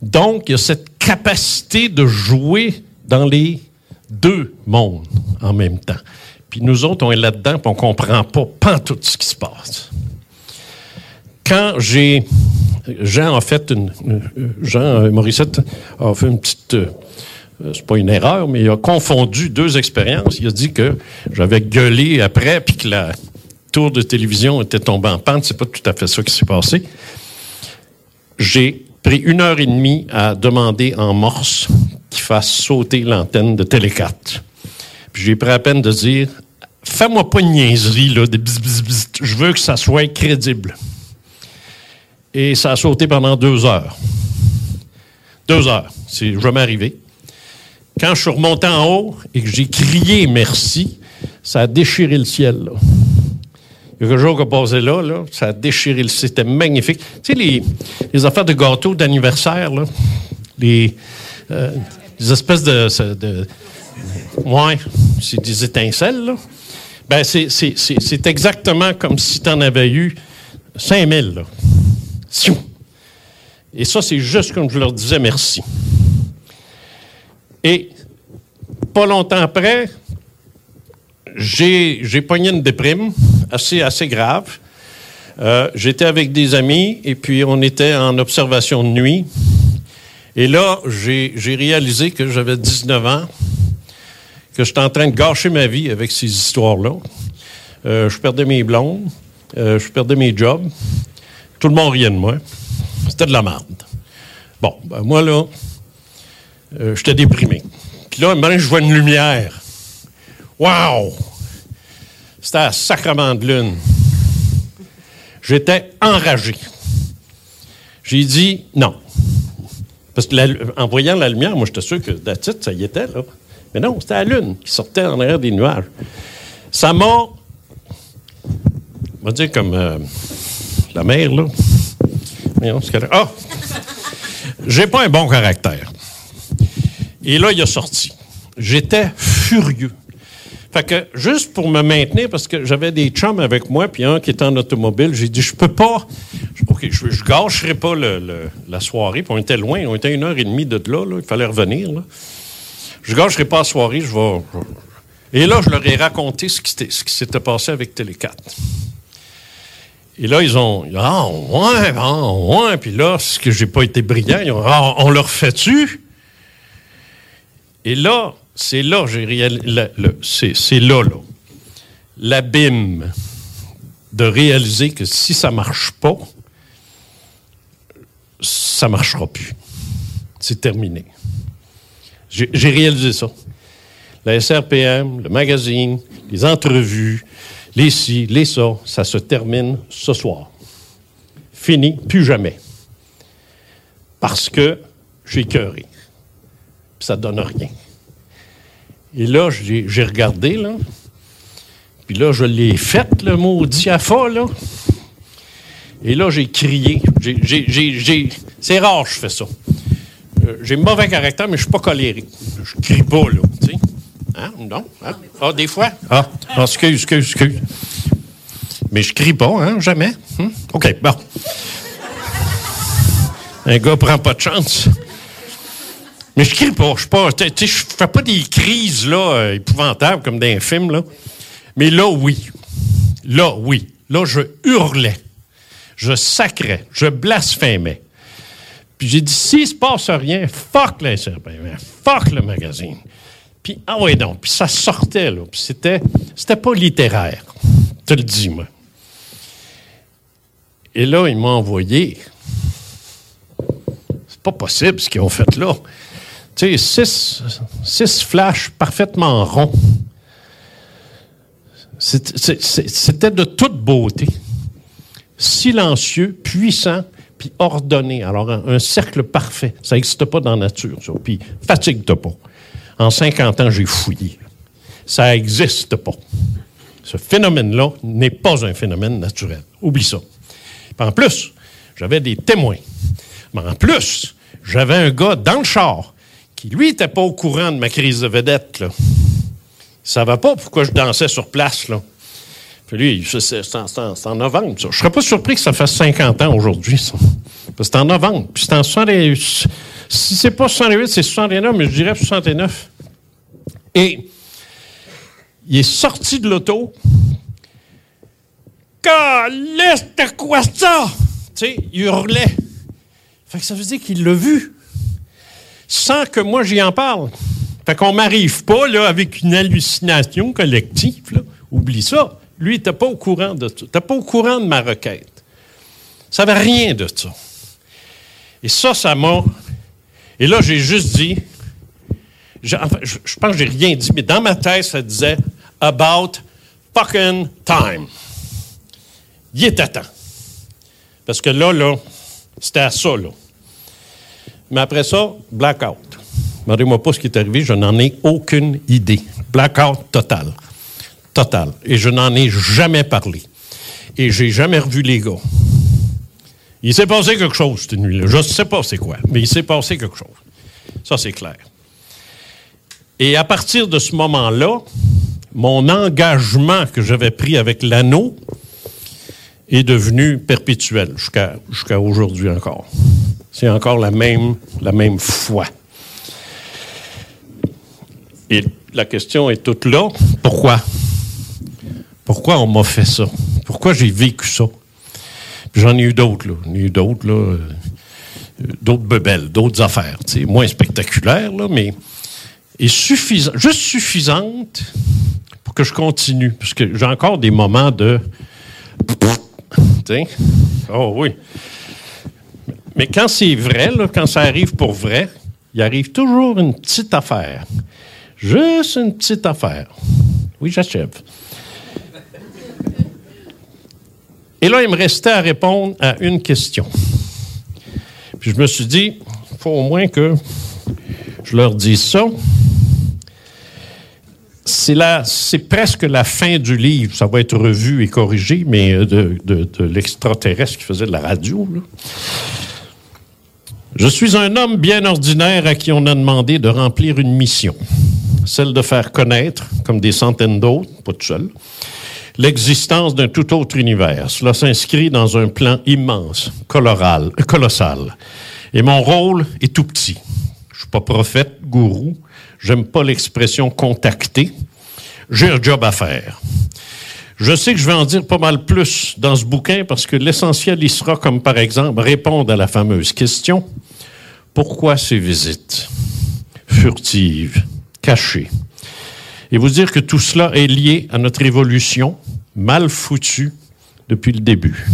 Donc, il y a cette capacité de jouer dans les deux mondes en même temps. Puis nous autres, on est là-dedans, puis on comprend pas, pas tout ce qui se passe. Quand j'ai. Jean a fait une. Jean Morissette a fait une petite. Euh, c'est pas une erreur, mais il a confondu deux expériences. Il a dit que j'avais gueulé après, puis que la, tour de télévision était tombé en pente. C'est pas tout à fait ça qui s'est passé. J'ai pris une heure et demie à demander en morse qu'il fasse sauter l'antenne de Télé 4. Puis j'ai pris à peine de dire Fais-moi pas une niaiserie, là, de Je veux que ça soit crédible. Et ça a sauté pendant deux heures. Deux heures. C'est jamais arrivé. Quand je suis remonté en haut et que j'ai crié merci, ça a déchiré le ciel. Il y a quelque chose qui a passé là, ça a déchiré le C'était magnifique. Tu sais, les, affaires de gâteaux d'anniversaire, là, les, euh, espèces de, de, Ouais, c'est des étincelles, là. Ben, c'est exactement comme si tu en avais eu 5000, là. Et ça, c'est juste comme je leur disais merci. Et pas longtemps après, j'ai pogné une déprime assez, assez grave. Euh, j'étais avec des amis et puis on était en observation de nuit. Et là, j'ai réalisé que j'avais 19 ans, que j'étais en train de gâcher ma vie avec ces histoires-là. Euh, je perdais mes blondes, euh, je perdais mes jobs. Tout le monde riait de moi. C'était de la merde. Bon, ben moi, là, j'étais déprimé. Puis là, ben, je vois une lumière. Wow! C'était un sacrement de lune. J'étais enragé. J'ai dit non. Parce que en voyant la lumière, moi, j'étais sûr que la titre, ça y était, là. Mais non, c'était la lune qui sortait en arrière des nuages. Ça m'a. On va dire comme euh, la mer, là. Ah! J'ai pas un bon caractère. Et là, il a sorti. J'étais furieux. Fait que juste pour me maintenir, parce que j'avais des chums avec moi, puis un qui était en automobile, j'ai dit, je peux pas, OK, je, je gâcherai pas la soirée, on était loin, on était une heure et demie de là, il fallait revenir. Je gâcherai pas la soirée, je vais... Et là, je leur ai raconté ce qui, s'était passé avec Télé 4. Et là, ils ont Ah, ouais, ah, ouais. Puis là, ce que j'ai pas été brillant, ils ont Ah, on leur fait-tu? Et là, c'est là, j'ai réalisé, c'est là, là, l'abîme de réaliser que si ça marche pas, ça marchera plus. C'est terminé. J'ai réalisé ça. La SRPM, le magazine, les entrevues, les ci, les ça, ça se termine ce soir. Fini, plus jamais. Parce que j'ai cœuré. Ça donne rien. Et là, j'ai regardé, là. Puis là, je l'ai fait, le maudit AFA, là. Et là, j'ai crié. C'est rare, je fais ça. Euh, j'ai mauvais caractère, mais je suis pas colérique. Je crie pas, là. Hein? Non? Hein? Ah, des fois? Ah, ah, excuse, excuse, excuse. Mais je crie pas, hein? Jamais. Hum? OK, bon. Un gars prend pas de chance. Mais je crie pas. Je suis pas. tu je fais pas des crises là, euh, épouvantables comme dans un film, là. Mais là, oui. Là, oui. Là, je hurlais. Je sacrais. Je blasphémais. Puis j'ai dit, s'il se passe rien, fuck les fuck le magazine. Puis, ah ouais, donc. Puis ça sortait, là. Puis c'était, c'était pas littéraire. Te le dis, moi. Et là, il m'a envoyé. C'est pas possible ce qu'ils ont fait là. Tu sais, six, six flashs parfaitement ronds. C'était de toute beauté. Silencieux, puissant, puis ordonné. Alors, un, un cercle parfait. Ça n'existe pas dans la nature, ça. Puis, fatigue-toi pas. En 50 ans, j'ai fouillé. Ça n'existe pas. Ce phénomène-là n'est pas un phénomène naturel. Oublie ça. Puis en plus, j'avais des témoins. Mais en plus, j'avais un gars dans le char qui, lui, n'était pas au courant de ma crise de vedette. Là. Il savait pas pourquoi je dansais sur place. Là. Puis lui, c'est en, novembre, ça. Je serais pas surpris que ça fasse 50 ans aujourd'hui, c'est en novembre. Puis c'est en 68. Si c'est pas 68, c'est 69, mais je dirais 69. Et il est sorti de l'auto. Calisse, de quoi ça? Tu il hurlait. Fait que ça veut dire qu'il l'a vu. Sans que moi j'y en parle. Fait qu'on m'arrive pas, avec une hallucination collective. Oublie ça. Lui, il n'était pas au courant de ça. Il n'était pas au courant de ma requête. Il savait rien de ça. Et ça, ça m'a. Et là, j'ai juste dit. Enfin, je, je pense que j'ai rien dit, mais dans ma tête, ça disait About fucking time. Il était temps. Parce que là, là, c'était à ça, là. Mais après ça, blackout. Demandez-moi pas ce qui est arrivé, je n'en ai aucune idée. Blackout total. Total. Et je n'en ai jamais parlé. Et j'ai jamais revu les gars. Il s'est passé quelque chose cette nuit-là. Je ne sais pas c'est quoi, mais il s'est passé quelque chose. Ça, c'est clair. Et à partir de ce moment-là, mon engagement que j'avais pris avec l'anneau est devenu perpétuel jusqu'à aujourd'hui encore. C'est encore la même, foi. Et la question est toute là. Pourquoi? Pourquoi on m'a fait ça? Pourquoi j'ai vécu ça? J'en ai eu d'autres, là. J'en ai eu d'autres, là. euh, d'autres bebelles, d'autres affaires. sais, moins spectaculaires, là, mais et suffisant, juste suffisante pour que je continue. Parce que j'ai encore des moments de. Tu sais? Oh oui. Mais quand c'est vrai, quand ça arrive pour vrai, il arrive toujours une petite affaire. Juste une petite affaire. Oui, j'achève. Et là, il me restait à répondre à une question. Puis je me suis dit, il faut au moins que je leur dise ça. C'est c'est presque la fin du livre. Ça va être revu et corrigé, mais euh, de, l'extraterrestre qui faisait de la radio. Je suis un homme bien ordinaire à qui on a demandé de remplir une mission, celle de faire connaître, comme des centaines d'autres, pas tout seul, l'existence d'un tout autre univers. Cela s'inscrit dans un plan immense, euh, colossal. Et mon rôle est tout petit. Je suis pas prophète, gourou. J'aime pas l'expression contacter. J'ai un job à faire. Je sais que je vais en dire pas mal plus dans ce bouquin parce que l'essentiel y sera comme par exemple répondre à la fameuse question pourquoi ces visites furtives, cachées? Et vous dire que tout cela est lié à notre évolution mal foutue depuis le début,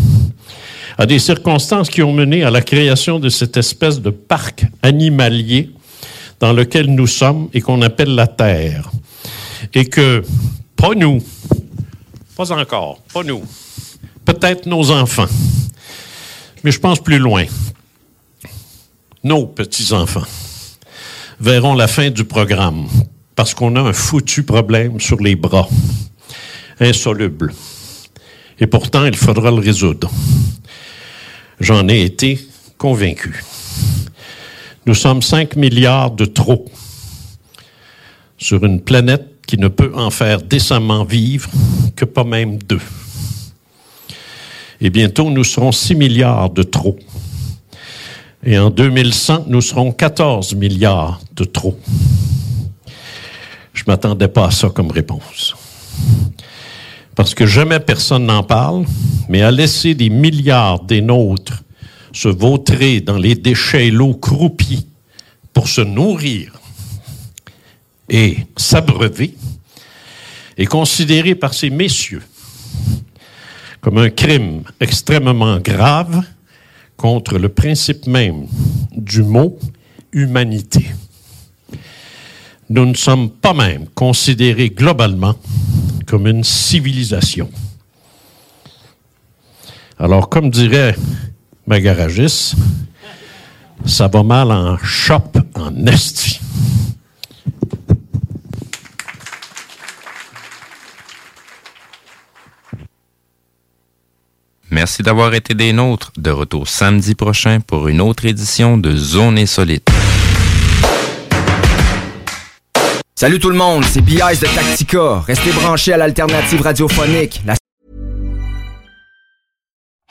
à des circonstances qui ont mené à la création de cette espèce de parc animalier dans lequel nous sommes et qu'on appelle la Terre. Et que, pas nous, pas encore, pas nous, peut-être nos enfants, mais je pense plus loin, nos petits-enfants verront la fin du programme parce qu'on a un foutu problème sur les bras, insoluble. Et pourtant, il faudra le résoudre. J'en ai été convaincu. Nous sommes 5 milliards de trop sur une planète qui ne peut en faire décemment vivre que pas même deux. Et bientôt, nous serons 6 milliards de trop. Et en 2100, nous serons 14 milliards de trop. Je ne m'attendais pas à ça comme réponse. Parce que jamais personne n'en parle, mais à laisser des milliards des nôtres se vautrer dans les déchets l'eau croupis pour se nourrir et s'abreuver est considéré par ces messieurs comme un crime extrêmement grave contre le principe même du mot humanité. Nous ne sommes pas même considérés globalement comme une civilisation. Alors, comme dirait ma garagiste, ça va mal en shop en esti. Merci d'avoir été des nôtres. De retour samedi prochain pour une autre édition de Zone Insolite. Salut tout le monde, c'est BIs de Tactica. Restez branchés à l'alternative radiophonique. La...